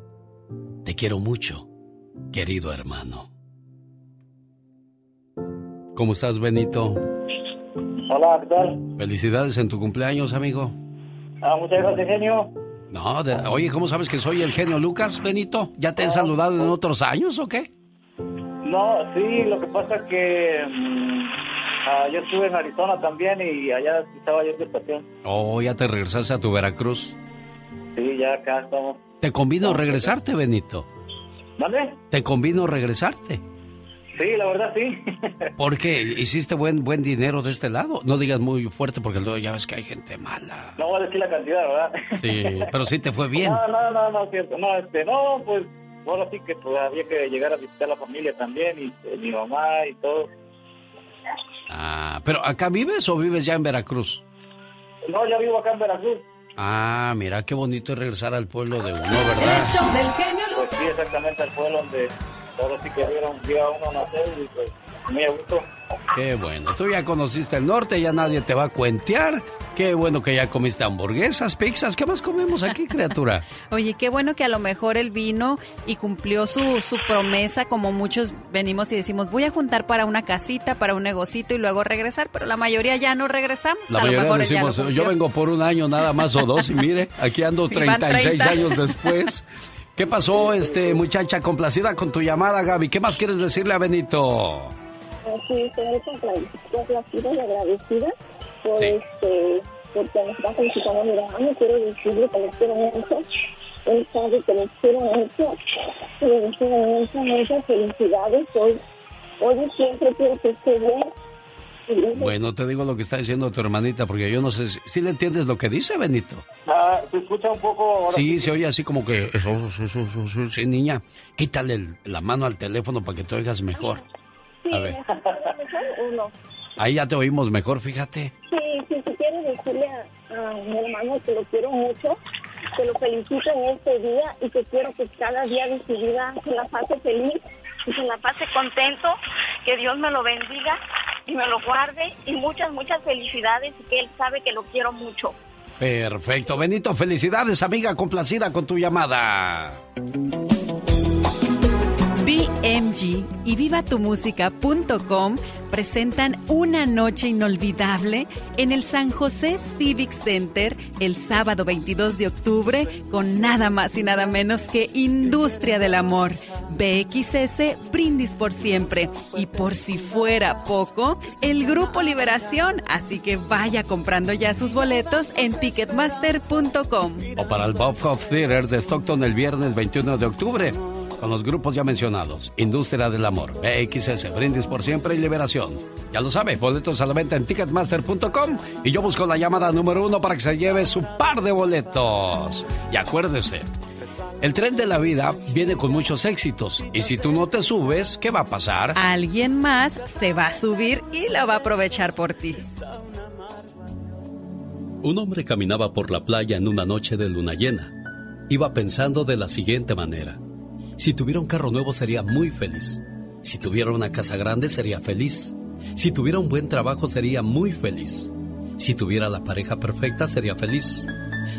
Te quiero mucho, querido hermano. ¿Cómo estás, Benito? Hola, ¿qué tal? Felicidades en tu cumpleaños, amigo. Ah, muchas gracias, genio. No, de- oye, ¿cómo sabes que soy el genio Lucas, Benito? ¿Ya te he saludado en otros años o qué? No, sí, lo que pasa es que mm, ah, yo estuve en Arizona también y allá estaba yo en estación. Oh, ya te regresaste a tu Veracruz. Sí, ya acá estamos. ¿Te convino regresarte, Benito? ¿Vale? ¿Te convino regresarte? Sí, la verdad sí. (laughs) Porque hiciste buen buen dinero de este lado. No digas muy fuerte porque luego ya ves que hay gente mala. no voy a decir la cantidad, ¿verdad? Sí, pero sí te fue (laughs) bien. No, no, no, no, cierto. No, este, no, pues, ahora sí que pues, había que llegar a visitar a la familia también y eh, mi mamá y todo. Ah, pero ¿acá vives o vives ya en Veracruz? No, ya vivo acá en Veracruz. Ah, mira qué bonito es regresar al pueblo de uno, ¿verdad? del genio Pues sí, exactamente al pueblo donde ahora sí que vieron, vio a uno nacer y pues muy a gusto. Qué bueno. Tú ya conociste el norte, ya nadie te va a cuentear. Qué bueno que ya comiste hamburguesas, pizzas. ¿Qué más comemos aquí, criatura? (laughs) Oye, qué bueno que a lo mejor él vino y cumplió su, su promesa, como muchos venimos y decimos, voy a juntar para una casita, para un negocito y luego regresar, pero la mayoría ya no regresamos. La mayoría decimos, yo vengo por un año nada más o dos y mire, aquí ando (laughs) 36 años después. ¿Qué pasó, este muchacha complacida con tu llamada, Gaby? ¿Qué más quieres decirle a Benito? Sí, estoy muy complacida y agradecida por este, porque me está felicitando mi hermano. Quiero decirle que le quiero mucho. Él sabe que le quiero mucho. Que le deseo muchas, muchas felicidades. Hoy, hoy siempre quiero que esté bien. Bueno, te digo lo que está diciendo tu hermanita, porque yo no sé si, le entiendes lo que dice Benito. Ah, se escucha un poco. sí, se oye así como que. Eso, sí, niña, quítale la mano al teléfono para que te oigas mejor. A ver. Ahí ya te oímos mejor, fíjate. Sí, sí, si quiero decirle a, mi hermano que lo quiero mucho, que lo felicito en este día y que quiero que cada día de su vida se la pase feliz y se la pase contento, que Dios me lo bendiga y me lo guarde y muchas, muchas felicidades y que él sabe que lo quiero mucho. Perfecto, Benito, felicidades amiga, complacida con tu llamada. BMG y vivatumusica.com presentan una noche inolvidable en el San José Civic Center el sábado 22 de octubre con nada más y nada menos que Industria del Amor, BXS Brindis por siempre y por si fuera poco, el Grupo Liberación, así que vaya comprando ya sus boletos en ticketmaster.com. O para el Bob Hope Theater de Stockton el viernes 21 de octubre con los grupos ya mencionados. Industria del Amor, BXS, Brindis por Siempre y Liberación. Ya lo sabe, boletos a la venta en ticketmaster.com y yo busco la llamada número uno para que se lleve su par de boletos. Y acuérdese, el tren de la vida viene con muchos éxitos y si tú no te subes, ¿qué va a pasar? Alguien más se va a subir y la va a aprovechar por ti. Un hombre caminaba por la playa en una noche de luna llena. Iba pensando de la siguiente manera. Si tuviera un carro nuevo sería muy feliz. Si tuviera una casa grande sería feliz. Si tuviera un buen trabajo sería muy feliz. Si tuviera la pareja perfecta sería feliz.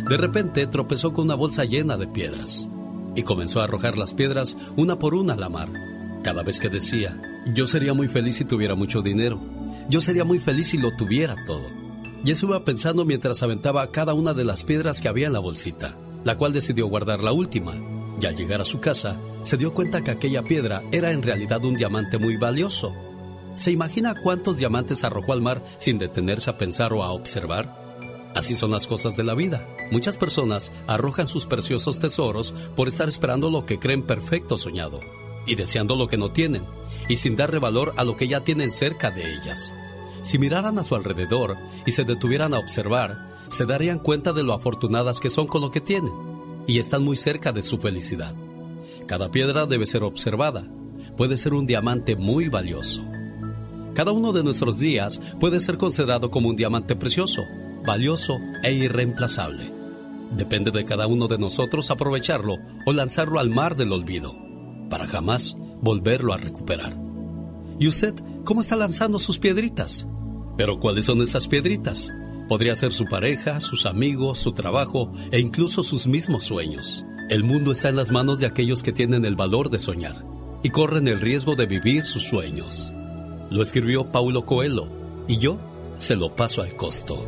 De repente tropezó con una bolsa llena de piedras y comenzó a arrojar las piedras una por una a la mar. Cada vez que decía, yo sería muy feliz si tuviera mucho dinero, yo sería muy feliz si lo tuviera todo. Y eso iba pensando mientras aventaba cada una de las piedras que había en la bolsita, la cual decidió guardar la última y al llegar a su casa, se dio cuenta que aquella piedra era en realidad un diamante muy valioso. ¿Se imagina cuántos diamantes arrojó al mar sin detenerse a pensar o a observar? Así son las cosas de la vida. Muchas personas arrojan sus preciosos tesoros por estar esperando lo que creen perfecto soñado y deseando lo que no tienen y sin darle valor a lo que ya tienen cerca de ellas. Si miraran a su alrededor y se detuvieran a observar, se darían cuenta de lo afortunadas que son con lo que tienen y están muy cerca de su felicidad. Cada piedra debe ser observada. Puede ser un diamante muy valioso. Cada uno de nuestros días puede ser considerado como un diamante precioso, valioso e irreemplazable. Depende de cada uno de nosotros aprovecharlo o lanzarlo al mar del olvido, para jamás volverlo a recuperar. ¿Y usted cómo está lanzando sus piedritas? ¿Pero cuáles son esas piedritas? Podría ser su pareja, sus amigos, su trabajo e incluso sus mismos sueños. El mundo está en las manos de aquellos que tienen el valor de soñar y corren el riesgo de vivir sus sueños. Lo escribió Paulo Coelho y yo se lo paso al costo.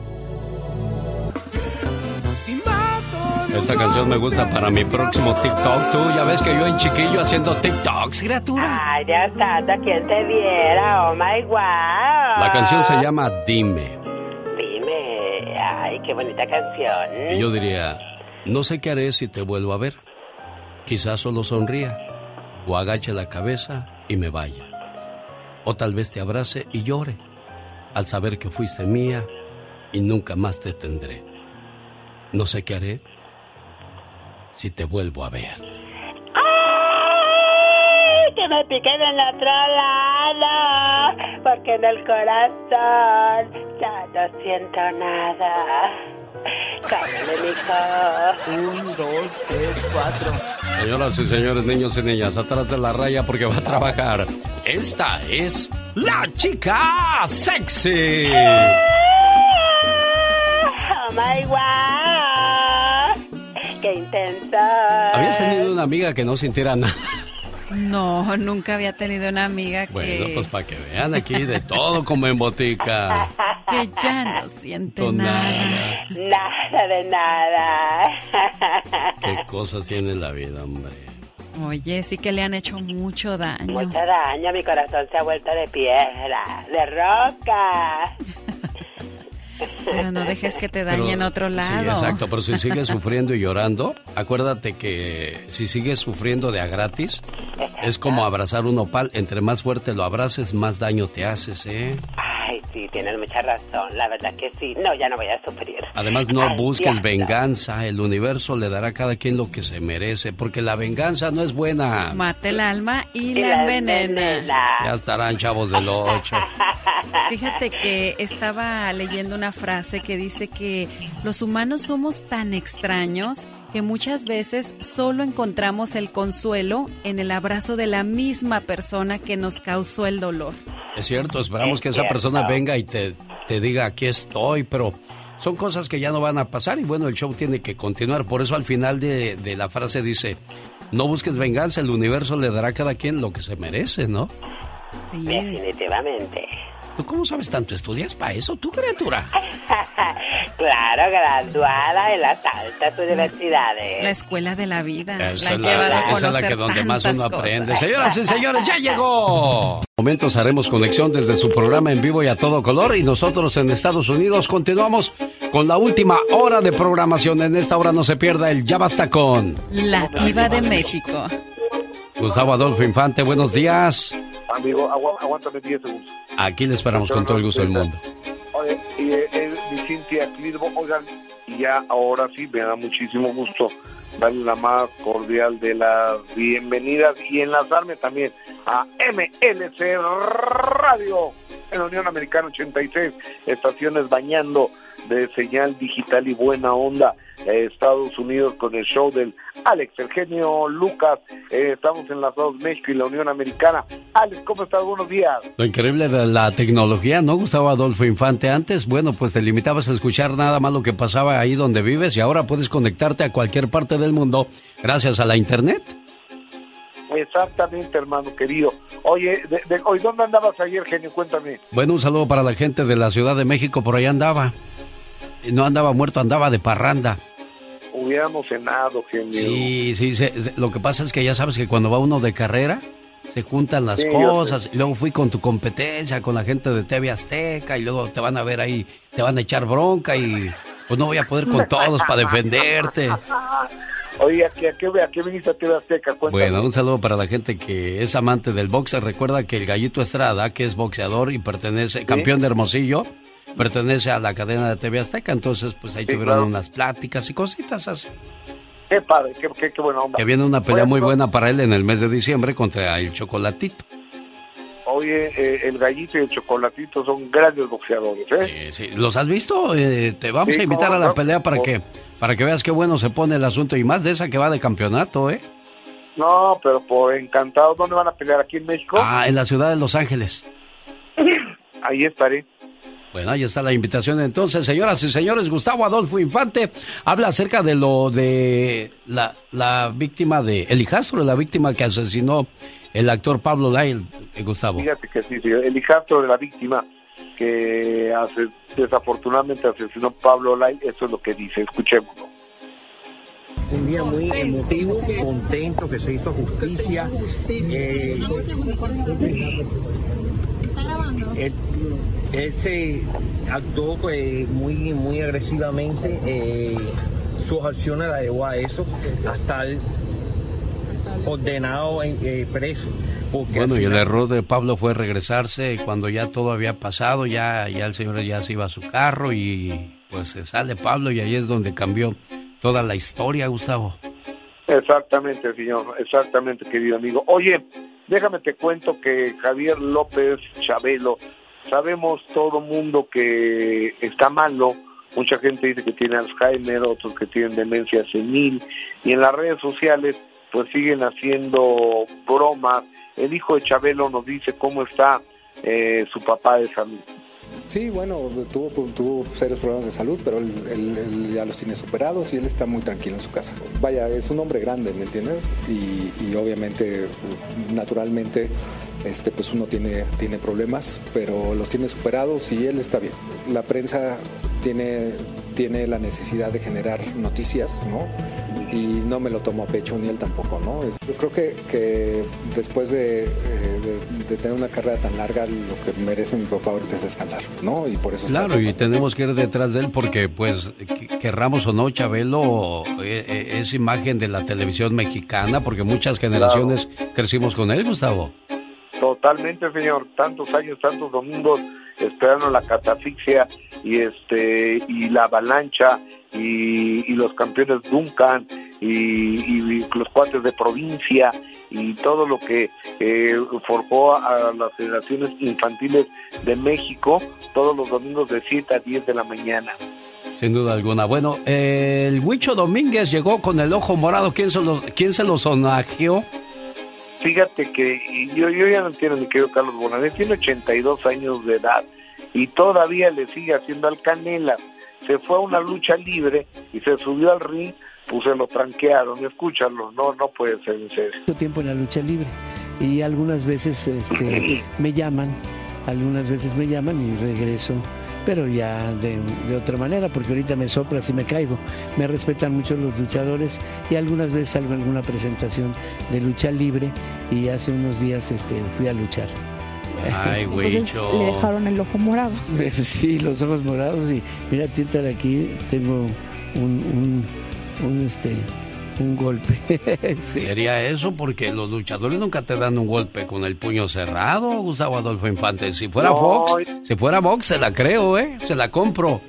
Esta canción me gusta para mi próximo TikTok. Tú ya ves que yo en chiquillo haciendo TikToks, criatura. Ay, ya está, quien te viera, oh my wow. La canción se llama Dime. Qué bonita canción. Y yo diría, no sé qué haré si te vuelvo a ver. Quizás solo sonría, o agache la cabeza y me vaya. O tal vez te abrace y llore, al saber que fuiste mía y nunca más te tendré. No sé qué haré si te vuelvo a ver. Me piquen en la otro lado, porque en el corazón ya no siento nada. Un, dos, tres, cuatro. Señoras y señores, niños y niñas, atrás de la raya porque va a trabajar. Esta es la chica sexy. Oh my God. Qué intensa. ¿Habías tenido una amiga que no sintiera nada? No, nunca había tenido una amiga que... Bueno, pues para que vean aquí de todo como en botica. Que ya no siente nada. Nada de nada. Qué cosas tiene la vida, hombre. Oye, sí que le han hecho mucho daño. Mucho daño, mi corazón se ha vuelto de piedra, de roca. (laughs) Pero no dejes que te dañe en otro lado. Sí, exacto, pero si (laughs) sigues sufriendo y llorando, acuérdate que si sigues sufriendo de a gratis, es como abrazar un opal. Entre más fuerte lo abraces, más daño te haces, ¿eh? Ay, sí, tienes mucha razón. La verdad que sí. No, ya no voy a sufrir. Además, no busques venganza. El universo le dará a cada quien lo que se merece, porque la venganza no es buena. Mate el alma y, la envenena. Ya estarán chavos del 8. (laughs) Fíjate que estaba leyendo una frase que dice que los humanos somos tan extraños que muchas veces solo encontramos el consuelo en el abrazo de la misma persona que nos causó el dolor. Es cierto, esperamos que esa persona venga y te, te diga aquí estoy, pero son cosas que ya no van a pasar y bueno, el show tiene que continuar. Por eso al final de, de la frase dice, no busques venganza, el universo le dará a cada quien lo que se merece, ¿no? Sí. Definitivamente. ¿Tú cómo sabes tanto? ¿Estudias para eso, tu criatura? (laughs) claro, graduada en las altas universidades. La escuela de la vida. Esa, la, es la que donde más uno aprende. Señoras y señores, ya llegó. Momentos haremos conexión desde su programa en vivo y a todo color y nosotros en Estados Unidos continuamos con la última hora de programación. En esta hora no se pierda el Ya Basta con... La Diva de México. Gustavo Adolfo Infante, buenos días. Amigo, aguántame 10 segundos. Aquí le esperamos con todo el gusto del mundo. Oye, y eh, mi Cintia oigan, y ya ahora sí me da muchísimo gusto darle la más cordial de las bienvenidas y enlazarme también a MLC Radio en la Unión Americana 86, estaciones bañando de señal digital y buena onda. Estados Unidos con el show del Alex, Eugenio Lucas. Eh, estamos enlazados México y la Unión Americana. Alex, ¿cómo estás? Buenos días. Lo increíble de la tecnología, ¿no, Gustavo Adolfo Infante? Antes, bueno, pues te limitabas a escuchar nada más lo que pasaba ahí donde vives y ahora puedes conectarte a cualquier parte del mundo gracias a la Internet. Exactamente, hermano querido. Oye, de, hoy ¿dónde andabas ayer, genio? Cuéntame. Bueno, un saludo para la gente de la Ciudad de México, por ahí andaba no andaba muerto, andaba de parranda. Hubiéramos cenado, genio. Sí, sí, lo que pasa es que ya sabes que cuando va uno de carrera, se juntan las cosas. Y luego fui con tu competencia, con la gente de TV Azteca, y luego te van a ver ahí, te van a echar bronca y pues no voy a poder con todos para defenderte. Oye, ¿a qué, a qué, viniste a TV Azteca? Bueno, un saludo para la gente que es amante del boxe. Recuerda que el Gallito Estrada, que es boxeador y pertenece, campeón de Hermosillo, pertenece a la cadena de TV Azteca, entonces pues ahí tuvieron unas pláticas y cositas así. Qué padre, qué, qué, buena onda. Que viene una pelea muy buena para él en el mes de diciembre contra el Chocolatito. Oye, eh, el gallito y el chocolatito son grandes boxeadores, ¿eh? Sí, sí. ¿Los has visto? Eh, te vamos a invitar a la pelea para que para que veas qué bueno se pone el asunto y más de esa que va de campeonato, ¿eh? No, pero por encantado. ¿Dónde van a pelear? ¿Aquí en México? Ah, en la ciudad de Los Ángeles. Ahí estaré. Bueno, ahí está la invitación entonces, señoras y señores. Gustavo Adolfo Infante habla acerca de lo de la, la víctima de el hijastro de la víctima que asesinó el actor Pablo Lyle, eh, Gustavo. Fíjate que sí, sí, el hijastro de la víctima que hace, desafortunadamente asesinó Pablo Lyle, eso es lo que dice, escuchémoslo. Un día muy emotivo, contento que se hizo justicia. Eh, él se actuó pues, muy, muy agresivamente. Eh, sus acciones la llevó a eso, a estar condenado en, eh, preso. Bueno, y el error de Pablo fue regresarse cuando ya todo había pasado, ya, ya el señor ya se iba a su carro y pues se sale Pablo y ahí es donde cambió toda la historia, Gustavo. Exactamente, señor, exactamente, querido amigo. Oye, déjame te cuento que Javier López Chabelo Sabemos todo mundo que está malo, mucha gente dice que tiene Alzheimer, otros que tienen demencia senil, y en las redes sociales pues siguen haciendo bromas. El hijo de Chabelo nos dice cómo está eh, su papá de salud. Sí, bueno, tuvo, tuvo serios problemas de salud, pero él, ya los tiene superados y él está muy tranquilo en su casa. Vaya, es un hombre grande, ¿me entiendes? Y, obviamente, naturalmente, este, pues uno tiene, tiene problemas, pero los tiene superados y él está bien. La prensa tiene, tiene la necesidad de generar noticias, ¿no? y no me lo tomo a pecho ni él tampoco, ¿no? Yo creo que, que después eh, de, tener una carrera tan larga, lo que merece mi papá ahorita es descansar, ¿no? Y por eso... Claro, y tenemos que ir detrás de él porque, pues, querramos o no, Chabelo eh, eh, es imagen de la televisión mexicana porque muchas generaciones crecimos con él, Gustavo. Totalmente, señor. Tantos años, tantos domingos esperando la catafixia y este y la avalancha y, los campeones Duncan y, los cuates de provincia y todo lo que eh, forjó a las federaciones infantiles de México todos los domingos de 7 a 10 de la mañana. Sin duda alguna. Bueno, el Huicho Domínguez llegó con el ojo morado. ¿Quién se lo, quién se lo sonagió? Fíjate que yo, yo ya no entiendo ni querido Carlos Bonanet, tiene 82 años de edad y todavía le sigue haciendo al canela. Se fue a una lucha libre y se subió al ring, pues se lo tranquearon, escúchalo, no, no puede ser en serio. Mucho tiempo en la lucha libre y algunas veces este, me llaman, algunas veces me llaman y regreso pero ya de, otra manera, porque ahorita me soplas y me caigo. Me respetan mucho los luchadores y algunas veces salgo en alguna presentación de lucha libre y hace unos días este, fui a luchar. Ay, (laughs) güey. Entonces le dejaron el ojo morado. (laughs) Sí, los ojos morados y mira, de aquí, tengo un, un este, un golpe. (laughs) Sería eso porque los luchadores nunca te dan un golpe con el puño cerrado, Gustavo Adolfo Infante. Si fuera Fox, si fuera Fox, se la creo, ¿eh? Se la compro.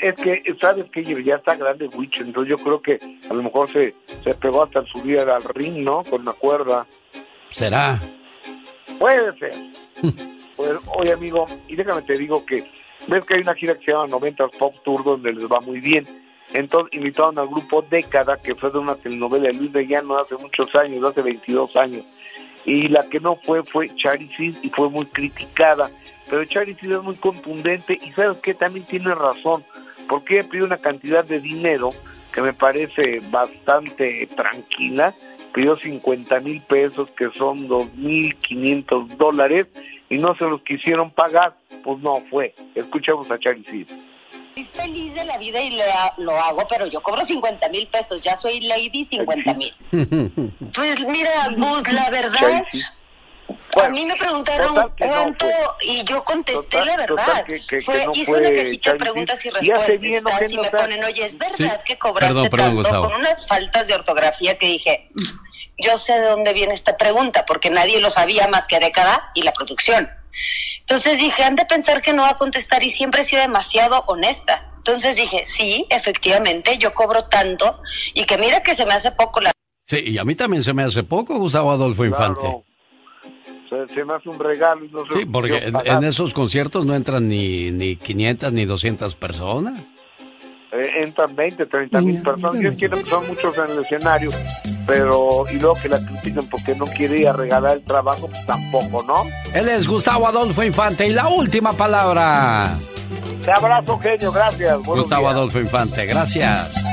es que, sabes que ya está grande Witch, entonces yo creo que a lo mejor se, se pegó hasta subir al ring, ¿no? Con una cuerda. ¿Será? Puede ser. (laughs) pues, oye, amigo, y déjame te digo que ves que hay una gira que se llama 90 Pop Tour donde les va muy bien entonces invitaron al grupo Década, que fue de una telenovela de Luis de Llano hace muchos años, hace 22 años. Y la que no fue fue Charisid y fue muy criticada. Pero Charisid es muy contundente y sabes que también tiene razón, porque ella pidió una cantidad de dinero que me parece bastante tranquila, pidió 50 mil pesos, que son 2.500 dólares, y no se los quisieron pagar, pues no fue. Escuchamos a Charisid. Estoy feliz de la vida y lo, hago, pero yo cobro 50 mil pesos, ya soy lady 50 mil. (laughs) pues mira, Gus, la verdad, a mí me preguntaron cuánto y yo contesté la verdad. fue, hice una cajita de preguntas y respuestas y me ponen, oye, ¿es verdad que cobraste tanto con unas faltas de ortografía que dije, yo sé de dónde viene esta pregunta, porque nadie lo sabía más que década y la producción. Entonces dije, han de pensar que no va a contestar y siempre he sido demasiado honesta. Entonces dije, sí, efectivamente, yo cobro tanto y que mira que se me hace poco la... Sí, y a mí también se me hace poco, Gustavo Adolfo Infante. Se, me hace un regalo. no sí, porque en, esos conciertos no entran ni, ni 500 ni 200 personas. Eh, entran 20, 30 mil personas. Yo entiendo que son muchos en el escenario, pero y luego que la critican porque no quiere ir a regalar el trabajo, pues tampoco, ¿no? Él es Gustavo Adolfo Infante y la última palabra. Te abrazo, genio, gracias. Gustavo Adolfo Infante, gracias.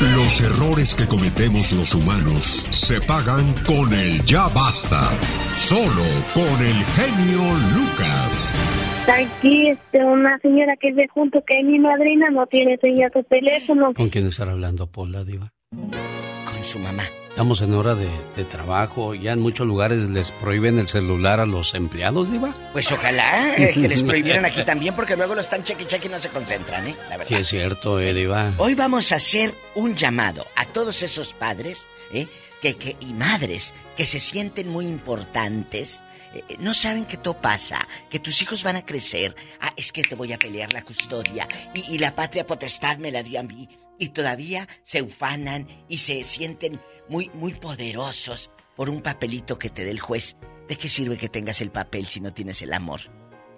Los errores que cometemos los humanos se pagan con el ya basta. Solo con el genio Lucas. Aquí este, una señora que ve junto que mi madrina no tiene señal de teléfono. ¿Con quién estará hablando, Paula Diva? Con su mamá. Estamos en hora de, trabajo. Ya en muchos lugares les prohíben el celular a los empleados, Diva. Pues ojalá eh, (laughs) que les prohibieran aquí también, porque luego lo están cheque cheque y no se concentran, ¿eh? La verdad. Sí, es cierto, eh, Diva. Hoy vamos a hacer un llamado a todos esos padres, ¿eh? Que, que, y madres que se sienten muy importantes. Eh, no saben que todo pasa, que tus hijos van a crecer. Ah, es que te voy a pelear la custodia y, y la patria potestad me la dio a mí. Y todavía se ufanan y se sienten muy, muy poderosos por un papelito que te dé el juez. ¿De qué sirve que tengas el papel si no tienes el amor,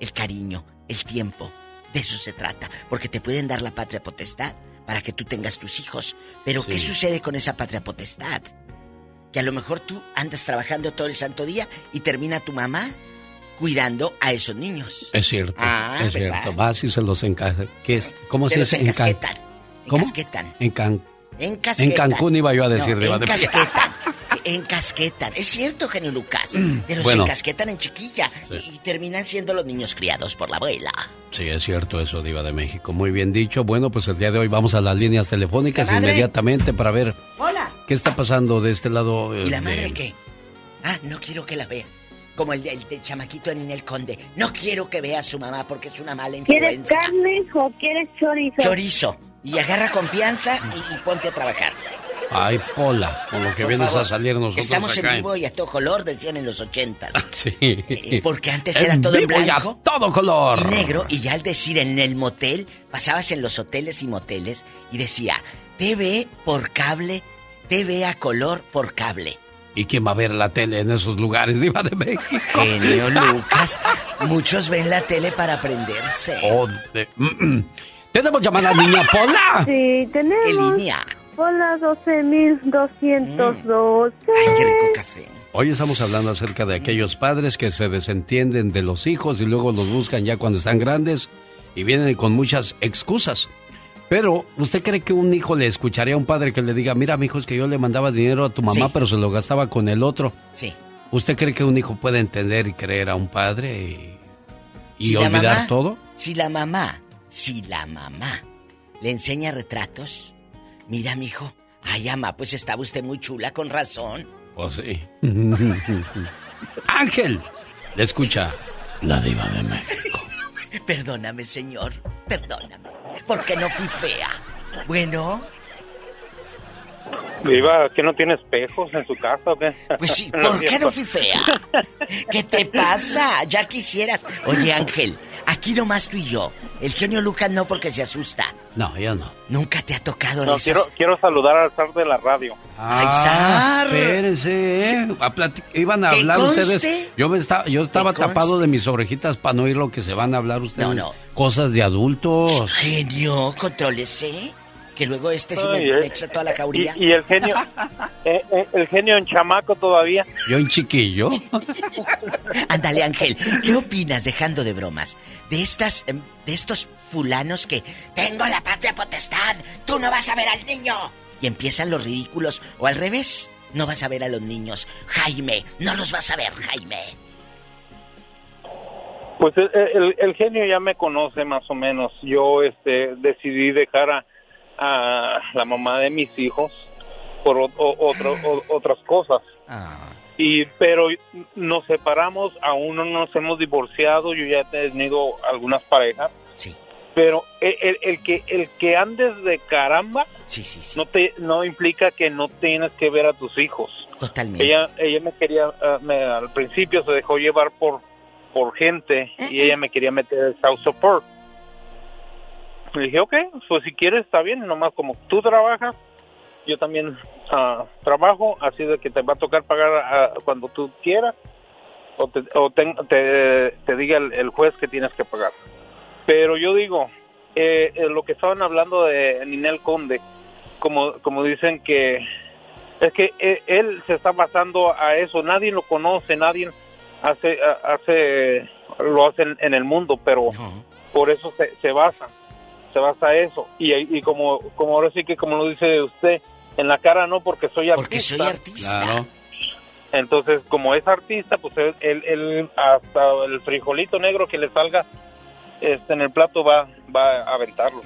el cariño, el tiempo? De eso se trata, porque te pueden dar la patria potestad para que tú tengas tus hijos. Pero ¿qué sucede con esa patria potestad? Que a lo mejor tú andas trabajando todo el santo día y termina tu mamá cuidando a esos niños. Es cierto, Ah, es ¿verdad? cierto. Vas y se los encaja. ¿Qué es? ¿Cómo se, Se los encasquetan. ¿Cómo? Encasquetan. En, Can- Encasquetan. en Cancún iba yo a decir, No, Diva de México. encasquetan. (laughs) encasquetan. Es cierto, genio Lucas. Pero Bueno. se encasquetan en chiquilla y terminan siendo los niños criados por la abuela. Sí, es cierto eso, Diva de México. Muy bien dicho. Bueno, pues el día de hoy vamos a las líneas telefónicas inmediatamente para ver Hola. Qué está pasando de este lado. eh, ¿Y la de- madre qué? Ah, no quiero que la vea. Como el del del chamaquito de Ninel Conde. No quiero que vea a su mamá porque es una mala ¿Quieres influencia. carne o quieres chorizo? Chorizo. Y agarra confianza y, y ponte a trabajar. Ay, Pola, con lo que Por vienes favor. a salir nosotros Estamos acá. en vivo y a todo color, decían en los ochentas. Sí. Porque antes era todo en vivo y a blanco. todo color. Y negro, y ya al decir en el motel, pasabas en los hoteles y moteles y decía, TV por cable, TV a color por cable. ¿Y quién va a ver la tele en esos lugares, (laughs) Diva de México? Genio (laughs) Lucas, muchos ven la tele para aprenderse. Oh, de- mm, mm. ¿Tenemos llamada niña Pola? Sí, tenemos. ¿Qué línea? Hola, 12.212. Ay, qué rico café. Hoy estamos hablando acerca de aquellos padres que se desentienden de los hijos y luego los buscan ya cuando están grandes y vienen con muchas excusas. Pero, ¿usted cree que un hijo le escucharía a un padre que le diga, mira, mi hijo, es que yo le mandaba dinero a tu mamá, Sí. pero se lo gastaba con el otro? Sí. ¿Usted cree que un hijo puede entender y creer a un padre y, y Si olvidar mamá- todo? Si la mamá, si la mamá le enseña retratos, mira, mijo, ay, ama, pues estaba usted muy chula, con razón. Pues sí. (laughs) Ángel, le escucha la diva de México. (laughs) Perdóname, señor, perdóname, porque no fui fea. Bueno, Viva, ¿que no tiene espejos en su casa o qué? pues sí, (laughs) ¿por qué no fui fea? ¿Qué te pasa? Ya quisieras. Oye, Ángel, aquí nomás tú y yo. El genio Lucas no porque se asusta. No, ya no. Nunca te ha tocado de No, esas... quiero, quiero saludar al zar de la radio. ¡Ay, Ah, zar! espérense, ¿eh? A plati- Iban a ¿Que hablar conste? ustedes. Yo, me estaba, yo estaba conste? tapado de mis orejitas para no oír lo que se van a hablar ustedes. No, no. Cosas de adultos. Genio, contrólese. Que luego este sí me, Ay, eh, me echa toda la cauría. Y, y el genio, (laughs) eh, eh, el genio en chamaco todavía. Yo en chiquillo. (laughs) Ándale, Ángel, ¿qué opinas, dejando de bromas, de estas, em, de estos fulanos que tengo la patria potestad, tú no vas a ver al niño? Y empiezan los ridículos, o al revés, no vas a ver a los niños. Jaime, no los vas a ver, Jaime. Pues el, el- el genio ya me conoce más o menos. Yo este, decidí dejar a, a la mamá de mis hijos por o- o- otro- o- otras cosas. Y pero nos separamos, aún no nos hemos divorciado. Yo ya he tenido algunas parejas. Sí. Pero el, el- el que el que andes de caramba Sí, sí, sí. no te no implica que no tienes que ver a tus hijos. Totalmente. Ella ella me quería ah, me- al principio se dejó llevar por por gente y ella me quería meter el child support. Le dije, ok, pues si quieres está bien, nomás como tú trabajas, yo también ah, trabajo, así de que te va a tocar pagar ah, cuando tú quieras o, te, o te, te diga el, el juez que tienes que pagar. Pero yo digo, eh, eh, lo que estaban hablando de Ninel Conde, como, como dicen que es que eh, él se está basando a eso, nadie lo conoce, nadie hace, hace lo hace en, el mundo, pero por eso se, se basa, se basa a eso. Y, y como, como ahora sí que como lo dice usted, en la cara no, porque soy artista. Porque soy artista. Claro. Entonces, como es artista, pues él, él- él hasta el frijolito negro que le salga este, en el plato va, va a aventarlo.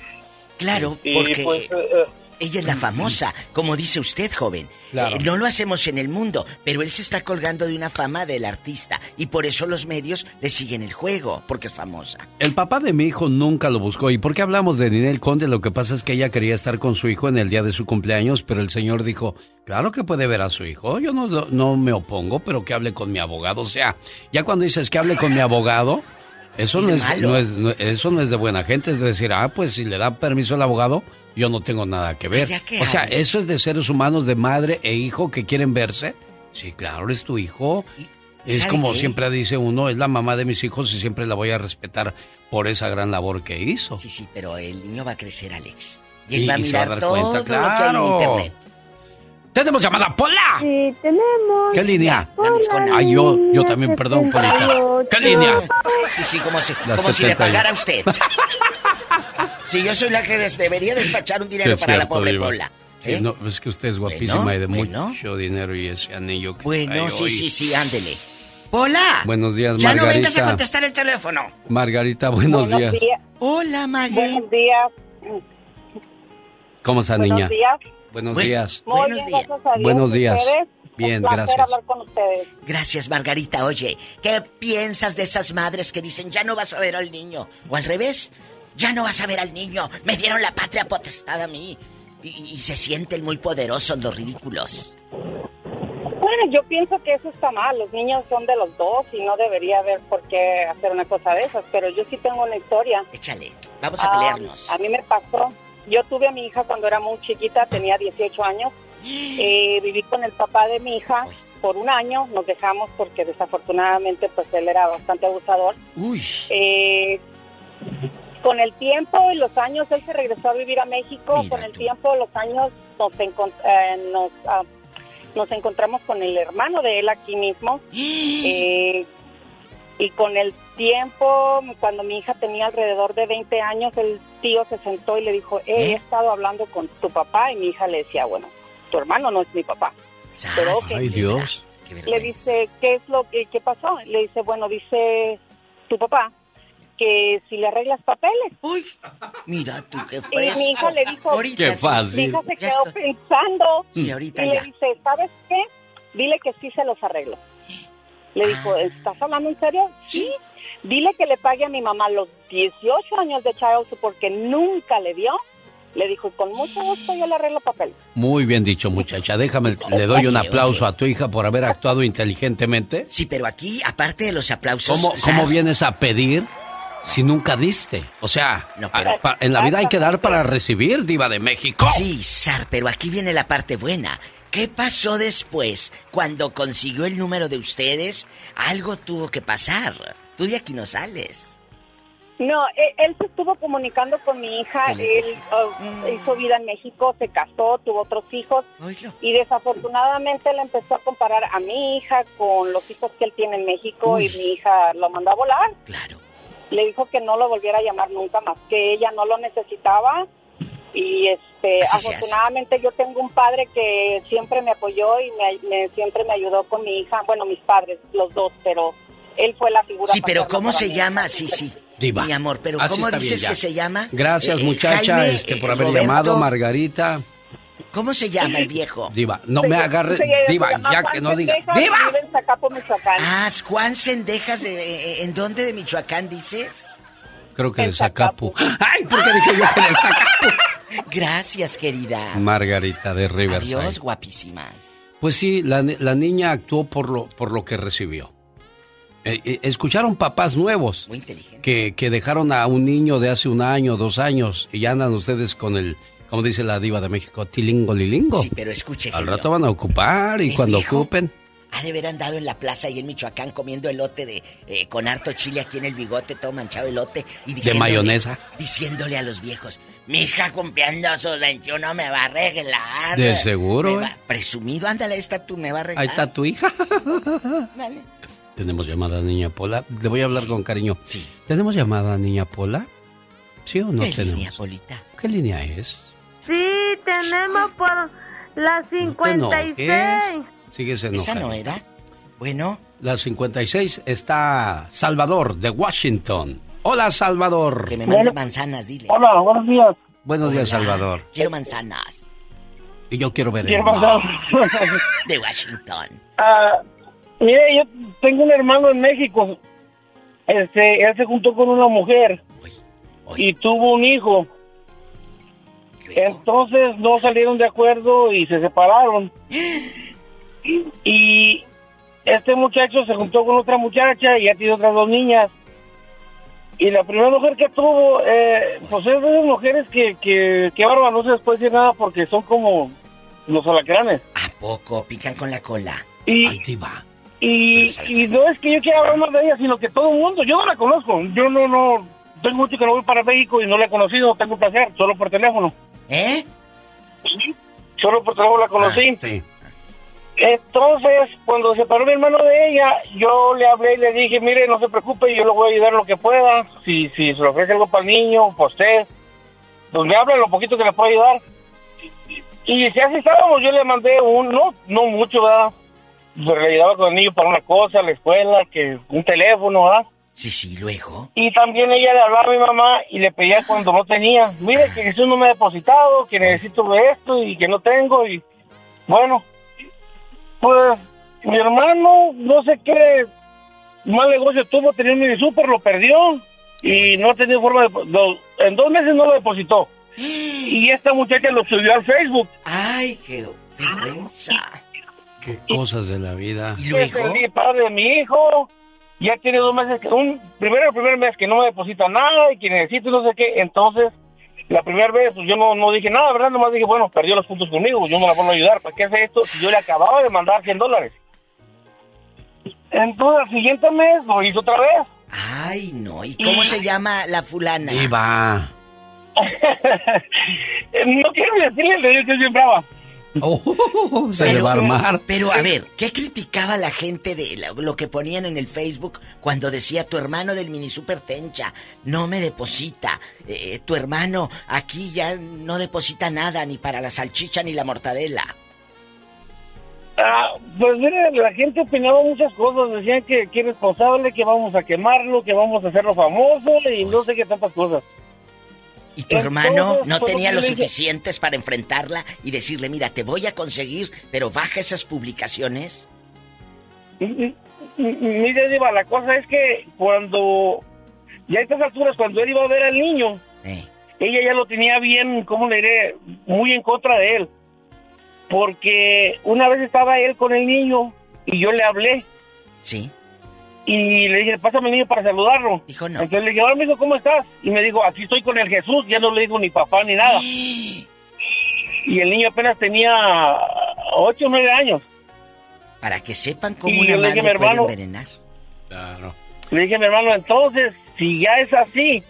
Claro, Y, porque pues, eh, ella es la famosa, como dice usted, joven. Eh, no lo hacemos en el mundo, pero él se está colgando de una fama del artista y por eso los medios le siguen el juego, porque es famosa. El papá de mi hijo nunca lo buscó. ¿Y por qué hablamos de Ninel Conde? Lo que pasa es que ella quería estar con su hijo en el día de su cumpleaños, pero el señor dijo, claro que puede ver a su hijo. Yo no, no me opongo, pero que hable con mi abogado. O sea, ya cuando dices que hable con mi abogado, eso Es no es, malo. no es- no- eso no es de buena gente. Es decir, ah, pues si le da permiso al abogado, yo no tengo nada que ver. Que O sea, eso es de seres humanos, de madre e hijo que quieren verse. Sí, claro, es tu hijo. Es ¿sabe como qué? siempre dice uno, es la mamá de mis hijos y siempre la voy a respetar por esa gran labor que hizo. Sí, sí, pero el niño va a crecer, Alex. Y él Y- va a va a dar todo cuenta, lo que hay en claro. internet. ¡Tenemos llamada, Pola! Sí, tenemos. ¿Qué línea? Hola, Ay, yo, yo también, perdón, Polita. 78. ¿Qué línea? Sí, sí, como si, La como si le 71. pagara a usted. (laughs) Si yo soy la que des- debería despachar un dinero Sí, para la pobre Diva. Pola. Sí, ¿eh? no, es que usted es guapísima Bueno, y de bueno. mucho dinero y ese anillo que Bueno, trae sí, hoy. sí, sí, ándele. Pola. Buenos días, Ya no Margarita. vengas a contestar el teléfono. Margarita, buenos, días. Hola, Maggie. Buenos días. ¿Cómo está, Buenos niña? días. Buenos Buen- días. Muy Buenos bien, días. Dios. Buenos días. Bien, gracias. hablar con ustedes. Gracias, Margarita. Oye, ¿qué piensas de esas madres que dicen ya no vas a ver al niño? O al revés, ya no vas a ver al niño. Me dieron la patria potestad a mí. Y, y se sienten muy poderosos los ridículos. Bueno, yo pienso que eso está mal. Los niños son de los dos y no debería haber por qué hacer una cosa de esas. Pero yo sí tengo una historia. Échale, vamos a Ah, pelearnos. a mí me pasó. Yo tuve a mi hija cuando era muy chiquita, tenía 18 años. (gasps) Eh, viví con el papá de mi hija por un año. Nos dejamos porque desafortunadamente pues él era bastante abusador. Uy. Eh, con el tiempo y los años, él se regresó a vivir a México. con el tiempo, los años, nos, encon- eh, nos, ah, nos encontramos con el hermano de él aquí mismo. (gasps) Eh, y con el tiempo, cuando mi hija tenía alrededor de 20 años, el tío se sentó y le dijo, "Eh, he estado hablando con tu papá. Y mi hija le decía, bueno, tu hermano no es mi papá. Pero, ok. Ay, Dios. Le dice, ¿qué es lo que qué pasó? Le dice, bueno, dice tu papá que si le arreglas papeles. Uy, mira tú qué Y fresco. mi hija le dijo, Ahorita Qué fácil. mi hija se Ya quedó estoy- pensando Sí, ahorita y ya. le dice, ¿sabes qué? Dile que sí se los arreglo. Le dijo, Ah. ¿estás hablando en serio? Sí. Dile que le pague a mi mamá los 18 años de child support porque nunca le dio. Le dijo, con mucho gusto yo le arreglo papel. Muy bien dicho, muchacha. Déjame, le doy un Oye, aplauso a tu hija por haber actuado inteligentemente. Sí, pero aquí, aparte de los aplausos... ¿Cómo, vienes a pedir si nunca diste? O sea, a- pa- en la vida hay que dar para recibir, diva de México. Sí, Sar, pero aquí viene la parte buena. ¿Qué pasó después? Cuando consiguió el número de ustedes, algo tuvo que pasar. Tú de aquí no sales. No, él, él se estuvo comunicando con mi hija, ¿Qué le él uh, hizo vida en México, se casó, tuvo otros hijos y desafortunadamente le empezó a comparar a mi hija con los hijos que él tiene en México y mi hija lo mandó a volar. Claro. Le dijo que no lo volviera a llamar nunca más, que ella no lo necesitaba y este Así afortunadamente yo tengo un padre que siempre me apoyó y me, me- siempre me ayudó con mi hija, bueno, mis padres, los dos, pero él fue la figura Sí, pero ¿cómo se llama? Sí, sí. Diva. Mi amor, pero Así ¿cómo dices que se llama? Gracias, Eh, muchacha, Jaime, este, por eh, haber Roberto. llamado, Margarita. ¿Cómo se llama el viejo? Diva, no me agarre, Se diva, ya que no diga. Sendejas, ¡Diva! Zacapo. Ah, Juan Sendejas, eh, eh, ¿en dónde de Michoacán dices? Creo que de En Zacapu. Ay, ¿por qué dije yo que de Zacapu? (laughs) Gracias, querida. Margarita de Riverside. Adiós, guapísima. Pues sí, la, la niña actuó por lo, por lo que recibió. Eh, eh, escucharon papás nuevos Muy que, que dejaron a un niño de hace un año, dos años, y ya andan ustedes con el, como dice la diva de México, tilingo lilingo. Sí, pero escuche, Al rato van a ocupar y cuando ocupen. Ha de haber andado en la plaza y en Michoacán comiendo elote de eh, con harto chile aquí en el bigote, todo manchado elote y De mayonesa. Diciéndole a los viejos, mi hija cumpliendo sus 21 me va a arreglar. De seguro, va- ¿eh? Presumido, ándale, esta tú me va a arreglar. Ahí está tu hija. Dale. Tenemos llamada, niña Pola. Le voy a hablar con cariño. Sí. ¿Tenemos llamada, niña Pola? ¿Sí o no ¿Qué tenemos? línea, Polita? ¿Qué línea es? Sí, tenemos por la No te 56. enojes. Síguese ¿Esa no era? Bueno. La 56 está Salvador, de Washington. Hola, Salvador. Que me mande manzanas, dile. Hola, buenos días. Buenos días, Salvador. Quiero manzanas. Y yo quiero ver el Quiero mar. pasar. De Washington. Ah, mire, yo tengo un hermano en México. Este, él se juntó con una mujer y tuvo un hijo. Entonces no salieron de acuerdo y se separaron. (gasps) Y este muchacho se juntó con otra muchacha y ya tiene otras dos niñas. Y la primera mujer que tuvo, eh, pues es de esas mujeres que, que, que bárbaro, no se les puede decir nada porque son como los alacranes. ¿A poco? Pican con la cola. Y, y, y no es que yo quiera hablar más de ella, sino que todo el mundo, yo no la conozco, yo no, no, tengo mucho que no voy para México y no la he conocido, tengo placer, solo por teléfono. ¿Eh? Solo por trabajo la conocí. Ah, sí. Entonces, cuando se paró mi hermano de ella, yo le hablé y le dije, mire, no se preocupe, yo le voy a ayudar lo que pueda. Si, si se le ofrece algo para el niño, pues usted, pues me habla lo poquito que le puedo ayudar. Y si así estábamos, yo le mandé un, no, no mucho, ¿verdad? Pues le ayudaba con el niño para una cosa, la escuela, que un teléfono, ¿verdad? Sí, sí, luego. Y también ella le hablaba a mi mamá y le pedía cuando no tenía. Mire, que Jesús no me ha depositado, que necesito esto y que no tengo. Y bueno, pues mi hermano, no sé qué mal negocio tuvo, tenía un mini super, lo perdió y no ha tenido forma de... lo- en dos meses no lo depositó. (gasps) Y esta muchacha lo subió al Facebook. Ay, qué vergüenza. Qué cosas de la vida. Es el padre de mi hijo. Ya tiene dos meses, que, un primero el primer mes que no me deposita nada y que necesito no sé qué. Entonces, la primera vez pues, yo no, no dije nada, ¿verdad? Nomás dije, bueno, perdió los puntos conmigo, yo no la puedo ayudar. ¿Para qué hace esto? Si yo le acababa de mandar 100 dólares. Entonces, el siguiente mes lo hizo otra vez. Ay, no. ¿Y cómo se llama la fulana? Iba. (laughs) no quiero decirle, le digo que es bien brava. (laughs) Oh, se le va a armar. Pero a ver, ¿qué criticaba la gente de lo, lo que ponían en el Facebook cuando decía tu hermano del mini super tencha no me deposita? Eh, tu hermano aquí ya no deposita nada ni para la salchicha ni la mortadela. Ah, pues mire, la gente opinaba muchas cosas, decían que, que es responsable, que vamos a quemarlo, que vamos a hacerlo famoso y no sé qué tantas cosas. ¿Y tu hermano no tenía lo suficientes para enfrentarla y decirle, mira, te voy a conseguir, pero baja esas publicaciones? Mire, Diva, la cosa es que cuando, ya a estas alturas, cuando él iba a ver al niño, ella ya lo tenía bien, ¿cómo le diré? Muy en contra de él. Porque una vez estaba él con el niño y yo le hablé. Sí. Y le dije, pásame el niño para saludarlo. Dijo no. Entonces le dije, hola, amigo, ¿cómo estás? Y me dijo, aquí estoy con el Jesús, ya no le digo ni papá ni nada. (gasps) y el niño apenas tenía ocho o nueve años. Para que sepan cómo Y una yo le dije, madre mi puede hermano- envenenar. Claro. Le dije, mi hermano, entonces, si ya es así,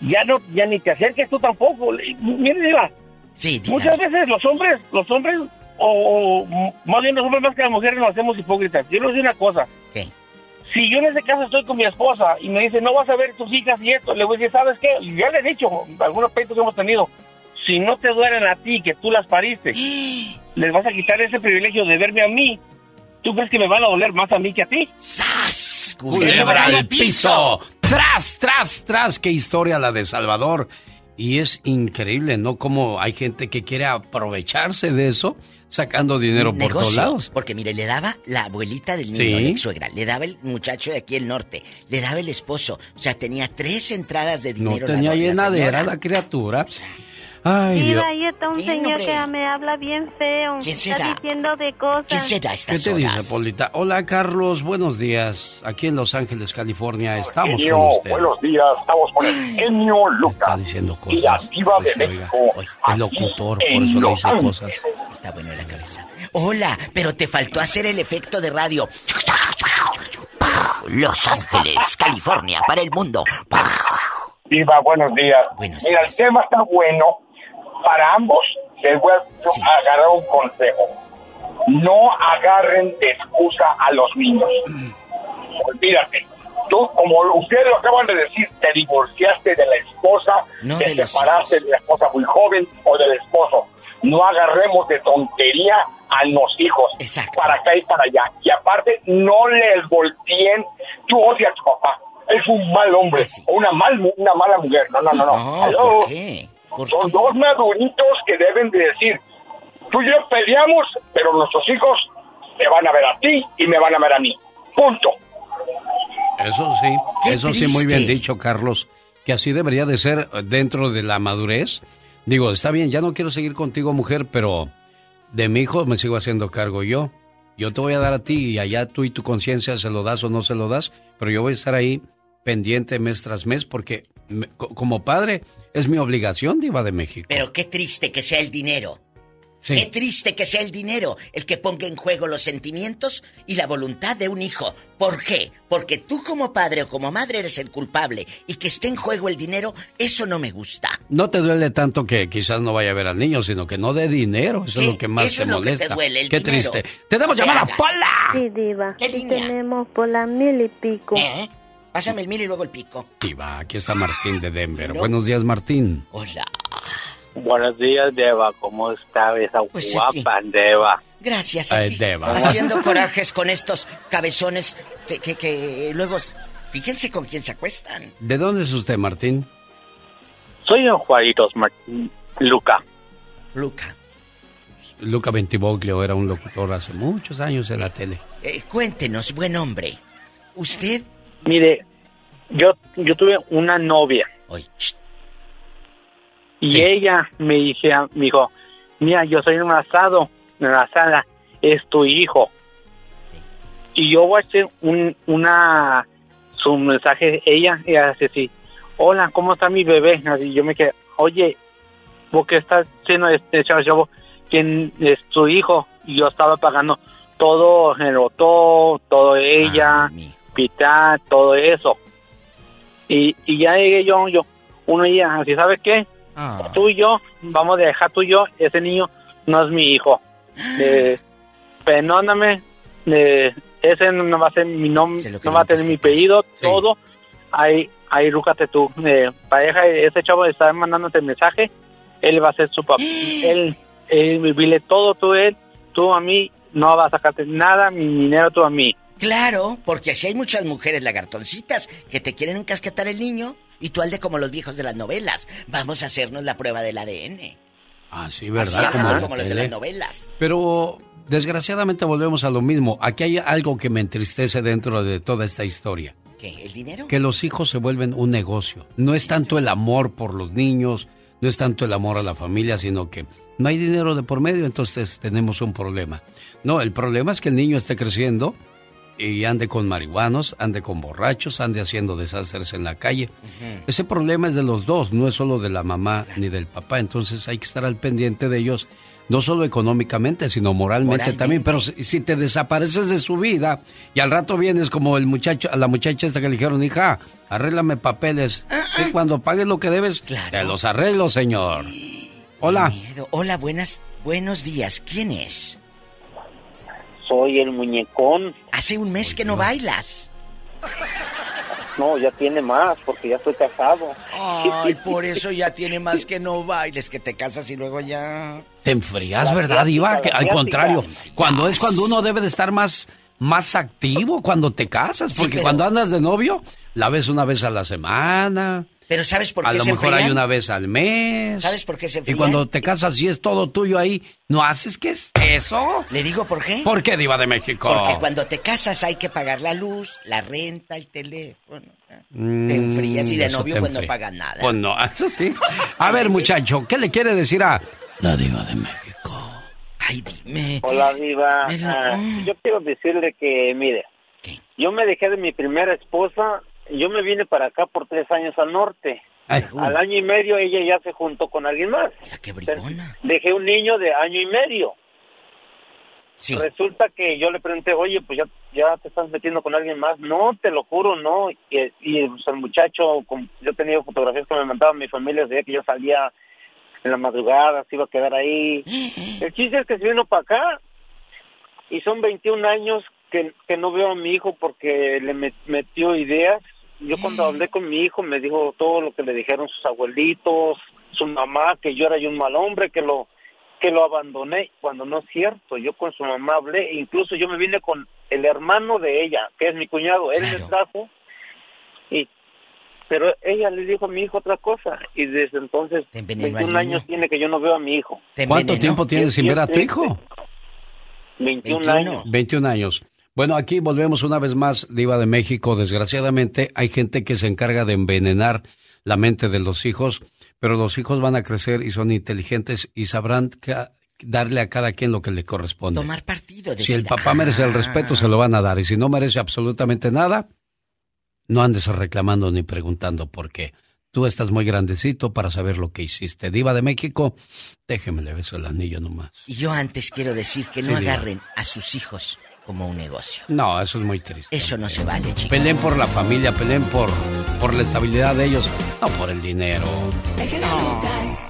ya no, ya ni te acerques tú tampoco. Le- Mire, Diva, Sí, muchas veces los hombres, los hombres, o, o más bien los hombres más que las mujeres nos hacemos hipócritas. Yo les digo una cosa. ¿Qué? Si yo en ese caso estoy con mi esposa y me dice, no vas a ver tus hijas y esto, le voy a decir, ¿sabes qué? Ya le he dicho, algunos peitos que hemos tenido, si no te duelen a ti, que tú las pariste, (gasps) les vas a quitar ese privilegio de verme a mí. ¿Tú crees que me van a doler más a mí que a ti? ¡Sas! Culebra al piso. Tras, tras, tras. Qué historia la de Salvador. Y es increíble, ¿no? Como hay gente que quiere aprovecharse de eso, sacando dinero por todos lados. Porque mire, le daba la abuelita del niño, Sí. la ex suegra, le daba el muchacho de aquí el norte, le daba el esposo. O sea, tenía tres entradas de No dinero. tenía la, la llenadera la criatura. Ay, Dios. Mira, ahí está un señor que me habla bien feo. ¿Quién está será? diciendo de cosas. ¿Qué te dice, Polita? Hola, Carlos. Buenos días. Aquí en Los Ángeles, California, estamos Genio, con usted. buenos días, estamos con el genio Lucas. Está diciendo Y la cosas. diva de oiga, México. es locutor, por eso le dice Ángeles. cosas. Está bueno en la cabeza. Hola, pero te faltó hacer el efecto de radio. Los Ángeles, California, para el mundo. Diva, buenos días. Mira, el tema está bueno. Para ambos, les voy a agarrar un consejo. No agarren de excusa a los niños. Olvídate. Tú, como ustedes lo acaban de decir, te divorciaste de la esposa, No te de separaste de la esposa muy joven o del esposo. No agarremos de tontería a los hijos para acá y para allá. Y aparte, no les volteen. Tú odias a tu papá. Es un mal hombre o una, mal, una mala mujer. No, no, no. no. Aló. ¿por qué? Son dos maduritos que deben de decir, tú y yo peleamos, pero nuestros hijos te van a ver a ti y me van a ver a mí. Punto. Eso sí, Qué eso sí, muy bien dicho, Carlos. Que así debería de ser dentro de la madurez. Digo, está bien, ya no quiero seguir contigo, mujer, pero de mi hijo me sigo haciendo cargo yo. Yo te voy a dar a ti y allá tú y tu conciencia se lo das o no se lo das, pero yo voy a estar ahí pendiente mes tras mes porque me- co- como padre es mi obligación, Diva de México. Pero qué triste que sea el dinero. Qué triste que sea el dinero el que ponga en juego los sentimientos y la voluntad de un hijo. ¿Por qué? Porque tú como padre o como madre eres el culpable y que esté en juego el dinero, eso no me gusta. No te duele tanto que quizás no vaya a ver al niño, sino que no dé dinero. Eso es lo que más eso te es lo molesta. Que te duele, el Qué dinero. triste. ¡Tenemos llamada. Pola! Sí, diva. ¿Qué Sí línea? tenemos por la mil y pico. ¿Eh? Pásame el mil y luego el pico. Diva, aquí está Martín de Denver. Buenos días, Martín. Hola. Buenos días, Deva. ¿Cómo está esa Pues guapa, Deva? Gracias, Ay, aquí, Deva. haciendo (laughs) corajes con estos cabezones que, que, que luego... Fíjense con quién se acuestan. ¿De dónde es usted, Martín? Soy en Juaritos, Martín. Luca. Luca. Luca Bentivoglio era un locutor hace muchos años en la tele. Eh, cuéntenos, buen hombre. ¿Usted? Mire, yo, yo tuve una novia. Y ella me, dije, me dijo, mira, yo soy un asado en la sala, es tu hijo. Y yo voy a hacer un, una, su mensaje, ella, ella hace así, hola, ¿cómo está mi bebé? Así yo me quedé, oye, ¿por qué estás haciendo este chavo? ¿Quién es tu hijo? Y yo estaba pagando todo el hotel, todo ella, pitar, todo eso. Y, y ya llegué yo, yo, uno día, así, ¿sabes qué? Tú y yo, vamos a dejar tú y yo, ese niño no es mi hijo. (laughs) Eh, perdóname, eh, ese no va a ser mi nombre, no va a tener mi apellido, todo. Ahí, ahí, rúcate tú. Eh, pareja, ese chavo está mandándote mensaje, él va a ser su papá. (gasps) él, él, dile todo tú él, tú a mí, no va a sacarte nada, mi dinero tú a mí. Claro, porque así hay muchas mujeres lagartoncitas que te quieren encasquetar el niño y tú al de como los viejos de las novelas. Vamos a hacernos la prueba del ADN. Ah, sí, Así ¿verdad? hablan Como, como los de las novelas. Pero desgraciadamente volvemos a lo mismo. Aquí hay algo que me entristece dentro de toda esta historia. ¿Qué? ¿El dinero? Que los hijos se vuelven un negocio. No es tanto el amor por los niños, no es tanto el amor a la familia, sino que no hay dinero de por medio, entonces tenemos un problema. No, el problema es que el niño esté creciendo y ande con marihuanos, ande con borrachos, ande haciendo desastres en la calle. Ese problema es de los dos, no es solo de la mamá ni del papá, entonces hay que estar al pendiente de ellos, no solo económicamente, sino moralmente, Moralmente. también. Pero si, si te desapareces de su vida y al rato vienes como el muchacho, a la muchacha esta que le dijeron, hija, arréglame papeles. Y cuando pagues lo que debes, te los arreglo, señor. Hola. Hola, buenas, buenos días. ¿Quién es? Soy el muñecón. Hace un mes que no bailas. No, ya tiene más, porque ya estoy casado. Ay, (laughs) por eso ya tiene más que no bailes, que te casas y luego ya... Te enfrías, ¿verdad, Iba? Que al contrario, cuando es cuando uno debe de estar más, más activo cuando te casas, porque pero- cuando andas de novio, la ves una vez a la semana. Pero ¿sabes por A qué lo se mejor hay una vez al mes. ¿Sabes por qué se Y enfrían? cuando te casas y es todo tuyo ahí, ¿no haces qué es eso? ¿Le digo por qué? ¿Por qué, Diva de México? Porque cuando te casas hay que pagar la luz, la renta, el teléfono. Mm, te enfrías y de novio pues no pagas nada. Pues no, (laughs) eso sí. A ver, muchacho, ¿qué le quiere decir a la Diva de México? Ay, dime. Hola, Diva. Pero- Ah, yo quiero decirle que, mire, yo me dejé de mi primera esposa, yo me vine para acá por tres años al norte. Al año y medio ella ya se juntó con alguien más. Dejé un niño de año y medio. Resulta que yo le pregunté, oye, pues ya, ya te estás metiendo con alguien más. No, te lo juro, no. Y, y pues, el muchacho, yo tenía fotografías que me mandaban mi familia, decía que yo salía en la madrugada, se iba a quedar ahí. (gasps) El chiste es que se vino para acá y son 21 años que, que no veo a mi hijo porque le met- metió ideas. Yo cuando hablé con mi hijo me dijo todo lo que le dijeron sus abuelitos, su mamá, que yo era yo un mal hombre, que lo que lo abandoné, cuando no es cierto. Yo con su mamá hablé, incluso yo me vine con el hermano de ella, que es mi cuñado, él me trajo y pero ella le dijo a mi hijo otra cosa y desde entonces envenenó al 21 años tiene que yo no veo a mi hijo. ¿Cuánto tiempo tienes sin ver a tu hijo? 21 años. 21 años. Bueno, aquí volvemos una vez más, Diva de México. Desgraciadamente hay gente que se encarga de envenenar la mente de los hijos, pero los hijos van a crecer y son inteligentes y sabrán darle a cada quien lo que le corresponde. Tomar partido. Si el decir, papá merece el respeto, se lo van a dar. Y si no merece absolutamente nada, no andes reclamando ni preguntando por qué. Tú estás muy grandecito para saber lo que hiciste. Diva de México, déjeme le beso el anillo nomás. Y yo antes quiero decir que no agarren a sus hijos como un negocio. No, eso es muy triste. Eso no se vale, chicos. Peleen por la familia, peleen por, por la estabilidad de ellos, no por el dinero. El genio Lucas.